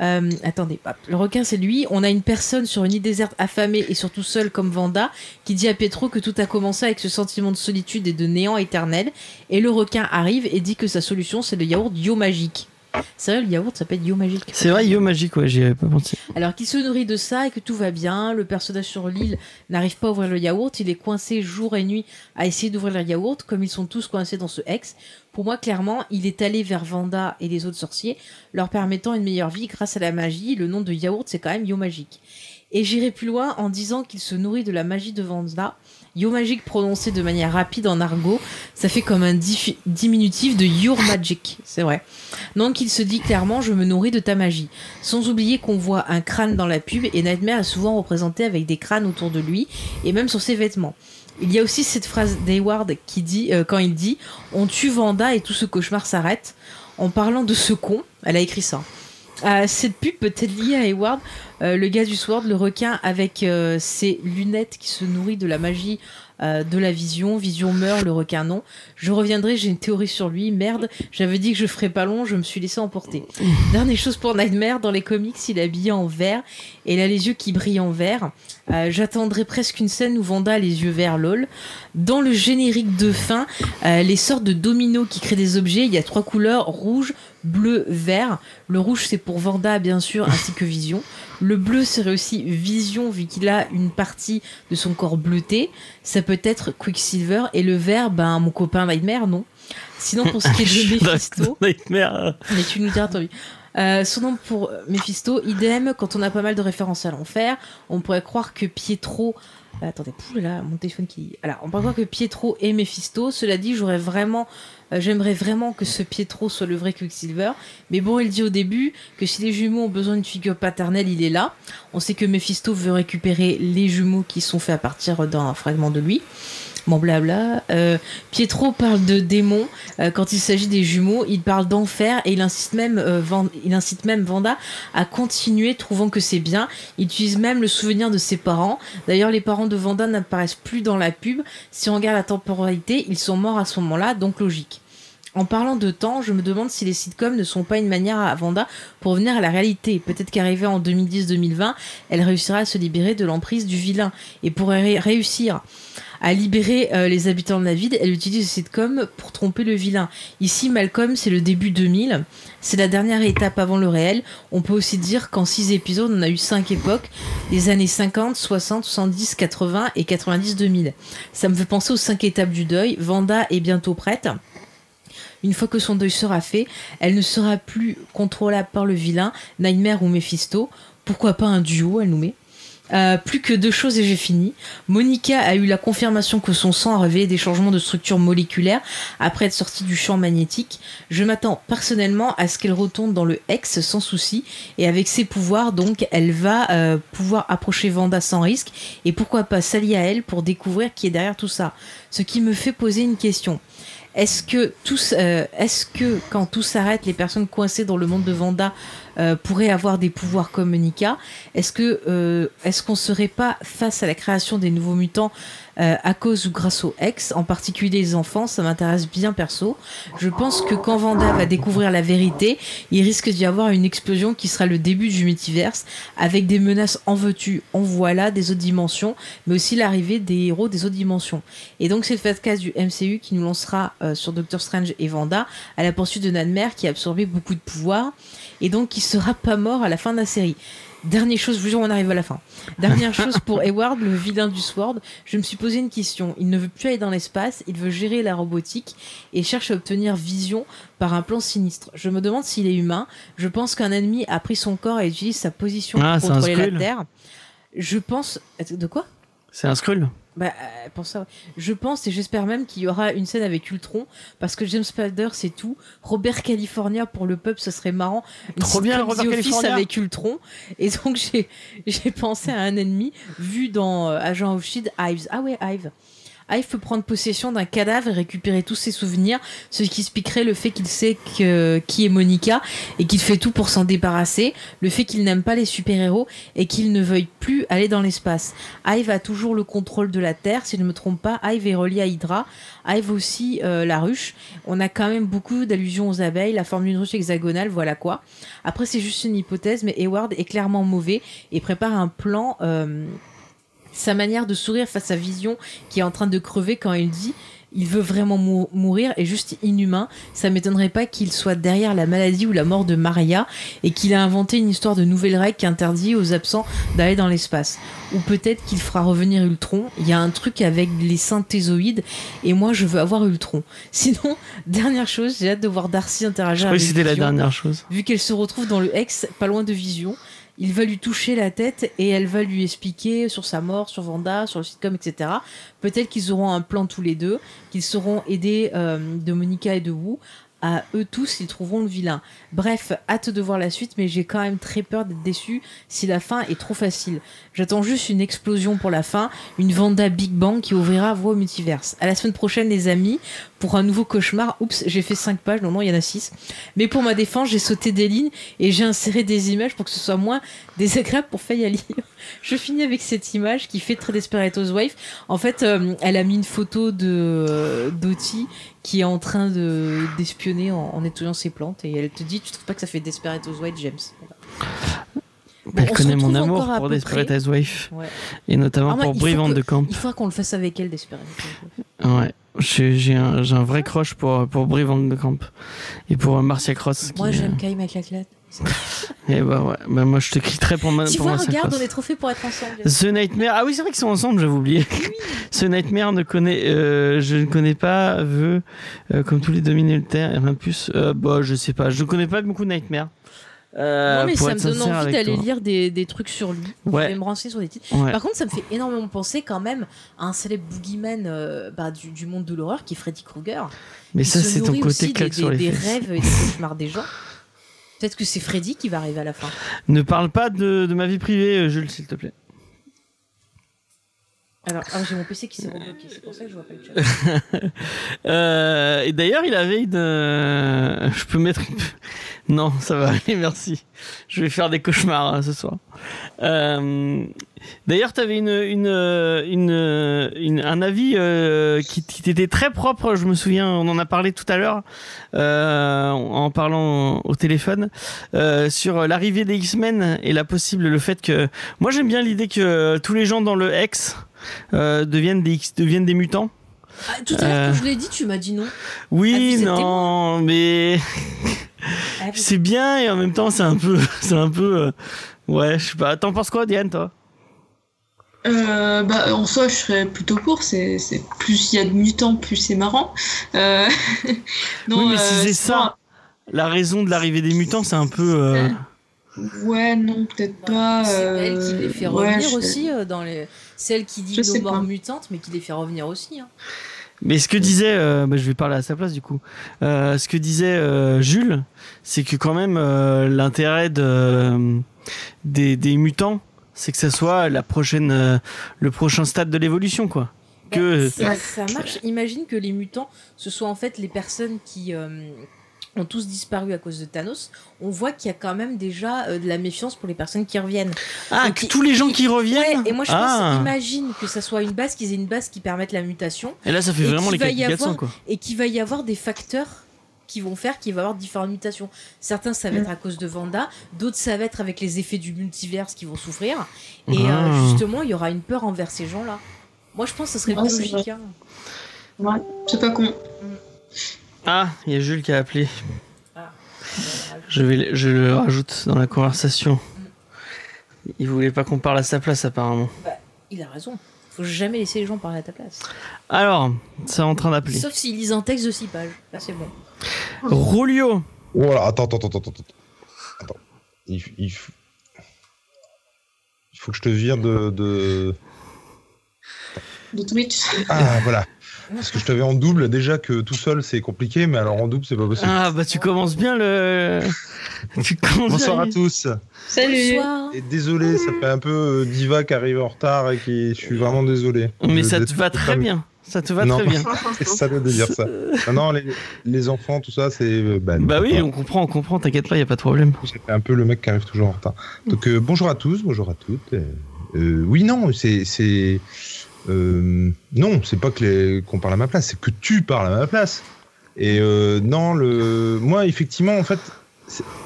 Euh, attendez, hop. le requin c'est lui. On a une personne sur une île déserte affamée et surtout seule comme Vanda qui dit à Pietro que tout a commencé avec ce sentiment de solitude et de néant éternel. Et le requin arrive et dit que sa solution c'est le yaourt Yo Magique. C'est vrai, le yaourt s'appelle Yo Magique. C'est vrai, Yo Magique, ouais, j'y avais pas pensé. Alors qu'il se nourrit de ça et que tout va bien, le personnage sur l'île n'arrive pas à ouvrir le yaourt, il est coincé jour et nuit à essayer d'ouvrir le yaourt, comme ils sont tous coincés dans ce ex. Pour moi, clairement, il est allé vers Vanda et les autres sorciers, leur permettant une meilleure vie grâce à la magie. Le nom de yaourt, c'est quand même Yo Magique. Et j'irai plus loin en disant qu'il se nourrit de la magie de Vanda. Yo Magic prononcé de manière rapide en argot, ça fait comme un diminutif de Your Magic, c'est vrai. Donc il se dit clairement je me nourris de ta magie. Sans oublier qu'on voit un crâne dans la pub et Nightmare est souvent représenté avec des crânes autour de lui et même sur ses vêtements. Il y a aussi cette phrase d'Hayward qui dit euh, quand il dit on tue Vanda et tout ce cauchemar s'arrête. En parlant de ce con, elle a écrit ça. Euh, cette pub peut être liée à Hayward, euh, le gars du Sword, le requin avec euh, ses lunettes qui se nourrit de la magie euh, de la vision. Vision meurt, le requin non. Je reviendrai, j'ai une théorie sur lui. Merde, j'avais dit que je ferais pas long, je me suis laissé emporter. Dernière chose pour Nightmare, dans les comics, il est habillé en vert et il a les yeux qui brillent en vert. Euh, J'attendrai presque une scène où Vanda a les yeux verts, lol. Dans le générique de fin, euh, les sortes de dominos qui créent des objets, il y a trois couleurs rouge, bleu, vert. Le rouge, c'est pour Vanda, bien sûr, ainsi que Vision. Le bleu serait aussi Vision, vu qu'il a une partie de son corps bleuté. Ça peut être Quicksilver. Et le vert, ben, mon copain Nightmare, non. Sinon, pour ce qui est de Mephisto. Nightmare. Mais tu nous diras, Toby. Euh, son nom pour Mephisto, idem, quand on a pas mal de références à l'enfer, on pourrait croire que Pietro. Ah, attendez, là, mon téléphone qui. Alors, on croire que Pietro est Mephisto. Cela dit, j'aurais vraiment. euh, J'aimerais vraiment que ce Pietro soit le vrai Quicksilver. Mais bon, il dit au début que si les jumeaux ont besoin d'une figure paternelle, il est là. On sait que Mephisto veut récupérer les jumeaux qui sont faits à partir d'un fragment de lui. Bon, blabla. Euh, Pietro parle de démons euh, quand il s'agit des jumeaux. Il parle d'enfer et il incite même, euh, il incite même Vanda à continuer, trouvant que c'est bien. Il utilise même le souvenir de ses parents. D'ailleurs, les parents de Vanda n'apparaissent plus dans la pub. Si on regarde la temporalité, ils sont morts à ce moment-là, donc logique. En parlant de temps, je me demande si les sitcoms ne sont pas une manière à Vanda pour revenir à la réalité. Peut-être qu'arrivée en 2010-2020, elle réussira à se libérer de l'emprise du vilain et pourrait ré- réussir à libérer euh, les habitants de la ville, elle utilise le sitcom pour tromper le vilain. Ici, Malcolm, c'est le début 2000, c'est la dernière étape avant le réel. On peut aussi dire qu'en six épisodes, on a eu cinq époques, les années 50, 60, 70, 80 et 90-2000. Ça me fait penser aux cinq étapes du deuil. Vanda est bientôt prête. Une fois que son deuil sera fait, elle ne sera plus contrôlable par le vilain, Nightmare ou Mephisto. Pourquoi pas un duo, elle nous met. Euh, plus que deux choses et j'ai fini. Monica a eu la confirmation que son sang a révélé des changements de structure moléculaire après être sortie du champ magnétique. Je m'attends personnellement à ce qu'elle retourne dans le X sans souci et avec ses pouvoirs donc elle va euh, pouvoir approcher Vanda sans risque et pourquoi pas s'allier à elle pour découvrir qui est derrière tout ça. Ce qui me fait poser une question. Est-ce que, euh, est-ce que quand tout s'arrête, les personnes coincées dans le monde de Vanda euh, pourraient avoir des pouvoirs comme Monica? Est-ce que euh, est-ce qu'on serait pas face à la création des nouveaux mutants euh, à cause ou grâce aux ex, en particulier les enfants Ça m'intéresse bien perso. Je pense que quand Vanda va découvrir la vérité, il risque d'y avoir une explosion qui sera le début du multiverse, avec des menaces en veux-tu, en voilà, des autres dimensions, mais aussi l'arrivée des héros des autres dimensions. Et donc c'est le cas du MCU qui nous lancera euh, sur Doctor Strange et Vanda à la poursuite de Nadmer qui a absorbé beaucoup de pouvoir et donc qui sera pas mort à la fin de la série. Dernière chose, je vous jure, on arrive à la fin. Dernière chose pour Hayward, le vilain du Sword. Je me suis posé une question. Il ne veut plus aller dans l'espace, il veut gérer la robotique et cherche à obtenir vision par un plan sinistre. Je me demande s'il est humain. Je pense qu'un ennemi a pris son corps et utilise sa position Ah, pour contrôler la. Terre. Je pense. De quoi? C'est un Skrull. Bah, euh, pour ça, ouais. je pense et j'espère même qu'il y aura une scène avec Ultron parce que James Spader c'est tout. Robert California pour le peuple, ce serait marrant. Une Trop bien, Robert California. avec Ultron. Et donc j'ai pensé à un ennemi vu dans euh, Agent of Shield, Ives. Ah ouais, Ives. Ives peut prendre possession d'un cadavre et récupérer tous ses souvenirs, ce qui expliquerait le fait qu'il sait qui est Monica et qu'il fait tout pour s'en débarrasser, le fait qu'il n'aime pas les super-héros et qu'il ne veuille plus aller dans l'espace. Ive a toujours le contrôle de la Terre, si je ne me trompe pas. Ive est relié à Hydra. Ive aussi euh, la ruche. On a quand même beaucoup d'allusions aux abeilles, la forme d'une ruche hexagonale, voilà quoi. Après, c'est juste une hypothèse, mais Hayward est clairement mauvais et prépare un plan. euh, sa manière de sourire face à Vision qui est en train de crever quand il dit il veut vraiment mou- mourir est juste inhumain. Ça m'étonnerait pas qu'il soit derrière la maladie ou la mort de Maria et qu'il a inventé une histoire de nouvelle règle qui interdit aux absents d'aller dans l'espace. Ou peut-être qu'il fera revenir Ultron. Il y a un truc avec les synthézoïdes et moi je veux avoir Ultron. Sinon, dernière chose, j'ai hâte de voir Darcy Je interagir croyais avec que c'était la dernière chose. vu qu'elle se retrouve dans le ex, pas loin de Vision. Il va lui toucher la tête et elle va lui expliquer sur sa mort, sur Vanda, sur le sitcom, etc. Peut-être qu'ils auront un plan tous les deux, qu'ils seront aidés euh, de Monica et de Wu. À eux tous, ils trouveront le vilain. Bref, hâte de voir la suite, mais j'ai quand même très peur d'être déçu si la fin est trop facile. J'attends juste une explosion pour la fin, une Vanda Big Bang qui ouvrira voie au multiverse. À la semaine prochaine, les amis, pour un nouveau cauchemar. Oups, j'ai fait 5 pages, non, non, il y en a 6. Mais pour ma défense, j'ai sauté des lignes et j'ai inséré des images pour que ce soit moins désagréable pour Faye à lire. Je finis avec cette image qui fait très Desperate Housewife. En fait, euh, elle a mis une photo de euh, Dottie qui est en train de d'espionner en, en nettoyant ses plantes et elle te dit, tu trouves pas que ça fait Desperate Housewife, James? Voilà. Bon, Elle connaît mon amour pour Desperate. Housewives Ouais. et notamment Ah, pour Brivante de Camp. Il faudra qu'on le fasse avec elle, Desperate. Ouais, j'ai un, vrai crush pour, pour Brivante de Camp et pour euh, Marcia Cross. Moi, j'aime Kai McLachlan. Et bah ouais, bah moi je te quitterai pour, ma, Tu pour vois, Marcia regarde, on est trop fait pour être ensemble. The Nightmare. Ah oui, c'est vrai qu'ils sont ensemble, j'avais oublié. Ce Nightmare ne connaît, euh, je ne connais pas, veut, euh, comme tous les le terre, et rien de plus. Euh, bah, je sais pas, je connais pas beaucoup Nightmare. Euh, non, mais ça me donne envie d'aller lire des, des trucs sur lui. Ouais. Je vais me renseigner sur des titres. Ouais. Par contre, ça me fait énormément penser quand même à un célèbre boogeyman euh, bah, du, du monde de l'horreur qui est Freddy Krueger. Mais ça, c'est ton côté aussi des, claque sur des- les des fesses. rêves et des cauchemars des gens. Peut-être que c'est Freddy qui va arriver à la fin. Ne parle pas de, de ma vie privée, euh, Jules, s'il te plaît. Alors, ah, j'ai mon PC qui s'est rebloqué, c'est pour ça que je vois pas le chat. Euh, et d'ailleurs, il avait une. euh, Je peux mettre. une- Non, ça va aller, merci. Je vais faire des cauchemars hein, ce soir. Euh, D'ailleurs, tu avais une, une, euh, une, euh, une- un avis euh, qui, qui t'était très propre. Je me souviens, on en a parlé tout à l'heure euh, en parlant au téléphone sur l'arrivée des X-Men et la possible le fait que. Moi, j'aime bien l'idée que tous les gens dans le X deviennent des X, deviennent des mutants. Ah, tout à l'heure, quand je l'ai dit, tu m'as dit non. Oui, Ah, non, mais. c'est bien et en même temps c'est un peu, c'est un peu, euh, ouais, je sais pas. T'en penses quoi, Diane, toi? Euh, bah, en soi, je serais plutôt pour. C'est, c'est plus il y a de mutants, plus c'est marrant. Euh, Oui, mais si euh, c'est ça, la raison de l'arrivée des mutants, c'est un peu. euh, Ouais, non, peut-être pas. C'est elle qui les fait ouais, revenir je- aussi euh, dans les. C'est elle qui dit nos morts mutantes, mais qui les fait revenir aussi. hein. Mais ce que disait, euh, bah, je vais parler à sa place du coup. Euh, ce que disait euh, Jules, c'est que quand même euh, l'intérêt de, euh, des, des mutants, c'est que ça soit la prochaine, euh, le prochain stade de l'évolution, quoi. Que Bah, ça, ça marche. Imagine que les mutants, ce soit en fait les personnes qui euh, ont tous disparu à cause de Thanos. On voit qu'il y a quand même déjà euh, de la méfiance pour les personnes qui reviennent. ah, Donc, que il- tous les gens qui Ouais, reviennent. et moi je ah. pense, imagine que ça soit une base, qu'ils aient une base qui permette la mutation, Et là, ça fait vraiment les va y 400 avoir- quoi. et qu'il va y avoir des facteurs qui vont faire qu'il va y avoir différentes mutations. Certains, ça va être à cause de Vanda, d'autres, ça va être avec les effets du multiverse qui vont souffrir. Et euh, Ah. justement, il y aura une peur envers ces gens-là. Moi, je pense que ce serait plus logique. hein. Ouais, c'est pas con. Ah, il y a Jules qui a appelé. Ah. Je, vais, le- je le rajoute dans la conversation. Il voulait pas qu'on parle à sa place apparemment. Il a raison. Faut jamais laisser les gens parler à ta place. Alors, c'est en train d'appeler. Sauf s'ils lisent un texte de 6 pages. Là, c'est bon. Rolio. Voilà, attends, attends, attends, attends, attends. Attends. Il, f- il f- il faut que je te vire de, de... De Twitch. Ah, voilà. Parce que je t'avais en double, déjà que tout seul c'est compliqué, mais alors en double c'est pas possible. Ah bah tu commences bien le. Tu commences Bonsoir bien. à tous. Salut. Bonsoir. Et désolé, ça fait un peu euh, diva qui arrive en retard et qui. Je suis vraiment désolé. Mais Je ça te va très bien. Ça te va Non. très bien. C'est salaud de dire ça. Non, non, les, les enfants, tout ça, c'est. euh, Bah, Bah oui, on comprend, on comprend. T'inquiète pas, y a pas de problème. J'étais un peu le mec qui arrive toujours en retard. Donc euh, bonjour à tous, bonjour à toutes. Euh, oui, non, c'est c'est euh, non, c'est pas que qu'on parle à ma place, c'est que tu parles à ma place. Et euh, non, moi effectivement en fait,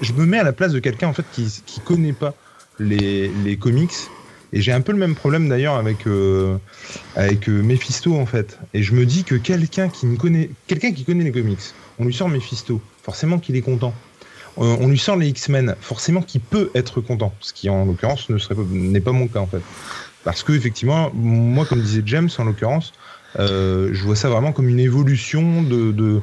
je me mets à la place de quelqu'un en fait qui qui connaît pas les comics. Et j'ai un peu le même problème d'ailleurs avec euh, Mephisto en fait. Et je me dis que quelqu'un qui ne connaît les comics, on lui sort Mephisto, forcément qu'il est content. On lui sort les X-Men, forcément qu'il peut être content, ce qui en l'occurrence ne serait n'est pas mon cas en fait. Parce que effectivement, moi comme disait James en l'occurrence, euh, je vois ça vraiment comme une évolution de, de,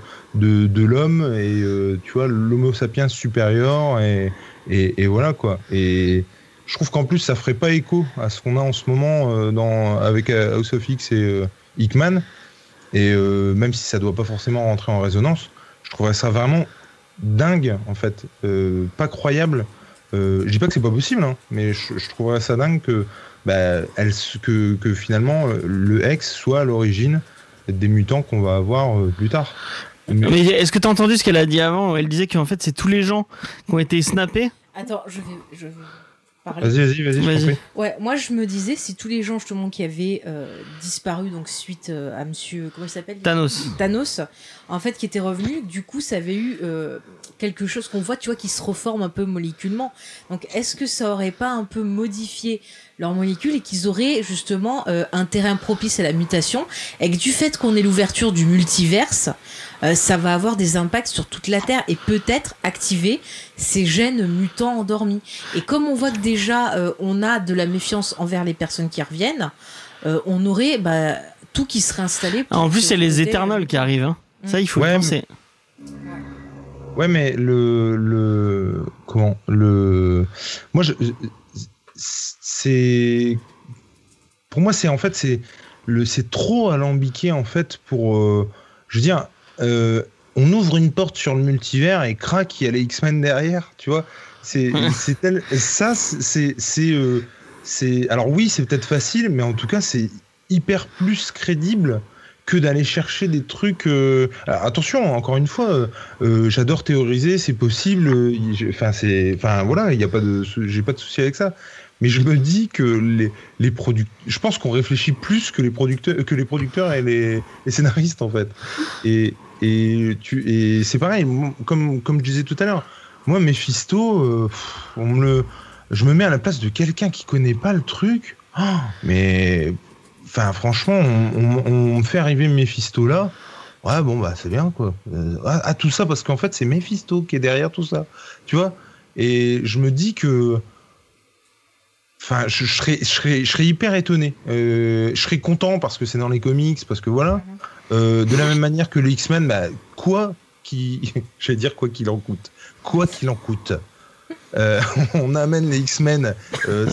de, l'homme et euh, tu vois l'homo sapiens supérieur et, et, voilà quoi. Et je trouve qu'en plus ça ferait pas écho à ce qu'on a en ce moment euh, dans, avec House of X et Hickman. Et même si ça doit pas forcément rentrer en résonance, je trouverais ça vraiment dingue en fait, pas croyable. Je dis pas que c'est pas possible, hein, mais je, je trouverais ça dingue que, bah, elle, que, que finalement euh, le ex soit à l'origine des mutants qu'on va avoir euh, plus tard. Mais- Mais est-ce que t'as entendu ce qu'elle a dit avant? Elle disait qu'en fait c'est tous les gens qui ont été snappés. Attends, je vais, je vais parler. Vas-y, vas-y, vas-y, prie. Ouais, moi je me disais si tous les gens justement qui avaient euh, disparu donc suite euh, à Monsieur comment il s'appelle? Thanos. Thanos, en fait qui était revenu, du coup ça avait eu euh, quelque chose qu'on voit, tu vois, qui se reforme un peu moléculement. Donc est-ce que ça aurait pas un peu modifié leurs molécules et qu'ils auraient justement euh, un terrain propice à la mutation et que du fait qu'on ait l'ouverture du multiverse, euh, ça va avoir des impacts sur toute la Terre et peut-être activer ces gènes mutants endormis. Et comme on voit que déjà euh, on a de la méfiance envers les personnes qui reviennent, euh, on aurait bah, tout qui serait installé. pour en plus c'est les Éternels qui arrivent. hein. Ça il faut Ouais, penser. Ouais, mais le, le comment le moi je c'est pour moi c'est en fait c'est le c'est trop alambiqué en fait pour euh, je veux dire euh, on ouvre une porte sur le multivers et crac il y a les X-Men derrière tu vois. C'est tel ça c'est c'est euh, c'est alors oui c'est peut-être facile mais en tout cas c'est hyper plus crédible que d'aller chercher des trucs euh, attention encore une fois euh, euh, j'adore théoriser, c'est possible. Enfin, c'est, enfin voilà, il y a pas de, j'ai pas de souci avec ça. Mais je me dis que les, les producteurs, je pense qu'on réfléchit plus que les producteurs, que les producteurs et les, scénaristes en fait. Et, et tu, et c'est pareil, comme, comme je disais tout à l'heure, moi Mephisto, on me le, je me mets à la place de quelqu'un qui connaît pas le truc. Ah, mais, enfin franchement, on, on- on me fait arriver Mephisto là. Ouais, bon, bah, c'est bien, quoi. Euh, ah, tout ça parce qu'en fait, c'est Mephisto qui est derrière tout ça. Tu vois? Et je me dis que. Enfin, je, je serais, je, serais, je serais hyper étonné. Euh, je serais content parce que c'est dans les comics, parce que voilà. Euh, de la même manière que les X-Men, bah, quoi qui. J'allais dire quoi qu'il en coûte. Quoi qu'il en coûte. Euh, on amène les X-Men. Euh,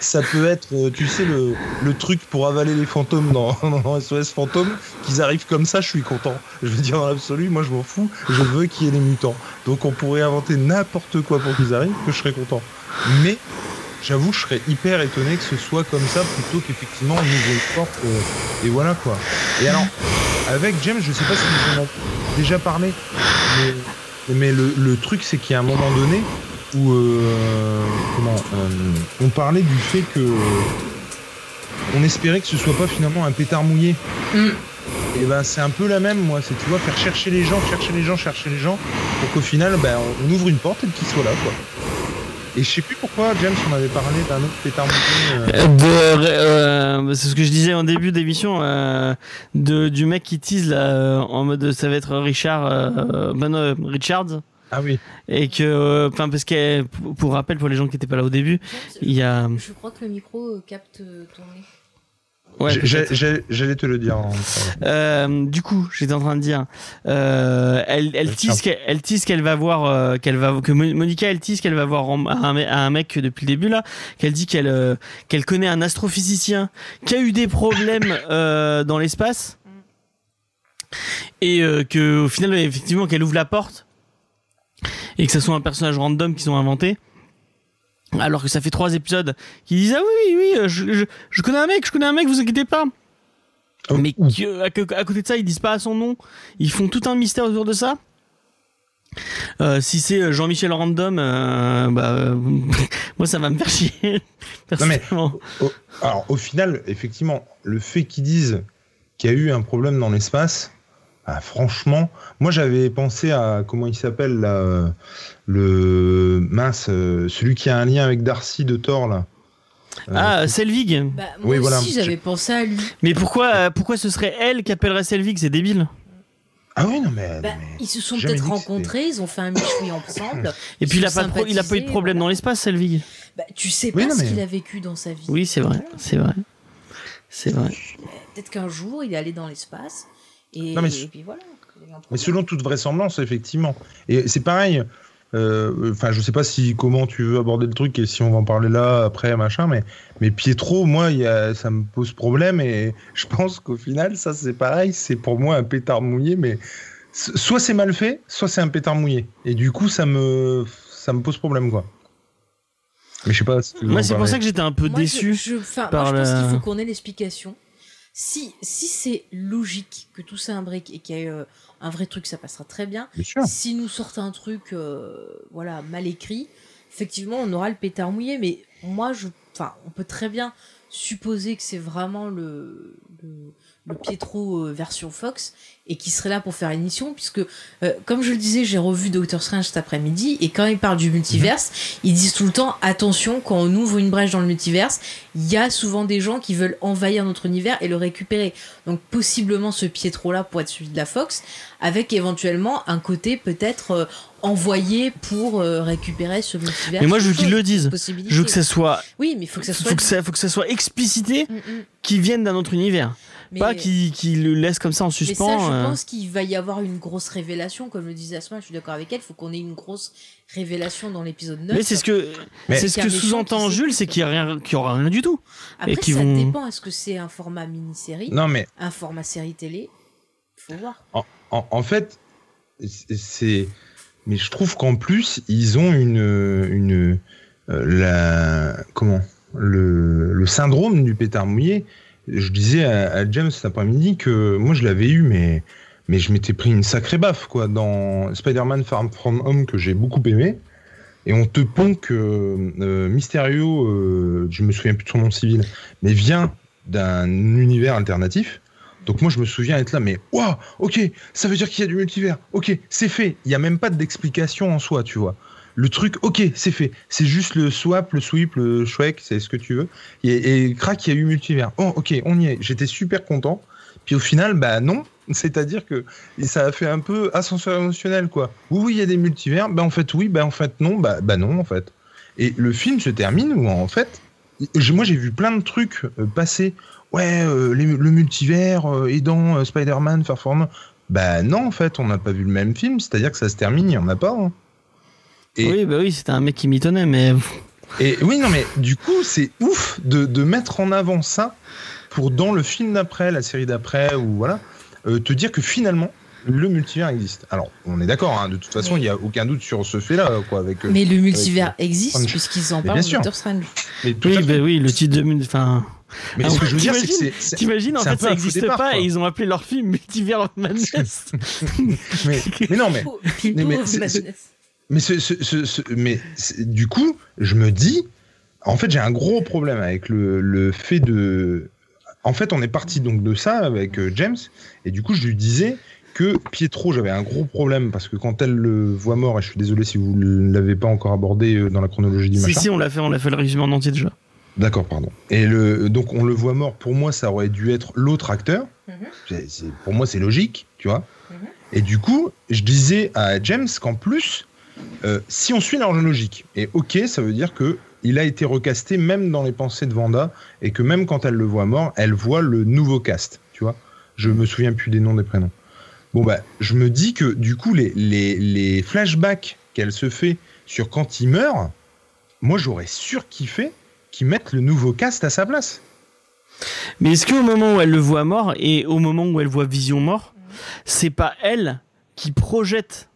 ça, peut être, euh, tu sais, le, truc pour avaler les fantômes dans, SOS Fantôme. Qu'ils arrivent comme ça, je suis content. Je veux dire, dans l'absolu, moi je m'en fous. Je veux qu'il y ait des mutants. Donc on pourrait inventer n'importe quoi pour qu'ils arrivent, que je serais content. Mais j'avoue, je serais hyper étonné que ce soit comme ça plutôt qu'effectivement une porte. euh, et voilà quoi. Et alors, avec James, je sais pas si vous en avez déjà parlé, mais, le, le truc c'est a un moment donné où euh, comment euh, on parlait du fait que on espérait que ce soit pas finalement un pétard mouillé. Mm. Et ben c'est un peu la même moi, c'est tu vois faire chercher les gens, chercher les gens, chercher les gens pour qu'au final ben, on ouvre une porte et qu'ils soient là quoi. Et je sais plus pourquoi James on avait parlé d'un autre pétard mouillé. euh, Euh, euh, c'est ce que je disais en début d'émission euh, de du mec qui tease là euh, en mode ça va être Richard euh, ben, euh, Richards Ah oui. et que euh, enfin parce que pour- rappel pour les gens qui étaient pas là au début il y a Je crois que le micro euh, capte euh, ton nez. ouais, J'allais te le dire. en- Euh, du coup, j'étais en train de dire, euh, elle, elle tease qu'elle, va voir, euh, qu'elle va, que Mo- Monica, elle tease qu'elle va voir un, un mec depuis le début là, qu'elle dit qu'elle, euh, qu'elle connaît un astrophysicien qui a eu des problèmes euh, dans l'espace et euh, que au final, effectivement, qu'elle ouvre la porte et que ça soit un personnage random qu'ils ont inventé. Alors que ça fait trois épisodes qui disent ah oui oui oui euh, je, je, je connais un mec je connais un mec vous inquiétez pas Oh. mais que- à, à côté de ça, ils disent pas son nom. Ils font tout un mystère autour de ça. Euh, si c'est euh, Jean-Michel Random, euh, bah, euh, moi ça va me faire chier. mais- personnellement. Alors, au final, effectivement, le fait qu'ils disent qu'il y a eu un problème dans l'espace, ah, franchement, moi j'avais pensé à comment il s'appelle là, le mince, euh, celui qui a un lien avec Darcy de Thor là. Euh, Ah, Selvig. Bah, moi Oui, voilà. aussi, j'avais pensé à lui. Mais pourquoi, euh, pourquoi ce serait elle qui appellerait Selvig? C'est débile. ah oui, non mais. Bah, non, mais- ils se sont peut-être rencontrés, ils ont fait un michoui ensemble. Et puis il a, pas il a pas eu de problème voilà. dans l'espace, Selvig. Bah, tu sais Oui, pas ce mais- qu'il a vécu dans sa vie. Oui, c'est vrai, c'est vrai. C'est vrai. Peut-être qu'un jour, il est allé dans l'espace. Et, Non, mais- et puis voilà. Mais selon toute vraisemblance, effectivement. Et c'est pareil. euh, Enfin, je sais pas si comment tu veux aborder le truc et si on va en parler là après, machin. Mais mais Pietro, moi, il y a, ça me pose problème et je pense qu'au final, ça c'est pareil. C'est pour moi un pétard mouillé, mais soit c'est mal fait, soit c'est un pétard mouillé. Et du coup, ça me ça me pose problème, quoi. Mais je sais pas. Si tu veux Moi, c'est pour ça que j'étais un peu Moi, déçu. je, enfin, par moi, je pense la- qu'il faut qu'on ait l'explication. Si, si c'est logique que tout ça imbrique et qu'il y a euh, un vrai truc, ça passera très bien. Si nous sortent un truc euh, voilà, mal écrit, effectivement, on aura le pétard mouillé. Mais moi, je, enfin, on peut très bien supposer que c'est vraiment le, le, le Pietro euh, version Fox et qui serait là pour faire l'émission, puisque, euh, comme je le disais, j'ai revu Doctor Strange cet après-midi, et quand ils parlent du multiverse, ils disent tout le temps, attention, quand on ouvre une brèche dans le multiverse, il y a souvent des gens qui veulent envahir notre univers et le récupérer. Donc possiblement ce Pietro-là pour être celui de la Fox, avec éventuellement un côté peut-être euh, envoyé pour euh, récupérer ce multiverse. Mais moi, je veux qu'ils le disent. Je veux que ça soit, Oui, mais il faut que ça soit... faut que ça, faut que ça soit explicité Mm, mm. qu'ils viennent d'un autre univers. Mais- Pas qu'ils qu'ils le laissent comme ça en Mais ça, suspens. je euh. pense qu'il va y avoir une grosse révélation, comme le disait Asma, je suis d'accord avec elle, il faut qu'on ait une grosse révélation dans l'épisode 9. Mais c'est ce que, c'est ce Qu'il que sous-entend Jules, c'est qu'il y a rien, qu'il y aura rien du tout. Après, et ça vont- dépend, est-ce que c'est un format mini-série, Non, mais un format série télé faut voir. en, en fait, c'est. Mais je trouve qu'en plus, ils ont une. une euh, la, comment le, le syndrome du pétard mouillé. Je disais à, James cet après-midi que moi, je l'avais eu, mais, mais je m'étais pris une sacrée baffe quoi, dans Spider-Man Far From Home que j'ai beaucoup aimé. Et on te pond que euh, Mysterio, euh, je me souviens plus de son nom civil, mais vient d'un univers alternatif. Donc moi je me souviens être là, mais waouh, ok, ça veut dire qu'il y a du multivers, ok, c'est fait. Il n'y a même pas d'explication en soi, tu vois. Le truc, ok, c'est fait. C'est juste le swap, le sweep, le Shrek, c'est ce que tu veux. Et, et crac, il y a eu multivers. Oh, ok, on y est. J'étais super content. Puis au final, bah non. C'est-à-dire que ça a fait un peu ascenseur émotionnel, quoi. Oui, oui, il y a des multivers. Bah en fait, oui. Bah en fait, non. Bah, bah non, en fait. Et le film se termine où en fait, moi j'ai vu plein de trucs euh, passer. Ouais, euh, le multivers euh, dans euh, Spider-Man, Far From. Bah non, en fait, on n'a pas vu le même film. C'est-à-dire que ça se termine, il n'y en a pas. hein. Et, Oui, bah oui, c'était un mec qui mitonnait, mais et oui, non, mais du coup, c'est ouf de, de mettre en avant ça pour dans le film d'après, la série d'après, ou voilà, euh, te dire que finalement, le multivers existe. Alors, on est d'accord, hein, de toute façon, il n'y a aucun doute sur ce fait-là, quoi, avec. euh, Mais le multivers existe Strange. puisqu'ils en Mais parlent. Doctor Strange. mais tout oui, bah oui, le titre de, enfin, Mais Ah ce que je veux dire, c'est que t'imagines- c'est- c'est. t'imagines en fait ça n'existe pas quoi. et ils ont appelé leur film Multivers of Madness. Mais, mais non, mais. Oh, mais Mais, ce, ce- ce- ce- mais c'est- du coup, je me dis, en fait, j'ai un gros problème avec le, le fait de. En fait, on est parti donc de ça avec euh, James, et du coup, je lui disais que Pietro, j'avais un gros problème parce que quand elle le voit mort, et je suis désolé si vous ne l'avez pas encore abordé euh, dans la chronologie du si machin. si, on l'a fait, on l'a fait le résumé en entier déjà. D'accord, pardon. Et le, donc on le voit mort. Pour moi, ça aurait dû être l'autre acteur. Mhm. Pour moi, c'est logique, tu vois. Mhm. Et du coup, je disais à James qu'en plus, euh, si on suit la logique, et ok, ça veut dire que il a été recasté même dans les pensées de Vanda, et que même quand elle le voit mort, elle voit le nouveau cast, tu vois. Je me souviens plus des noms des prénoms. Bon bah, je me dis que du coup, les, les, les flashbacks qu'elle se fait sur quand il meurt, moi j'aurais surkiffé qu'ils mettent le nouveau cast à sa place. Mais est-ce qu'au moment où elle le voit mort et au moment où elle voit Vision mort, c'est pas elle qui projette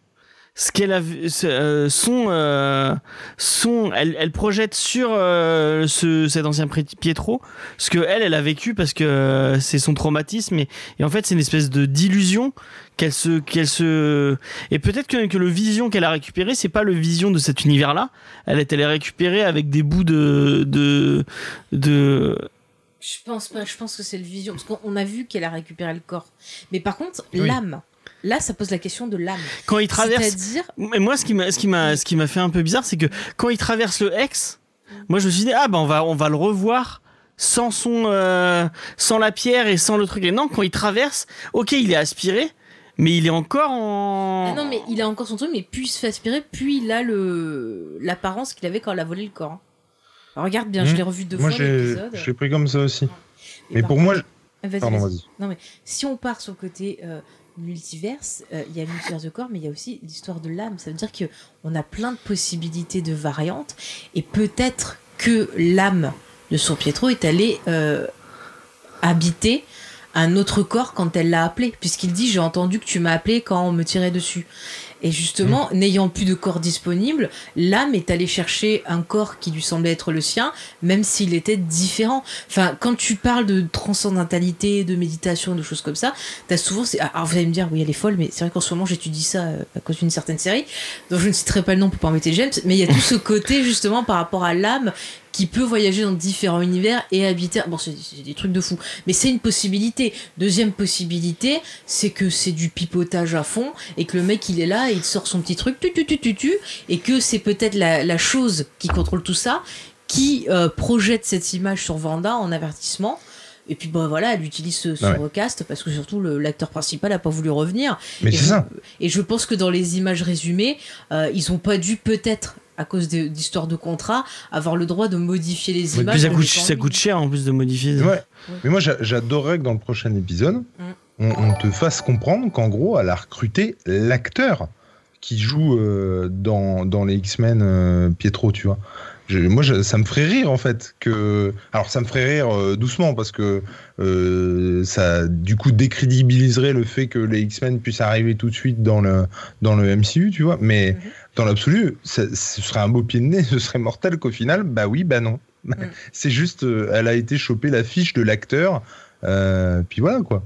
ce qu'elle a vu, ce- euh, son, euh, son, elle, elle projette sur euh, ce, cet ancien Pietro ce que elle, elle a vécu parce que euh, c'est son traumatisme et, et en fait c'est une espèce de d'illusion qu'elle se, qu'elle se, et peut-être que, que le vision qu'elle a récupéré c'est pas le vision de cet univers-là, elle est, elle est récupérée avec des bouts de, de, de, Je pense pas, je pense que c'est le vision. Parce qu'on a vu qu'elle a récupéré le corps. Mais par contre, Oui. l'âme. Là, ça pose la question de l'âme. quand il traverse C'est-à-dire, Mais moi, ce qui m'a, ce qui m'a, ce qui m'a fait un peu bizarre, c'est que quand il traverse le X, moi, je me suis dit, ah ben, on va, on va le revoir sans son, euh, sans la pierre et sans le truc. Et non, quand il traverse, ok, il est aspiré, mais il est encore en. Ah non, mais il a encore son truc, mais puis il se fait aspirer, puis il a le l'apparence qu'il avait quand elle a volé le corps. hein. Alors, regarde bien, je Mhm. l'ai revu deux moi, fois j'ai, l'épisode. je l'ai pris comme ça aussi. Mais pour contre- moi, je- Ah, vas-y, pardon, vas-y. vas-y. Si on part sur le côté euh, multiverse, euh, il y a le de corps, mais il y a aussi l'histoire de l'âme. Ça veut dire que on a plein de possibilités de variantes, et peut-être que l'âme de son Pietro est allée euh, habiter un autre corps quand elle l'a appelé, puisqu'il dit j'ai entendu que tu m'as appelé quand on me tirait dessus. Et justement, n'ayant plus de corps disponible, l'âme est allée chercher un corps qui lui semblait être le sien, même s'il était différent. Enfin, quand tu parles de transcendantalité, de méditation, de choses comme ça, t'as souvent. Alors vous allez me dire, oui, elle est folle, mais c'est vrai qu'en ce moment j'étudie ça euh, à cause d'une certaine série, dont je ne citerai pas le nom pour pas embêter James, mais il y a tout ce côté justement par rapport à l'âme qui peut voyager dans différents univers et habiter. Bon, c'est des trucs de fou, mais c'est une possibilité. Deuxième possibilité, c'est que c'est du pipotage à fond et que le mec il est là et il sort son petit truc, tu tu tu tu tu, et que c'est peut-être la, la chose qui contrôle tout ça, qui euh, projette cette image sur Vanda en avertissement. Et puis bah voilà, elle utilise ce, ce Ouais. recast parce que surtout l'acteur principal a pas voulu revenir. mais Et c'est je- ça. Et je pense que dans les images résumées, euh, ils ont pas dû peut-être à cause de- d'histoires de contrat avoir le droit de modifier les Et images. puis ça en coûte, ça coûte cher en plus de modifier. Ouais. Mais moi, j'a- j'adorerais que dans le prochain épisode, Mm. on, on te fasse comprendre qu'en gros, elle a recruté l'acteur qui joue euh, dans, dans les X-Men euh, Pietro, tu vois. Je- moi, je- ça me ferait rire en fait que. Alors, ça me ferait rire euh, doucement parce que euh, ça, du coup, décrédibiliserait le fait que les X-Men puissent arriver tout de suite dans le dans le MCU, tu vois. Mais Mhm. Dans l'absolu, ce serait un beau pied de nez, ce serait mortel qu'au final, bah oui, bah non. C'est juste, euh, elle a été choper la fiche de l'acteur, euh, puis voilà quoi.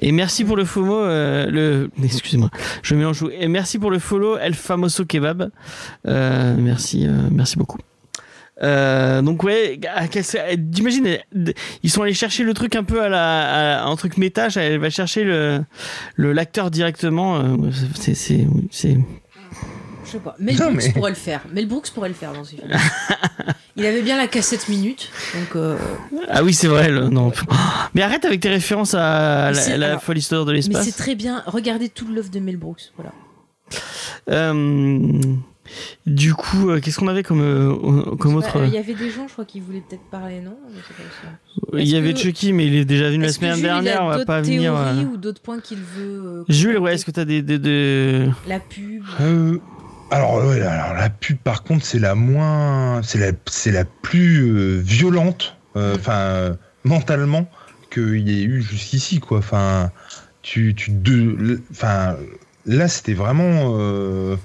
Et merci pour le FOMO, euh, le, excusez-moi, je mélange. Et merci pour le follow, El Famoso Kebab. Euh, merci, euh, merci beaucoup. Euh, donc ouais, à quel- t'imagines, ils sont allés chercher le truc un peu à la, à un truc méta. Elle va chercher le, le l'acteur directement. euh, C'est, c'est, c'est. Je sais pas. Mel Non, Brooks mais- pourrait le faire. Mel Brooks pourrait le faire dans ce film. Il avait bien la cassette minute, donc euh, Ah oui, c'est vrai. le- non. Mais arrête avec tes références à Mais la, la alors, folle histoire de mais l'espace. c'est très bien. Regardez tout l'œuvre de Mel Brooks. Voilà. Euh, du coup, euh, qu'est-ce qu'on avait comme, euh, comme autre euh, Il y avait des gens, je crois, qui voulaient peut-être parler, non? Il y avait que- Chucky, mais il est déjà venu la semaine Jules, il a dernière. On va pas venir. théories euh. ou d'autres points qu'il veut. euh, Jules, ouais, est-ce que t'as des, des, des- La pub. Alors, ouais, alors la pub, par contre, c'est la moins, c'est la, c'est la plus euh, violente, euh, enfin euh, mentalement qu'il y ait eu jusqu'ici, quoi. Enfin, tu, tu, de, enfin, là, c'était vraiment euh,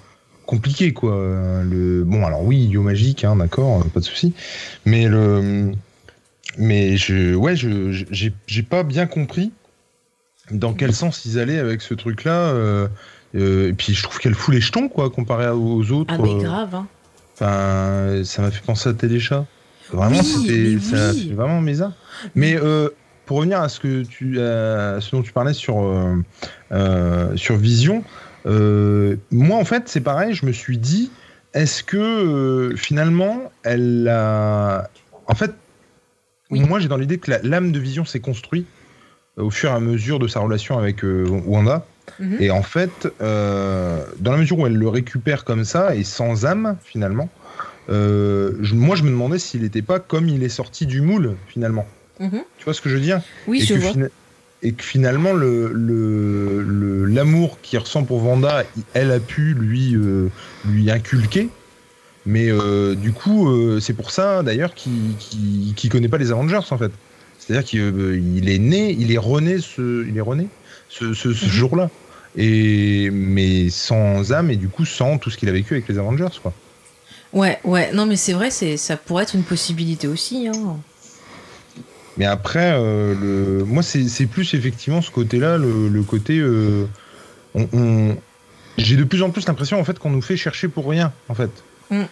compliqué, quoi. Le, bon, alors oui, Yo Magique, hein, d'accord, pas de souci, mais le, mais je, ouais, je, j'ai pas bien compris dans quel sens ils allaient avec ce truc-là. Euh, et puis je trouve qu'elle fout les jetons, quoi, comparé aux autres. Ah, mais euh, grave, hein. Enfin, ça m'a fait penser à Téléchat. Vraiment, Oui, c'était mais ça oui. fait vraiment bizarre. Mais euh, pour revenir à ce que tu, à ce dont tu parlais sur euh, sur Vision, moi en fait c'est pareil. Je me suis dit, est-ce que finalement elle a, en fait, Oui. moi j'ai dans l'idée que la- l'âme de Vision s'est construite au fur et à mesure de sa relation avec Wanda. Mhm. Et en fait, euh, dans la mesure où elle le récupère comme ça et sans âme finalement, euh, je- moi je me demandais s'il n'était pas comme il est sorti du moule finalement. Mhm. Tu vois ce que je veux dire? Oui, et je que vois. fina- et que finalement le le- le- l'amour qu'il ressent pour Vanda, elle a pu lui euh, lui inculquer. Mais du coup, c'est pour ça d'ailleurs qu'il qu'il- qu'il connaît pas les Avengers en fait. C'est-à-dire qu'il il est né, il est rené ce, il est rené ce, ce- ce Mhm. jour-là. Et mais sans âme et du coup sans tout ce qu'il a vécu avec les Avengers quoi. Ouais, ouais, non, mais c'est vrai, c'est, ça pourrait être une possibilité aussi. Hein. Mais après, euh, le... moi, c'est c'est plus effectivement ce côté-là, le, le côté. euh, on- on- J'ai de plus en plus l'impression en fait qu'on nous fait chercher pour rien, en fait. Mm.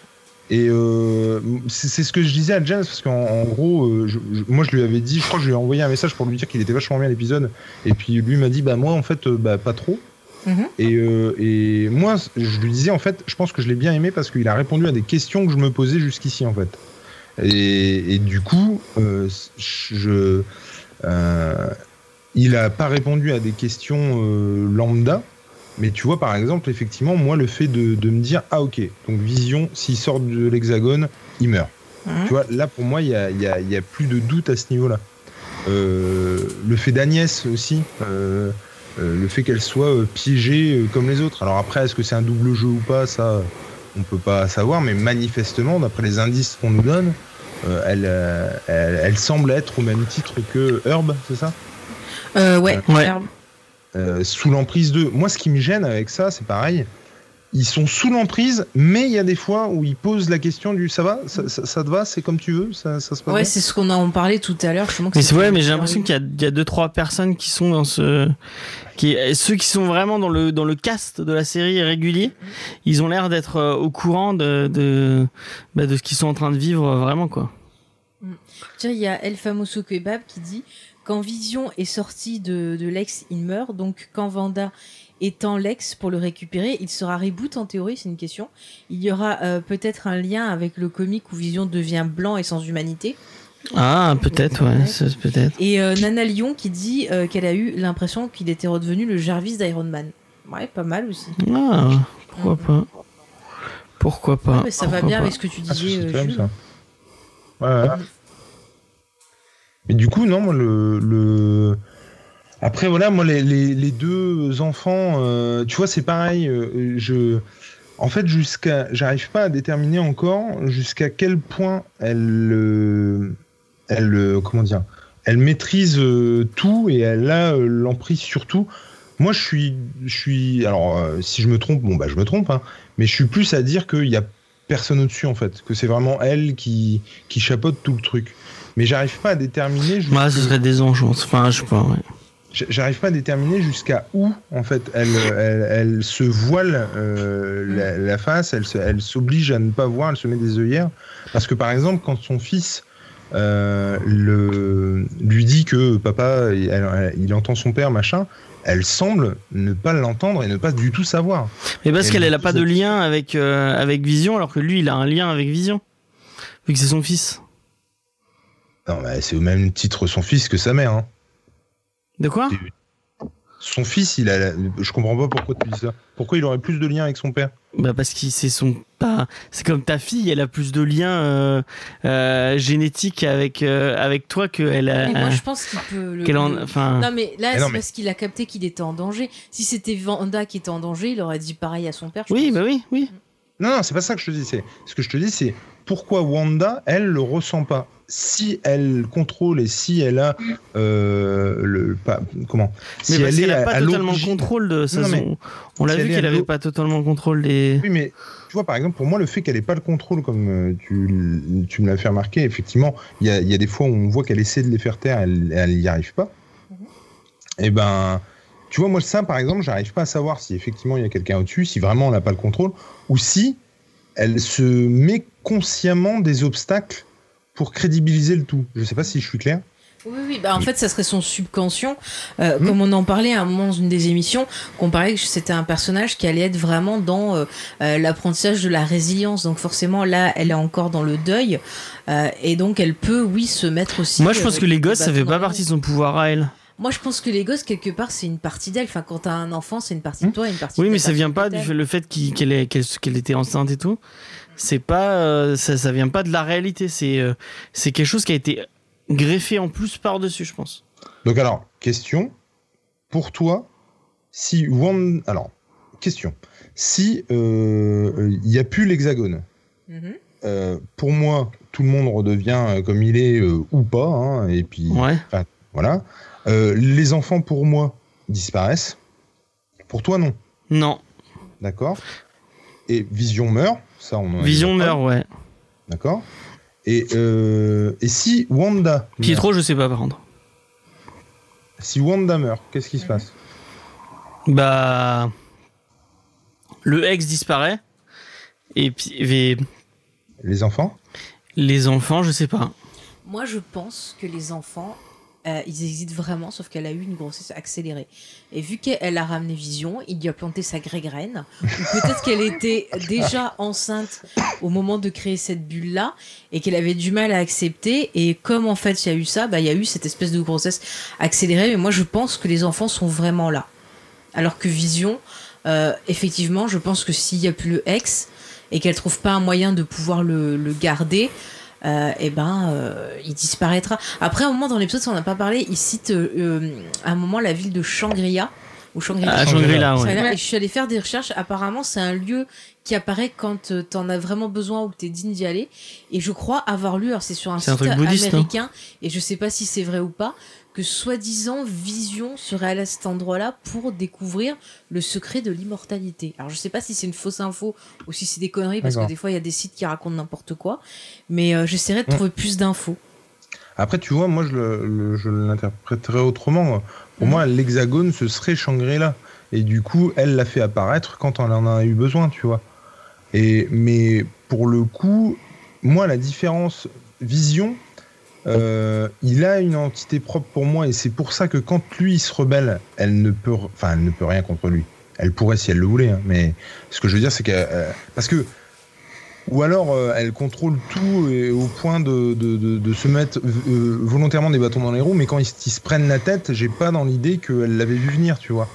Et euh, c'est ce que je disais à James parce qu'en en gros, euh, je- je- moi je lui avais dit, je crois que je lui ai envoyé un message pour lui dire qu'il était vachement bien l'épisode, et puis lui m'a dit bah moi en fait euh, bah pas trop. Mhm. Et, euh, et moi je lui disais en fait, je pense que je l'ai bien aimé parce qu'il a répondu à des questions que je me posais jusqu'ici en fait. Et, et du coup, euh, je, il a pas répondu à des questions lambda, mais tu vois, par exemple, effectivement, moi, le fait de, de me dire, ah ok, donc Vision, s'il sort de l'hexagone, il meurt. Mhm. Tu vois, là, pour moi, il y a, il y a- il y a plus de doute à ce niveau-là. Euh, le fait d'Agnès aussi, euh, euh, le fait qu'elle soit euh, piégée euh, comme les autres. Alors après, est-ce que c'est un double jeu ou pas, ça, on peut pas savoir, mais manifestement, d'après les indices qu'on nous donne, euh, elle, euh, elle, elle semble être au même titre que Herb, c'est ça? Euh, ouais, Ouais. Herbe. Euh, Sous l'emprise de. Moi, ce qui me gêne avec ça, c'est pareil. Ils sont sous l'emprise, mais il y a des fois où ils posent la question du ça va, ça, ça- ça te va, c'est comme tu veux, ça, ça se passe Ouais, c'est ce qu'on en parlait tout à l'heure. Mais c'est ouais, mais j'ai l'impression qu'il y a, il y a deux trois personnes qui sont dans ce, qui ceux qui sont vraiment dans le dans le cast de la série régulier, ils ont l'air d'être euh, au courant de de bah, de ce qu'ils sont en train de vivre euh, vraiment quoi. Tiens, il y a El Famoso Kebab qui dit quand Vision est sorti de, de l'ex, il meurt. Donc quand Vanda étant l'ex pour le récupérer, il sera reboot en théorie, c'est une question. Il y aura euh, peut-être un lien avec le comique où Vision devient blanc et sans humanité. Ah peut-être ouais, Ouais. peut-être. Et euh, Nana Lyon qui dit euh, qu'elle a eu l'impression qu'il était redevenu le Jarvis d'Iron Man. Ouais, pas mal aussi. Ah pourquoi pas. Pourquoi pas. Ouais, mais ça va bien pas. avec ce que tu Ah, disais, euh, même Jules. ça. Ouais, ouais. Mais du coup, non, le. le... Après, voilà, moi, les, deux enfants, euh, tu vois, c'est pareil. euh, je. En fait, jusqu'à. J'arrive pas à déterminer encore jusqu'à quel point elle. euh, elle. Comment Elle maîtrise tout et elle a l'emprise sur tout. Moi, je suis. Je suis alors, si je me trompe, bon, bah, je me trompe, hein, mais je suis plus à dire qu'il y a personne au-dessus en fait, que c'est vraiment elle qui, qui chapeaute tout le truc. Mais j'arrive pas à déterminer. jusque- Ouais, ce serait des anges. Enfin, je sais pas. Ouais. J'arrive pas à déterminer jusqu'à où en fait elle, elle, elle se voile euh, la, la face, elle elle s'oblige à ne pas voir, elle se met des œillères. Parce que par exemple, quand son fils euh, le, lui dit que papa, il, elle- il entend son père, machin, elle semble ne pas l'entendre et ne pas du tout savoir. Mais parce qu'elle du elle a coup, pas de lien avec euh, avec Vision, alors que lui il a un lien avec Vision, vu que c'est son fils. Non, mais c'est au même titre son fils que sa mère. Hein. De quoi Son fils, il a. la- Je comprends pas pourquoi tu dis ça. Pourquoi il aurait plus de lien avec son père? Bah parce que c'est son pas. C'est comme ta fille, elle a plus de liens euh, euh, génétiques avec euh, avec toi que elle a. Mais moi, je pense qu'il peut le. en. le- Enfin. Non mais là non, c'est mais- parce qu'il a capté qu'il était en danger. Si c'était Vanda qui était en danger, il aurait dit pareil à son père. oui, pense. bah oui, oui. Non, non, c'est pas ça que je te dis. C'est ce que je te dis, c'est pourquoi Wanda, elle le ressent pas. Si elle contrôle et si elle a euh, le pas comment Mais Si parce qu'elle a pas à totalement contrôle de ça. Non, On l'a si vu elle qu'elle avait pas totalement le contrôle des. Oui, mais tu vois, par exemple, pour moi, le fait qu'elle ait pas le contrôle, comme euh, tu, tu me l'as fait remarquer, effectivement, il y a, il y a des fois où on voit qu'elle essaie de les faire taire, elle, elle y arrive pas. Et ben, tu vois, moi, ça, par exemple, j'arrive pas à savoir si effectivement il y a quelqu'un au-dessus, si vraiment on n'a pas le contrôle, ou si elle se met consciemment des obstacles pour crédibiliser le tout. Je sais pas si je suis clair. Oui, oui, bah en fait, ça serait son subconscient. Euh, Hmm. Comme on en parlait à un moment dans une des émissions, qu'on parlait que c'était un personnage qui allait être vraiment dans euh, euh, l'apprentissage de la résilience. Donc forcément, là, elle est encore dans le deuil. Euh, et donc, elle peut, oui, se mettre aussi... Moi, je pense que les gosses, ça fait pas partie de son pouvoir à elle. Moi, je pense que les gosses, quelque part, c'est une partie d'elle. Enfin, quand t'as un enfant, c'est une partie de toi et une partie Hmm. Oui, de mais ça vient pas du fait, le fait qu'il- qu'elle est- qu'elle qu'elle était enceinte et tout. C'est pas, euh, ça, ça vient pas de la réalité. C'est, euh, c'est quelque chose qui a été greffé en plus par dessus, je pense. Donc alors, question, pour toi, si Wanda... Alors, question, si euh, il n'y a plus l'hexagone, Mhm. euh, pour moi, tout le monde redevient euh, comme il est euh, ou pas, hein, et puis Ouais. voilà. Euh, les enfants, pour moi, disparaissent. Pour toi, non. Non. D'accord Et Vision meurt, ça on Vision meurt, ouais. D'accord et, euh, et si Wanda meurt, Pietro, je sais pas par contre. si Wanda meurt, qu'est-ce qui se passe? Bah. Le ex disparaît. Et puis. et Les enfants? Les enfants, je sais pas. Moi, je pense que les enfants, euh, ils hésitent vraiment, sauf qu'elle a eu une grossesse accélérée. Et vu qu'elle a ramené Vision, il lui a planté sa vraie graine. Ou peut-être qu'elle était déjà enceinte au moment de créer cette bulle-là et qu'elle avait du mal à accepter. Et comme en fait il y a eu ça, bah, il y a eu cette espèce de grossesse accélérée. Mais moi, je pense que les enfants sont vraiment là. Alors que Vision, euh, effectivement, je pense que s'il n'y a plus le ex et qu'elle trouve pas un moyen de pouvoir le garder, euh, eh ben, euh, il disparaîtra. Après, à un moment dans l'épisode, on n'a pas parlé, il cite euh, euh, à un moment la ville de Shangri-La. Ou Shangri-La. Ah, Shangri-La, ouais. Et je suis allée faire des recherches. Apparemment, c'est un lieu qui apparaît quand tu t'en as vraiment besoin ou que t'es digne d'y aller. Et je crois avoir lu, alors c'est sur un C'est un site truc bouddhiste, non américain, et je sais pas si c'est vrai ou pas, que soi-disant Vision serait à cet endroit-là pour découvrir le secret de l'immortalité. Alors je sais pas si c'est une fausse info ou si c'est des conneries, parce que des fois il y a des sites qui racontent n'importe quoi. Mais euh, j'essaierai de Mm. trouver plus d'infos. Après, tu vois, moi, je le- le- je l'interpréterais autrement. Pour moi, l'hexagone, ce serait Shangri-La. Et du coup, elle l'a fait apparaître quand on en a eu besoin, tu vois. Et, mais pour le coup, moi, la différence, Vision, euh, il a une entité propre pour moi. Et c'est pour ça que quand lui, il se rebelle, elle ne peut, enfin, elle ne peut rien contre lui. Elle pourrait si elle le voulait. hein. Mais ce que je veux dire, c'est que... euh, parce que ou alors euh, elle contrôle tout et au point de, de, se mettre volontairement des bâtons dans les roues, mais quand ils, ils se prennent la tête, j'ai pas dans l'idée qu'elle l'avait vu venir, tu vois.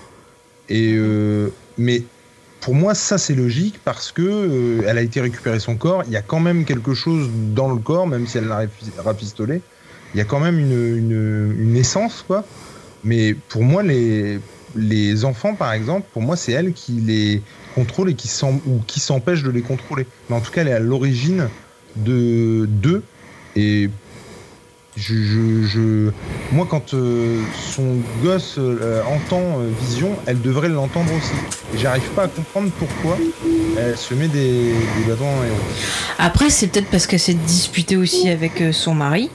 Et mais pour moi, ça c'est logique parce que euh, elle a été récupérer son corps. Il y a quand même quelque chose dans le corps, même si elle l'a rafistolé. Il y a quand même une, essence, quoi. Mais pour moi, les, enfants, par exemple, pour moi, c'est elle qui les contrôle et qui ou qui s'empêche de les contrôler. Mais en tout cas, elle est à l'origine de d'eux. Et je, je, je- moi, quand euh, son gosse euh, entend euh, Vision, elle devrait l'entendre aussi. J'arrive pas à comprendre pourquoi elle se met des, des bâtons dans les roues. Après, c'est peut-être parce qu'elle s'est disputée aussi avec euh, son mari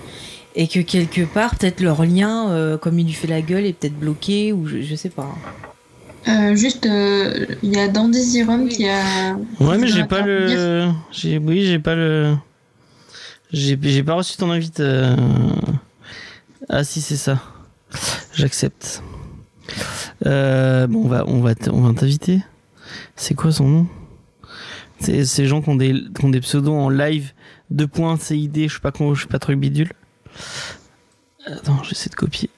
et que quelque part, peut-être leur lien, euh, comme il lui fait la gueule, est peut-être bloqué ou je, je sais pas. Euh, juste, euh, il y a Dandy Zirum qui a. Ouais, mais j'ai pas le. J'ai... Oui, j'ai pas le. J'ai... pas reçu ton invite. euh. Ah, si, c'est ça. J'accepte. Euh, bon, on va, on va, on va t'inviter. C'est quoi son nom? C'est ces gens qui ont, des, qui ont des pseudos en live. 2 points CID, je sais pas quoi, je sais pas truc bidule. Attends, j'essaie de copier.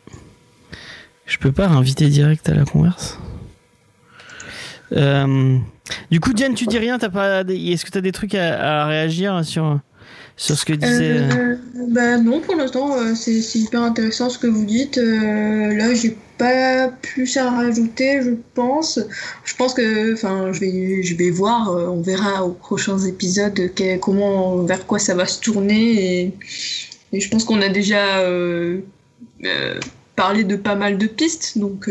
Je peux pas inviter direct à la converse? Euh, du coup, Diane, tu dis rien T'as pas Est-ce que tu as des trucs à réagir sur, sur ce que disait. Euh, bah non, pour l'instant, euh, c'est hyper intéressant ce que vous dites. Euh, là, j'ai pas plus à rajouter, je pense. Je pense que, enfin, je vais, je vais voir, euh, on verra aux prochains épisodes comment, vers quoi ça va se tourner. Et, et je pense qu'on a déjà euh, euh, parlé de pas mal de pistes, donc.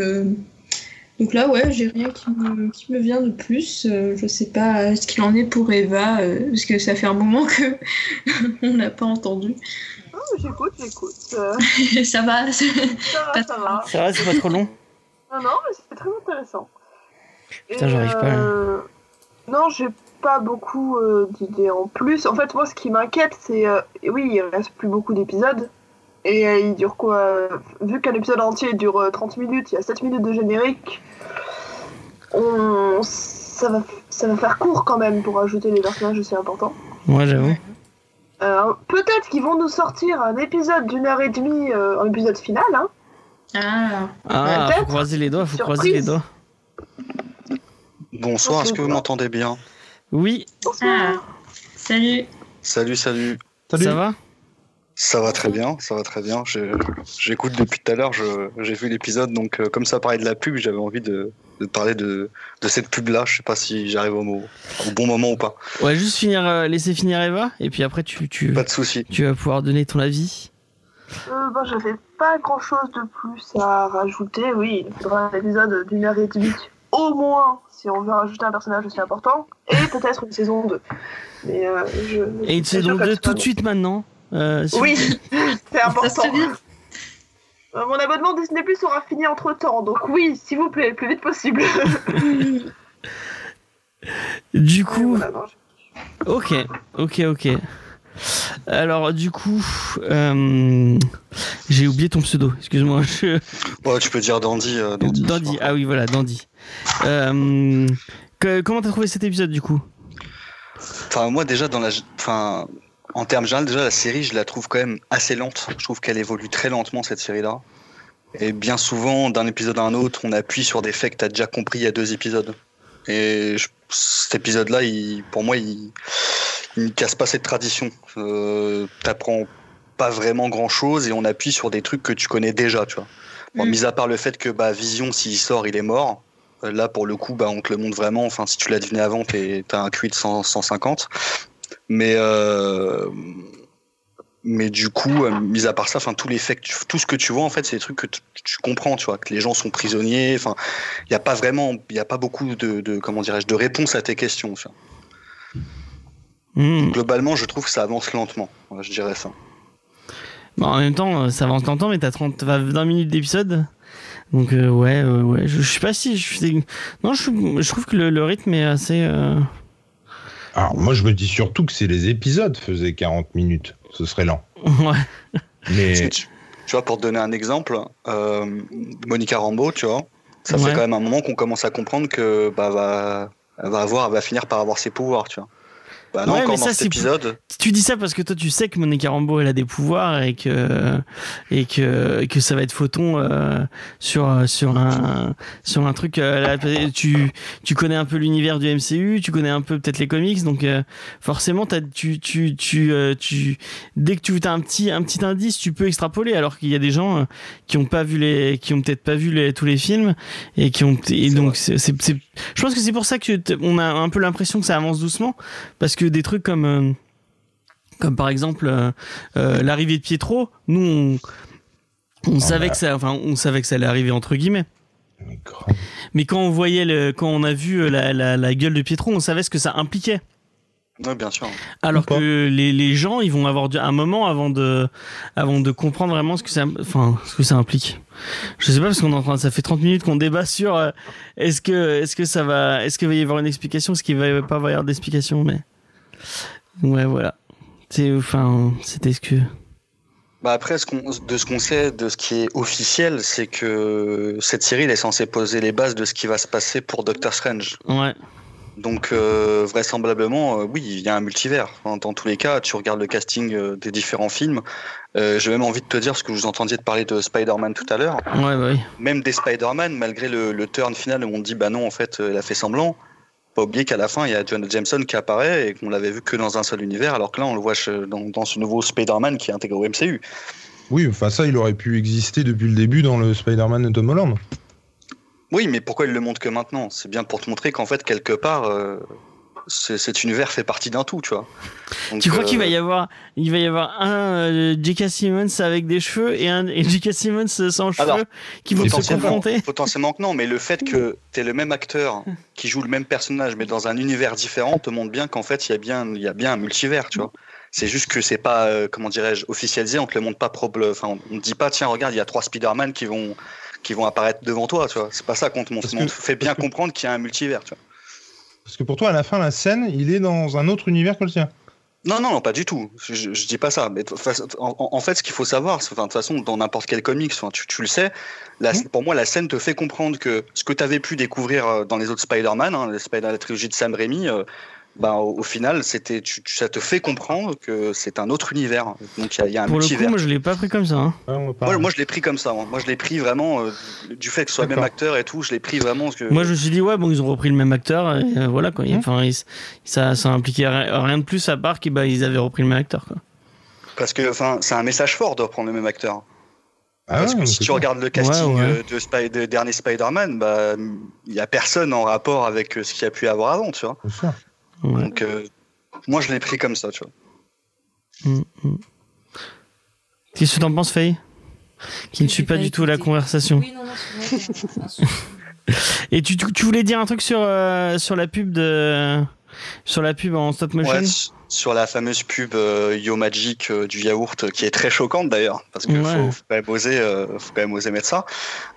Donc là, ouais, j'ai rien qui me, qui me vient de plus. Euh, je sais pas ce qu'il en est pour Eva, euh, parce que ça fait un moment que on n'a pas entendu. Oh, j'écoute, j'écoute. Euh, ça va. c'est- ça va, ça va. Ça va, c'est pas trop long Non, non, mais c'était très intéressant. Putain, j'arrive pas, là. euh, Non, j'ai pas beaucoup euh, d'idées en plus. En fait, moi, ce qui m'inquiète, c'est. euh, oui, il reste plus beaucoup d'épisodes. Et euh, il dure quoi euh, Vu qu'un épisode entier dure euh, 30 minutes, il y a 7 minutes de générique. On... Ça, va... ça va faire court quand même pour ajouter des personnages aussi importants. Moi, j'avoue. Euh, Peut-être qu'ils vont nous sortir un épisode d'une heure et demie, euh, un épisode final. Hein. Ah. Ah, faut croiser les doigts, faut Surprise. croiser les doigts. Bonsoir, est-ce que vous m'entendez bien? Oui, ah. Salut. Salut, salut. Salut. ça va? Ça va très bien, ça va très bien. J'écoute depuis tout à l'heure, j'ai vu l'épisode, donc euh, comme ça parlait de la pub, j'avais envie de, de parler de, de cette pub-là. Je sais pas si j'arrive au, mot- au bon moment ou pas. Ouais, juste finir, euh, laisser finir Eva, et puis après, tu, tu, Pas de souci. tu vas pouvoir donner ton avis. Euh, bah, j'avais pas grand chose de plus à rajouter. Oui, il faudra un épisode d'une heure et demie, au moins, si on veut rajouter un personnage aussi important. Et peut-être une saison 2. Mais euh, je. Et une saison sûre que 2 ce tout de suite maintenant. Euh, Oui, vous c'est important. Euh, Mon abonnement Disney Plus aura fini entre temps, donc oui, s'il vous plaît, le plus vite possible. Du coup, Voilà, non, je- ok, ok, ok. Alors, du coup, euh, j'ai oublié ton pseudo, excuse-moi. Je... Ouais, tu peux dire Dandy. euh, Dandy, Dandy, ah oui, voilà, Dandy. Euh, que- comment t'as trouvé cet épisode, du coup? Enfin, moi, déjà, dans la, enfin, en termes généraux, déjà, la série, je la trouve quand même assez lente. Je trouve qu'elle évolue très lentement, cette série-là. Et bien souvent, d'un épisode à un autre, on appuie sur des faits que tu as déjà compris il y a deux épisodes. Et je- cet épisode-là, pour moi, il, il ne casse pas cette tradition. Euh, T'apprends pas vraiment grand-chose et on appuie sur des trucs que tu connais déjà, tu vois. Bon, Mm. mis à part le fait que bah, Vision, s'il sort, il est mort. Euh, Là, pour le coup, bah, on te le montre vraiment. Enfin, si tu l'as deviné avant, t'as un QI de 100 150. Mais, euh, mais du coup, euh, mis à part ça, enfin, tous les faits, tout ce que tu vois, en fait, c'est des trucs que tu, comprends, tu vois, que les gens sont prisonniers. Enfin, il n'y a pas vraiment, il y a pas beaucoup de, de comment dirais-je, de réponses à tes questions. tu vois. Hmm. Globalement, je trouve que ça avance lentement. Je dirais ça. Bon, en même temps, ça avance lentement, mais t'as 30, t'as 20 minutes d'épisode. Donc, euh, ouais, euh, ouais. Je, je sais pas si. Je, non, je, je trouve que le, le rythme est assez. euh, Alors, moi, je me dis surtout que si les épisodes faisaient 40 minutes, ce serait lent. Ouais. Mais tu, tu vois, pour te donner un exemple, euh, Monica Rambeau, tu vois, ça Ouais. fait quand même un moment qu'on commence à comprendre que bah va, elle va avoir, elle va finir par avoir ses pouvoirs, tu vois. Bah non, Ouais, mais ça, c'est épisode. Tu dis ça parce que toi, tu sais que Monica Rambeau, elle a des pouvoirs et que et que et que ça va être photon euh, sur sur un sur un truc. euh, là, tu tu connais un peu l'univers du MCU, tu connais un peu peut-être les comics, donc euh, forcément, tu tu tu euh, tu dès que tu as un petit un petit indice, tu peux extrapoler. Alors qu'il y a des gens qui ont pas vu les qui ont peut-être pas vu les, tous les films et qui ont et donc c'est, je pense que c'est pour ça que on a un peu l'impression que ça avance doucement parce que des trucs comme euh, comme par exemple euh, euh, l'arrivée de Pietro, nous on, on savait bah. que ça, enfin on savait que ça allait arriver entre guillemets. Mais quand on voyait le, quand on a vu la, la, la gueule de Pietro, on savait ce que ça impliquait. Bien sûr. Alors que les, les gens, ils vont avoir un moment avant de, avant de comprendre vraiment ce que ça, enfin, ce que ça implique. Je sais pas parce qu'on est en train, ça fait 30 minutes qu'on débat sur euh, est-ce que, est-ce que ça va, est-ce qu'il va y avoir une explication, est-ce qu'il va pas y avoir d'explication, mais ouais, voilà. C'est, enfin, c'était ce que. Bah après, ce de ce qu'on sait, de ce qui est officiel, c'est que cette série elle est censée poser les bases de ce qui va se passer pour Doctor Strange. Ouais. Donc euh, vraisemblablement, euh, oui, il y a un multivers. Enfin, dans tous les cas, tu regardes le casting euh, des différents films. J'ai même envie de te dire, parce que vous entendiez de parler de Spider-Man tout à l'heure, Ouais, bah oui. même des Spider-Man, malgré le, le turn final où on dit bah non, en fait, elle a fait semblant. Pas oublier qu'à la fin, il y a Jonah Jameson qui apparaît et qu'on l'avait vu que dans un seul univers, alors que là, on le voit dans, dans ce nouveau Spider-Man qui est intégré au MCU. Oui, enfin ça, il aurait pu exister depuis le début dans le Spider-Man de Tom Holland. Oui, mais pourquoi il le montre que maintenant? C'est bien pour te montrer qu'en fait, quelque part, euh, cet univers fait partie d'un tout, tu vois. Donc, Tu crois euh, qu'il va y avoir, il va y avoir un euh, J.K. Simmons avec des cheveux et un et J.K. Simmons sans cheveux Alors, qui vont se confronter potentiellement que non, mais le fait que tu es le même acteur qui joue le même personnage, mais dans un univers différent, te montre bien qu'en fait, il y, a bien- il y a bien un multivers, tu vois. C'est juste que c'est pas, euh, comment dirais-je, officialisé, on te le montre pas propre. Enfin, on te dit pas, tiens, regarde, il y a trois Spider-Man qui vont, qui vont apparaître devant toi, tu vois. C'est pas ça qu'on te montre. On te fait bien comprendre qu'il y a un multivers, tu vois. Parce que pour toi, à la fin, la scène, il est dans un autre univers que le sien. Non, non, non, pas du tout. Je, je, dis pas ça. Mais en, fait, ce qu'il faut savoir, de toute façon, dans n'importe quel comics, tu, tu le sais, la- Mhm. pour moi, la scène te fait comprendre que ce que tu avais pu découvrir euh, dans les autres Spider-Man, hein, la trilogie de Sam Raimi, euh, ben, au, au final, c'était, tu, tu- ça te fait comprendre que c'est un autre univers. Donc, il y a- il y, a un Pour le coup, moi je l'ai pas pris comme ça. hein. Ouais, Moi, moi, je l'ai pris comme ça. Moi, Moi, je l'ai pris vraiment euh, du fait que ce soit le même acteur et tout. Je l'ai pris vraiment. parce Que... Moi je me suis dit ouais bon ils ont repris le même acteur et euh, voilà quoi. Mhm. Enfin ils- ça ça impliquait ri- rien de plus à part qu'ils bah, ils avaient repris le même acteur quoi. Parce que, enfin, c'est un message fort de reprendre le même acteur. Ah Parce ouais, que si tu regardes le casting Ouais, ouais. euh, de, dernier Spider-Man, bah, il y a personne en rapport avec ce qu'il y a pu avoir avant, tu vois. Ouais. Donc, euh, moi, je l'ai pris comme ça, tu vois. Mm, mm. Qu'est-ce que t'en penses Faye? Qui ne suit pas pas du tout la conversation. Oui, non, non, c'est vrai, c'est un- un souci. Et tu, voulais dire un truc sur euh, sur la pub de sur la pub en stop motion? Ouais, sur la fameuse pub euh, Yo Magic euh, du yaourt, euh, qui est très choquante d'ailleurs, parce Ouais. faut, faut quand même oser, euh, faut quand même oser mettre ça.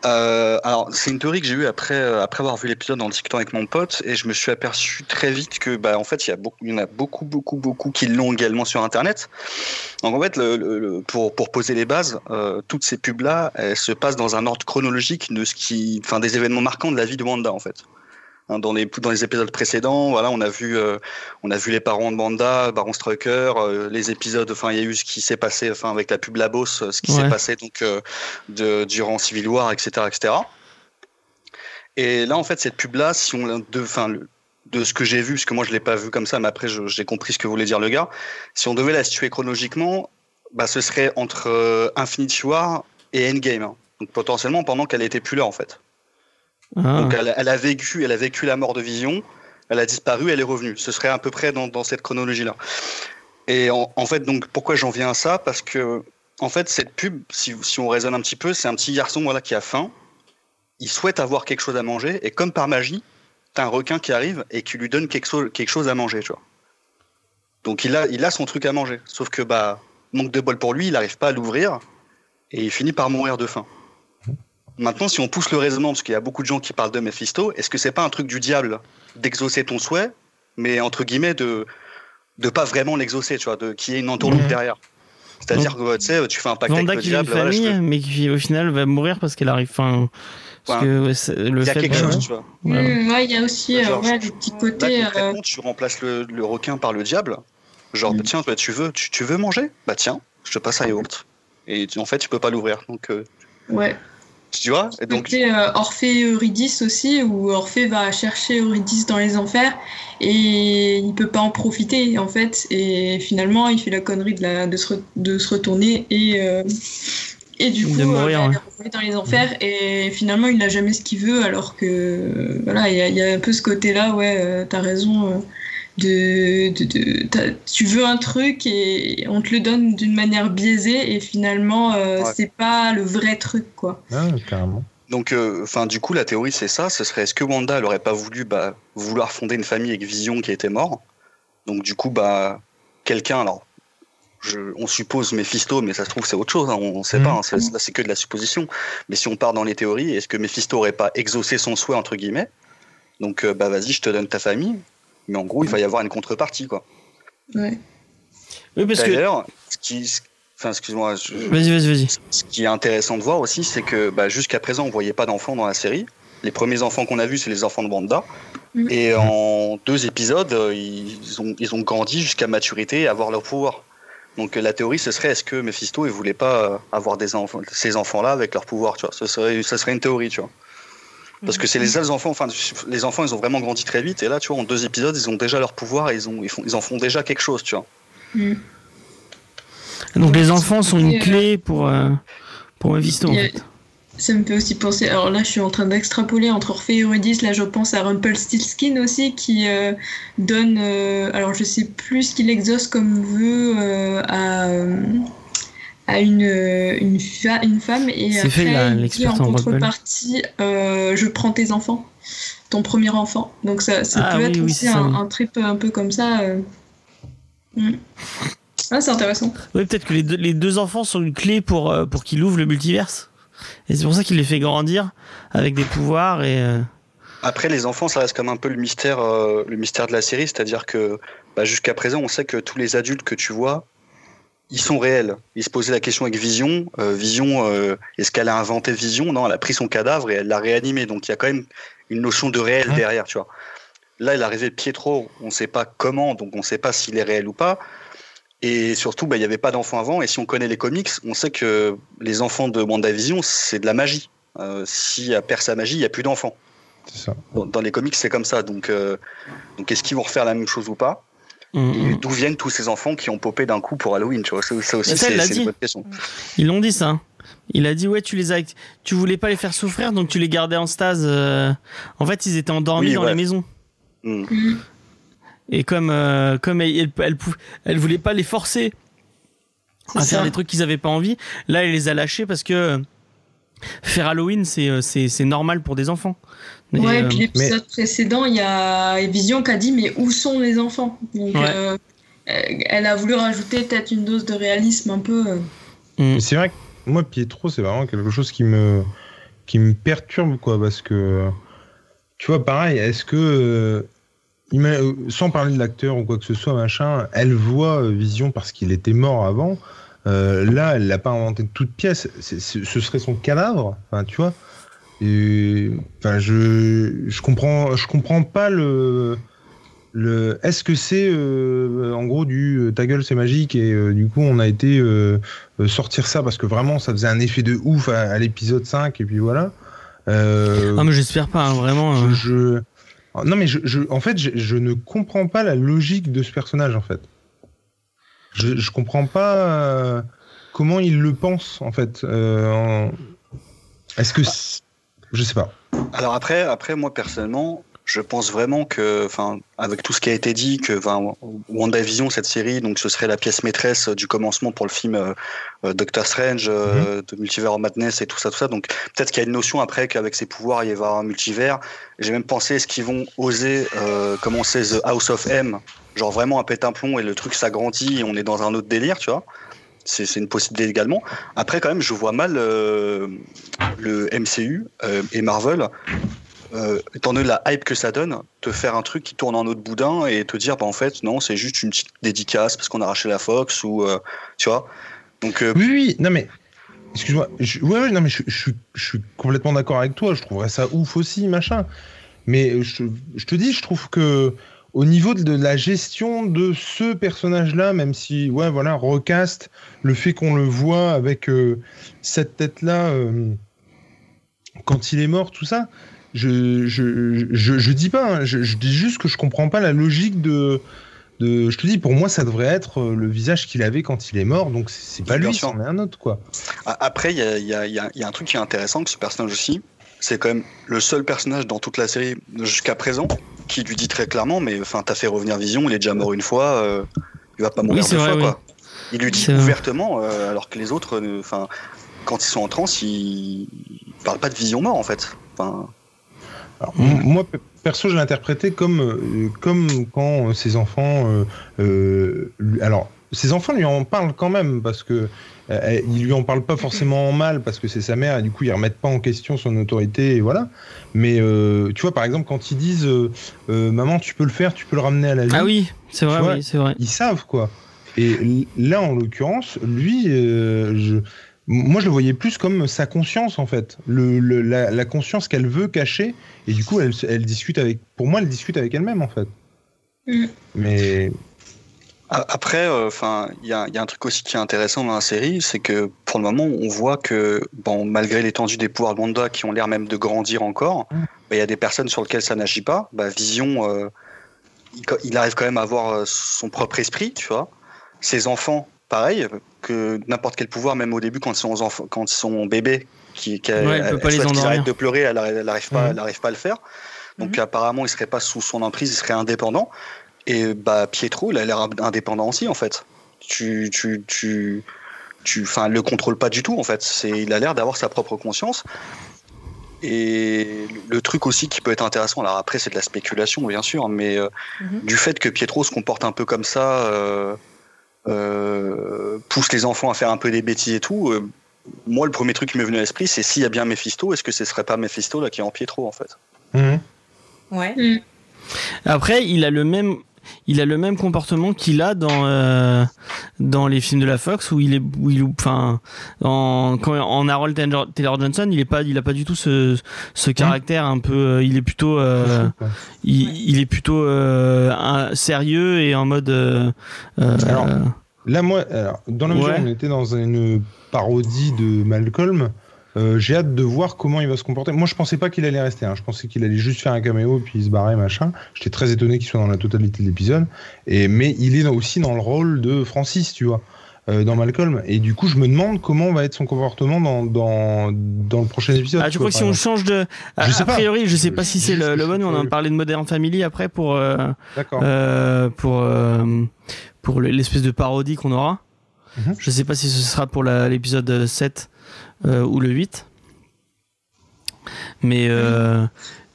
Euh, alors, c'est une théorie que j'ai eue après, après avoir vu l'épisode en discutant avec mon pote, et je me suis aperçu très vite que, bah, en fait, il y, a beaucoup, il y en a beaucoup, beaucoup, beaucoup qui l'ont également sur Internet. Donc, en fait, le, le- le- pour, pour poser les bases, toutes ces pubs-là, elles se passent dans un ordre chronologique de ce qui, enfin, des événements marquants de la vie de Wanda, en fait. Hein, Dans les, dans les épisodes précédents, voilà, on a vu, euh, on a vu les parents de Wanda, Baron Strucker, euh, les épisodes, enfin, il y a eu ce qui s'est passé, enfin, avec la pub Labos, euh, ce qui Ouais. s'est passé donc de, durant Civil War, etc., etc. Et là, en fait, cette pub-là, si on, de, enfin, de ce que j'ai vu, parce que moi je l'ai pas vu comme ça, mais après j'ai compris ce que voulait dire le gars. Si on devait la situer chronologiquement, bah, ce serait entre euh, Infinity War et Endgame. hein. Donc potentiellement pendant qu'elle était plus là, en fait. Ah. Donc elle, a vécu, elle a vécu la mort de Vision, elle a disparu, elle est revenue. Ce serait à peu près dans, cette chronologie-là. Et en, fait, donc pourquoi j'en viens à ça? Parce que en fait, cette pub, si, on raisonne un petit peu, c'est un petit garçon voilà qui a faim, il souhaite avoir quelque chose à manger, et comme par magie, t'as un requin qui arrive et qui lui donne quelque chose, à manger. Donc il a, il a son truc à manger. Sauf que bah manque de bol pour lui, il n'arrive pas à l'ouvrir et il finit par mourir de faim. Maintenant, si on pousse le raisonnement, parce qu'il y a beaucoup de gens qui parlent de Mephisto, est-ce que c'est pas un truc du diable d'exaucer ton souhait, mais entre guillemets de de pas vraiment l'exaucer, tu vois, de qu'il y ait une entourloupe derrière? C'est-à-dire que tu sais, tu fais un pacte Vanda avec le qui a une diable, voilà, famille, te- mais qui au final va mourir parce qu'elle arrive. Enfin, parce Ouais. que ouais, c'est- le il y a fait quelque chose, tu vois. Voilà. Hmm, ouais, il y a aussi euh, Genre, ouais, des petits Là, côtés. euh, concrètement, tu remplaces le, le requin par le diable. Genre, Mm. bah, tiens, bah, tu veux, tu, tu veux manger? Bah tiens, je te passe un yaourt. Et en fait, tu peux pas l'ouvrir. Donc, euh, ouais. Tu vois Et donc, côté euh, Orphée et Eurydice aussi, où Orphée va chercher Eurydice dans les enfers et il peut pas en profiter en fait. Et finalement, il fait la connerie de, la, de, se, re- de se retourner et, euh, et du coup, mourir, euh, il est dans les enfers. Et finalement, il n'a jamais ce qu'il veut, alors que voilà, il y, a- il y a un peu ce côté-là, ouais, euh, t'as raison. De, de, de- t'as- tu veux un truc et on te le donne d'une manière biaisée et finalement euh, Ouais. c'est pas le vrai truc quoi. Ah, carrément. donc, euh, enfin, du coup, la théorie, c'est ça. Ce serait est-ce que Wanda, elle aurait pas voulu, bah, vouloir fonder une famille avec Vision qui était mort? Donc, du coup, bah, quelqu'un, alors, je, on suppose Mephisto, mais ça se trouve c'est autre chose. hein, on, on sait pas. hein, c'est- là, c'est que de la supposition. Mais si on part dans les théories, est-ce que Mephisto aurait pas exaucé son souhait entre guillemets? Donc, euh, bah, vas-y, je te donne ta famille. Mais en gros, il va y avoir une contrepartie, quoi. Ouais. Oui, parce que. D'ailleurs, ce qui, enfin, excuse-moi, je- Vas-y, vas-y, vas-y. ce qui est intéressant de voir aussi, c'est que bah, jusqu'à présent, on voyait pas d'enfants dans la série. Les premiers enfants qu'on a vus, c'est les enfants de Wanda. Mhm. Et en deux épisodes, euh, ils ont, ils ont grandi jusqu'à maturité et avoir leur pouvoir. Donc la théorie, ce serait est-ce que Mephisto, il voulait pas euh, avoir des enfants, ces enfants-là avec leur pouvoir, tu vois? Ce serait, ça serait une théorie, tu vois. Parce que c'est les seuls enfants, enfin, les enfants, ils ont vraiment grandi très vite. Et là, tu vois, en deux épisodes, ils ont déjà leur pouvoir et ils, ont, ils, font, ils en font déjà quelque chose, tu vois. Mm. Donc les enfants sont une euh, clé pour, euh, pour Mephisto en fait. Ça me fait aussi penser. Alors là, je suis en train d'extrapoler entre Orphée et Eurydice. Là, je pense à Rumpelstiltskin aussi, qui euh, donne. euh, alors, je sais plus ce qu'il exauce comme vœu euh, à, euh, à une, une, femme. Et après, fait, là, il dit en contrepartie euh, Je prends tes enfants, ton premier enfant. Donc, ça, ça Ah peut oui, être oui, aussi ça, un, oui. un trip un peu comme ça. euh. Mm. Ah, c'est intéressant. Oui, peut-être que les deux, les deux enfants sont une clé pour, euh, pour qu'il ouvre le multiverse. Et c'est pour ça qu'il les fait grandir avec des pouvoirs et. euh, Après, les enfants, ça reste comme un peu le mystère, euh, le mystère de la série, c'est-à-dire que bah, jusqu'à présent, on sait que tous les adultes que tu vois, ils sont réels. Ils se posaient la question avec Vision. euh, Vision, euh, est-ce qu'elle a inventé Vision? Non, elle a pris son cadavre et elle l'a réanimé. Donc il y a quand même une notion de réel Ouais. derrière, tu vois. Là, il est arrivé Pietro, on ne sait pas comment, donc on ne sait pas s'il est réel ou pas. Et surtout, bah, il n'y avait pas d'enfants avant. Et si on connaît les comics, on sait que les enfants de WandaVision, c'est de la magie. Euh, si elle perd sa magie, il n'y a plus d'enfants. Dans, dans les comics, c'est comme ça. Donc, euh, donc est-ce qu'ils vont refaire la même chose ou pas? Et hum. D'où viennent tous ces enfants qui ont popé d'un coup pour Halloween tu vois Ça, ça aussi, c'est l'a une bonne question. Ils l'ont dit ça. Il a dit ouais tu les as tu voulais pas les faire souffrir donc tu les gardais en stase. euh. En fait ils étaient endormis Oui, dans ouais. les maisons Hmm. Mm. et comme euh, comme elle, elle, elle, pou- elle voulait pas les forcer à faire des trucs qu'ils avaient pas envie. Là elle les a lâchés parce que euh, faire Halloween c'est c'est normal pour des enfants. Mais, ouais, euh, et puis l'épisode précédent, il y a Vision qui a dit Mais où sont les enfants? Donc, Ouais. euh, elle a voulu rajouter peut-être une dose de réalisme un peu. euh. Mais c'est vrai que moi, Pietro, c'est vraiment quelque chose qui me, qui me perturbe, quoi, parce que, tu vois, pareil, est-ce que, euh, euh, sans parler de l'acteur ou quoi que ce soit, machin, elle voit euh, Vision parce qu'il était mort avant. Euh, là, elle l'a pas inventé de toute pièce. Ce serait son cadavre, enfin, tu vois. Et, enfin, je, je comprends, je comprends pas le. Le, est-ce que c'est euh, en gros du euh, ta gueule c'est magique et euh, du coup on a été euh, euh, sortir ça parce que vraiment ça faisait un effet de ouf à, à l'épisode 5 et puis voilà. Euh, Ah mais j'espère pas hein, vraiment. je, euh. je- non mais je, je- en fait je, je ne comprends pas la logique de ce personnage en fait. Je, je comprends pas euh, comment il le pense en fait. Euh, en- Est-ce que c'est- je sais pas. Alors après, après, moi personnellement, je pense vraiment que, enfin, avec tout ce qui a été dit, que, WandaVision, cette série, donc ce serait la pièce maîtresse du commencement pour le film euh, euh, Doctor Strange, euh, de Multiverse of Madness et tout ça, tout ça. Donc peut-être qu'il y a une notion après qu'avec ses pouvoirs, il y avoir un multivers. J'ai même pensé, est-ce qu'ils vont oser euh, commencer The House of M, genre vraiment un pète un plomb et le truc s'agrandit et on est dans un autre délire, tu vois c'est une possibilité également. Après, quand même, je vois mal euh, le MCU euh, et Marvel, euh, étant donné la hype que ça donne, te faire un truc qui tourne en autre boudin et te dire, bah, en fait, non, c'est juste une petite dédicace parce qu'on a arraché la Fox ou, euh, tu vois. Donc, Oui, oui, non mais. Excuse-moi. je- Ouais, non mais je, je suis- complètement d'accord avec toi. Je trouverais ça ouf aussi, machin. Mais je, je te dis, je trouve que au niveau de la gestion de ce personnage-là, même si, ouais, voilà, recast, le fait qu'on le voit avec euh, cette tête-là, euh, quand il est mort, tout ça, je, je, je, je dis pas, hein, je, je dis juste que je comprends pas la logique de, de. Je te dis, pour moi, ça devrait être euh, le visage qu'il avait quand il est mort, donc c'est c'est pas lui, c'en est un autre, quoi. après, il y a, il y a- il y a- il y a un truc qui est intéressant que ce personnage aussi, c'est quand même le seul personnage dans toute la série jusqu'à présent qui lui dit très clairement, mais enfin, t'as fait revenir Vision, il est déjà mort une fois, euh, il va pas mourir Oui, deux vrai, fois, oui. quoi. Il lui dit ouvertement, euh, alors que les autres, euh, enfin, quand ils sont en transe, ils... ils parlent pas de Vision mort en fait. Enfin, Alors, Moi, pe- perso, je l'ai interprété comme, euh, comme quand ses enfants. euh, euh, lui- alors, ses enfants lui en parlent quand même, parce que. euh, ils lui en parlent pas forcément en mal parce que c'est sa mère et du coup ils remettent pas en question son autorité et voilà. Mais euh, tu vois par exemple quand ils disent euh, euh, maman tu peux le faire, tu peux le ramener à la vie. Ah oui c'est vrai oui c'est vrai. ils savent quoi. Et là, en l'occurrence, lui, euh, je, moi, je le voyais plus comme sa conscience en fait, le, le- la, la conscience qu'elle veut cacher. Et du coup, elle, elle discute avec. Pour moi, elle discute avec elle-même en fait. Mm. Mais A- Après, enfin, il y, a il y a un truc aussi qui est intéressant dans la série, c'est que pour le moment, on voit que, bon, malgré l'étendue des pouvoirs de Wanda qui ont l'air même de grandir encore, bah, il y a des personnes sur lesquelles ça n'agit pas. Bah, Vision, euh, il, arrive quand même à avoir euh, son propre esprit, tu vois. Ses enfants, pareil, que n'importe quel pouvoir, même au début quand ils sont, enfants, quand ils sont bébés, qui, qui Ouais, elle peut pas les qu'ils endormir. arrêtent de pleurer, elle n'arrive pas, elle arrive pas à le faire. Donc Mhm. apparemment, il serait pas sous son emprise, il serait indépendant. Et bah Pietro, il a l'air indépendant aussi en fait. Tu, tu, tu, tu, enfin, le contrôle pas du tout en fait. C'est, il a l'air d'avoir sa propre conscience. Et le truc aussi qui peut être intéressant, alors après c'est de la spéculation bien sûr, mais euh, Mhm. du fait que Pietro se comporte un peu comme ça, euh, euh, pousse les enfants à faire un peu des bêtises et tout. euh, moi, le premier truc qui m'est venu à l'esprit, c'est s'il y a bien Mephisto, est-ce que ce serait pas Mephisto là qui est en Pietro en fait? Mhm. Ouais. Après, il a le même, il a le même comportement qu'il a dans euh, dans les films de la Fox où il est, où il, enfin, en quand en Harold Taylor Taylor Johnson, il est pas, il a pas du tout ce ce caractère un peu, euh, il est plutôt, euh, Ouais. il, il est plutôt euh, un- sérieux et en mode. euh, euh, Alors, Là, moi, alors, dans la mesure Ouais. où on était dans une parodie de Malcolm, euh, j'ai hâte de voir comment il va se comporter. Moi, je pensais pas qu'il allait rester. hein. Je pensais qu'il allait juste faire un caméo puis se barrer, machin. J'étais très étonné qu'il soit dans la totalité de l'épisode. Et mais il est aussi dans le rôle de Francis, tu vois, euh, dans Malcolm. Et du coup, je me demande comment va être son comportement dans dans, dans le prochain épisode. Ah, tu tu crois que si on change de. A, Je sais a pas. priori, je sais pas Je- si c'est je- le, le je- bon. On en je- parlait de Modern Family après pour euh, pour pour le- l'espèce de parodie qu'on aura. Mhm. Je sais pas si ce sera pour l'épisode 7 euh, ou le 8. Mais euh,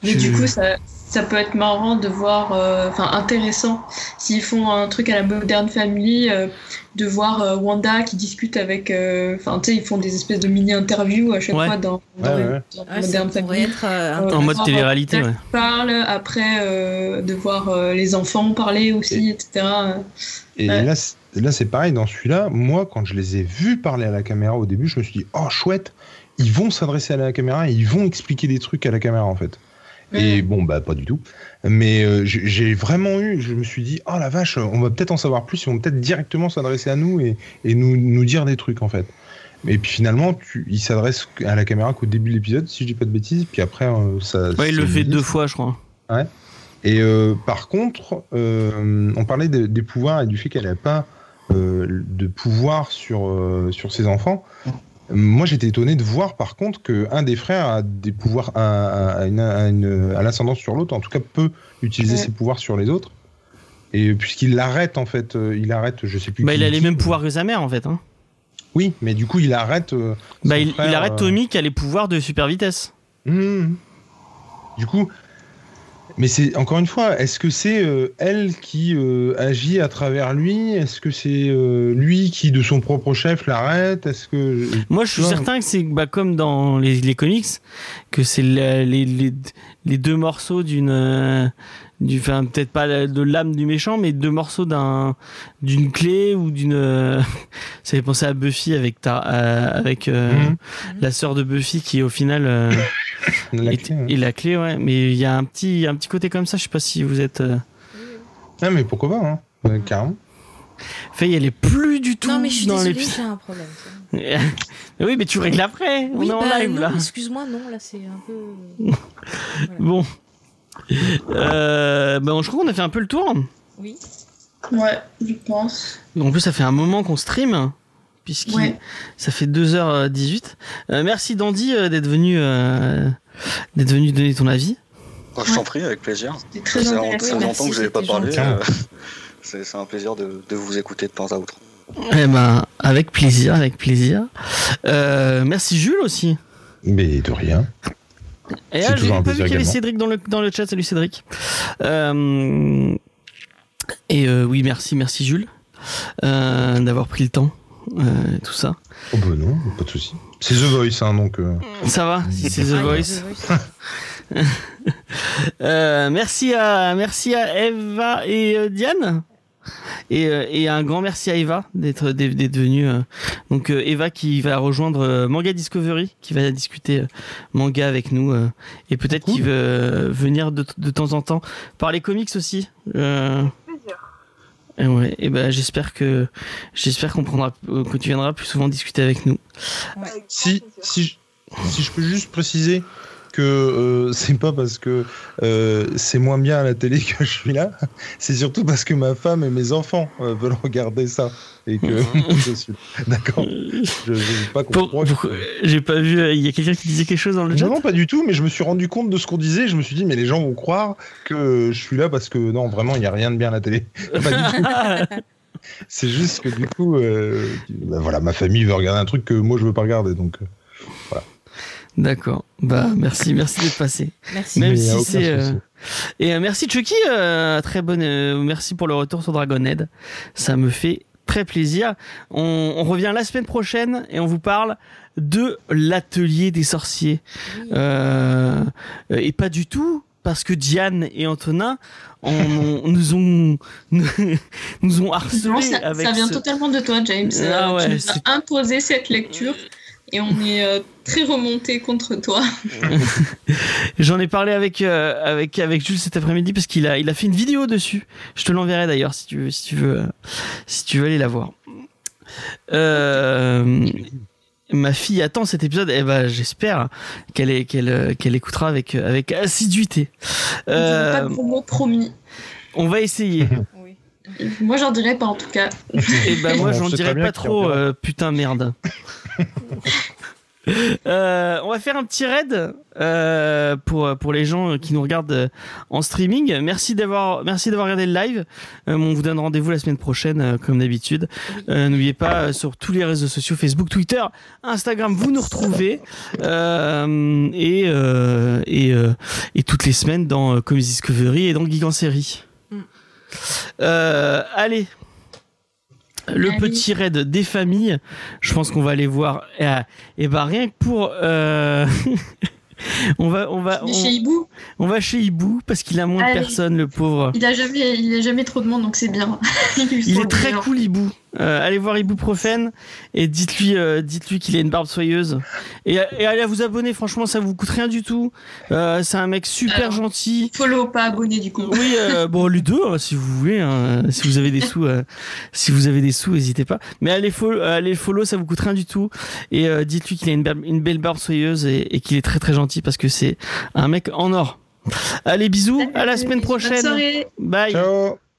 Mais je- du coup, ça, ça peut être marrant de voir, euh, enfin intéressant, s'ils font un truc à la Modern Family, euh, de voir euh, Wanda qui discute avec, euh, enfin tu sais, ils font des espèces de mini-interviews à chaque Ouais. fois dans, dans, Ouais, dans ça Family. être en mode télé-réalité, ouais. Parle, après euh, de voir euh, les enfants parler aussi, etc. Et Ouais. là, là, c'est pareil dans celui-là. Moi, quand je les ai vus parler à la caméra au début, je me suis dit, oh chouette, ils vont s'adresser à la caméra et ils vont expliquer des trucs à la caméra en fait. Et bon, bah pas du tout. Mais euh, j'ai vraiment eu, je me suis dit, oh la vache, on va peut-être en savoir plus, ils vont peut-être directement s'adresser à nous et, et nous, nous dire des trucs en fait. Et puis finalement, tu, il s'adresse à la caméra qu'au début de l'épisode, si je dis pas de bêtises. Puis après, euh, ça. Ouais, il le fait deux fois, je crois. Et euh, par contre, euh, on parlait de- des pouvoirs et du fait qu'elle n'avait pas euh, de pouvoir sur, euh, sur ses enfants. Moi, j'étais étonné de voir par contre qu'un des frères a des pouvoirs, a une, l'ascendance sur l'autre, en tout cas peut utiliser Ouais. ses pouvoirs sur les autres. Et puisqu'il l'arrête, en fait, euh, il arrête, je sais plus. Bah, il a les mêmes pouvoirs que sa mère, en fait. Hein. Oui, mais du coup, il arrête. euh, Bah, il, arrête euh, Tommy qui a les pouvoirs de super vitesse. Mmh. Du coup, mais c'est encore une fois, est-ce que c'est euh, elle qui euh, agit à travers lui? Est-ce que c'est euh, lui qui, de son propre chef, l'arrête? Est-ce que Moi, je suis vois, certain que c'est bah, comme dans les, les comics, que c'est les, les, les deux morceaux d'une. euh, du, enfin, peut-être pas de l'âme du méchant, mais deux morceaux d'un, d'une clé ou d'une. euh, ça fait penser à Buffy avec, ta, euh, avec euh, Mhm. la sœur de Buffy qui, au final. euh, la est- clé. Et la clé, ouais. Mais il y a un petit, un petit côté comme ça. Je sais pas si vous êtes. euh, Ah, mais pourquoi pas hein Euh, Carrément. Faye, elle est plus du tout Non, mais je suis dans désolée, l'épisode. j'ai un problème. Mais oui, mais tu règles après. On Oui, est en bah, live non, là. excuse-moi, non, là c'est un peu. Bon. Euh, ben, je crois qu'on a fait un peu le tour. Oui. Ouais, je pense. En plus, ça fait un moment qu'on stream. Puisqu'il Ouais. ça fait 2h18. Euh, merci Dandy euh, d'être venu, euh, d'être venu donner ton avis. Oh, je t'en prie, avec plaisir. Très Ça fait longtemps que je n'avais pas parlé. euh, C'est un plaisir de, de vous écouter de temps à autre. Eh ben, avec plaisir, avec plaisir. Euh, merci Jules aussi. Mais de rien. Et C'est là, j'ai un pas vu qu'il y avait. Cédric dans le, dans le chat. Salut Cédric. Euh, et euh, oui, merci, merci Jules euh, d'avoir pris le temps, euh, tout ça. Oh bah non, pas de souci. C'est The Voice, hein, donc. euh, Ça va, si c'est The Voice. Euh, merci à merci à Eva et euh, Diane. Et, et un grand merci à Eva d'être d'être venue. Donc Eva qui va rejoindre Manga Discovery, qui va discuter manga avec nous et peut-être Cool. qui veut venir de, de temps en temps parler comics aussi. Euh. Et ouais, et ben j'espère que j'espère qu'on prendra euh, que tu viendras plus souvent discuter avec nous. Si, si, si je peux juste préciser, que euh, c'est pas parce que euh, c'est moins bien à la télé que je suis là, c'est surtout parce que ma femme et mes enfants euh, veulent regarder ça et que je suis. D'accord. Je n'ai pas J'ai pas vu. euh, Il y a quelqu'un qui disait quelque chose dans le chat. Non, non, pas du tout, mais je me suis rendu compte de ce qu'on disait. Je me suis dit, mais les gens vont croire que je suis là parce que non, vraiment, il n'y a rien de bien à la télé. Pas du tout. C'est juste que du coup, bah, voilà, ma famille veut regarder un truc que moi je veux pas regarder. Donc, D'accord. Bah merci, merci d'être passé. Merci. Même si c'est. euh. Et euh, merci Chucky, euh, très bonne. euh, merci pour le retour sur Dragonhead. Ça me fait très plaisir. On, on revient la semaine prochaine et on vous parle de l'atelier des sorciers. Euh, et pas du tout parce que Diane et Antonin nous ont nous ont harcelé Non, ça, avec ça vient ce- totalement de toi, James. Ah Euh, ouais, tu nous as imposé cette lecture et on est euh, très remonté contre toi. J'en ai parlé avec euh, avec avec Jules cet après-midi parce qu'il a il a fait une vidéo dessus. Je te l'enverrai d'ailleurs si tu veux si tu veux euh, si tu veux aller la voir. Euh, ma fille attend cet épisode. Et ben j'espère qu'elle est qu'elle qu'elle écoutera avec avec assiduité. Euh, pas de promis. on va essayer. Oui. Moi, j'en dirais pas en tout cas. Et ben moi j'en dirais pas trop. euh, putain merde. Euh, on va faire un petit raid euh, pour pour les gens qui nous regardent euh, en streaming. Merci d'avoir merci d'avoir regardé le live. Euh, on vous donne rendez-vous la semaine prochaine comme d'habitude. N'oubliez pas sur tous les réseaux sociaux Facebook, Twitter, Instagram, vous nous retrouvez et et et toutes les semaines dans Comedy Discovery et dans Geek en série. Mm. Allez. Le Allez. petit raid des familles, je pense qu'on va aller voir. Et, euh, et bah rien que pour, euh, on va, on va, on, Chez Hibou, on va chez Hibou parce qu'il a moins de personnes, le pauvre. il a jamais, il a jamais trop de monde, donc c'est bien. Il est très cool Hibou. Euh, allez voir Hibou Profane et dites-lui, euh, dites-lui qu'il a une barbe soyeuse. Et, et allez vous abonner. Franchement, ça vous coûte rien du tout. Euh, c'est un mec super Alors. gentil. Follow, pas abonné du coup. Oui, euh, bon les deux, hein, si vous voulez, hein, si vous avez des sous, euh, si vous avez des sous, n'hésitez pas. Mais allez follow, allez follow, ça vous coûte rien du tout. Et euh, dites-lui qu'il a une, barbe- une belle barbe soyeuse et, et qu'il est très très gentil parce que c'est un mec en or. Allez bisous, à la semaine Bonne prochaine. soirée. Bye. ciao!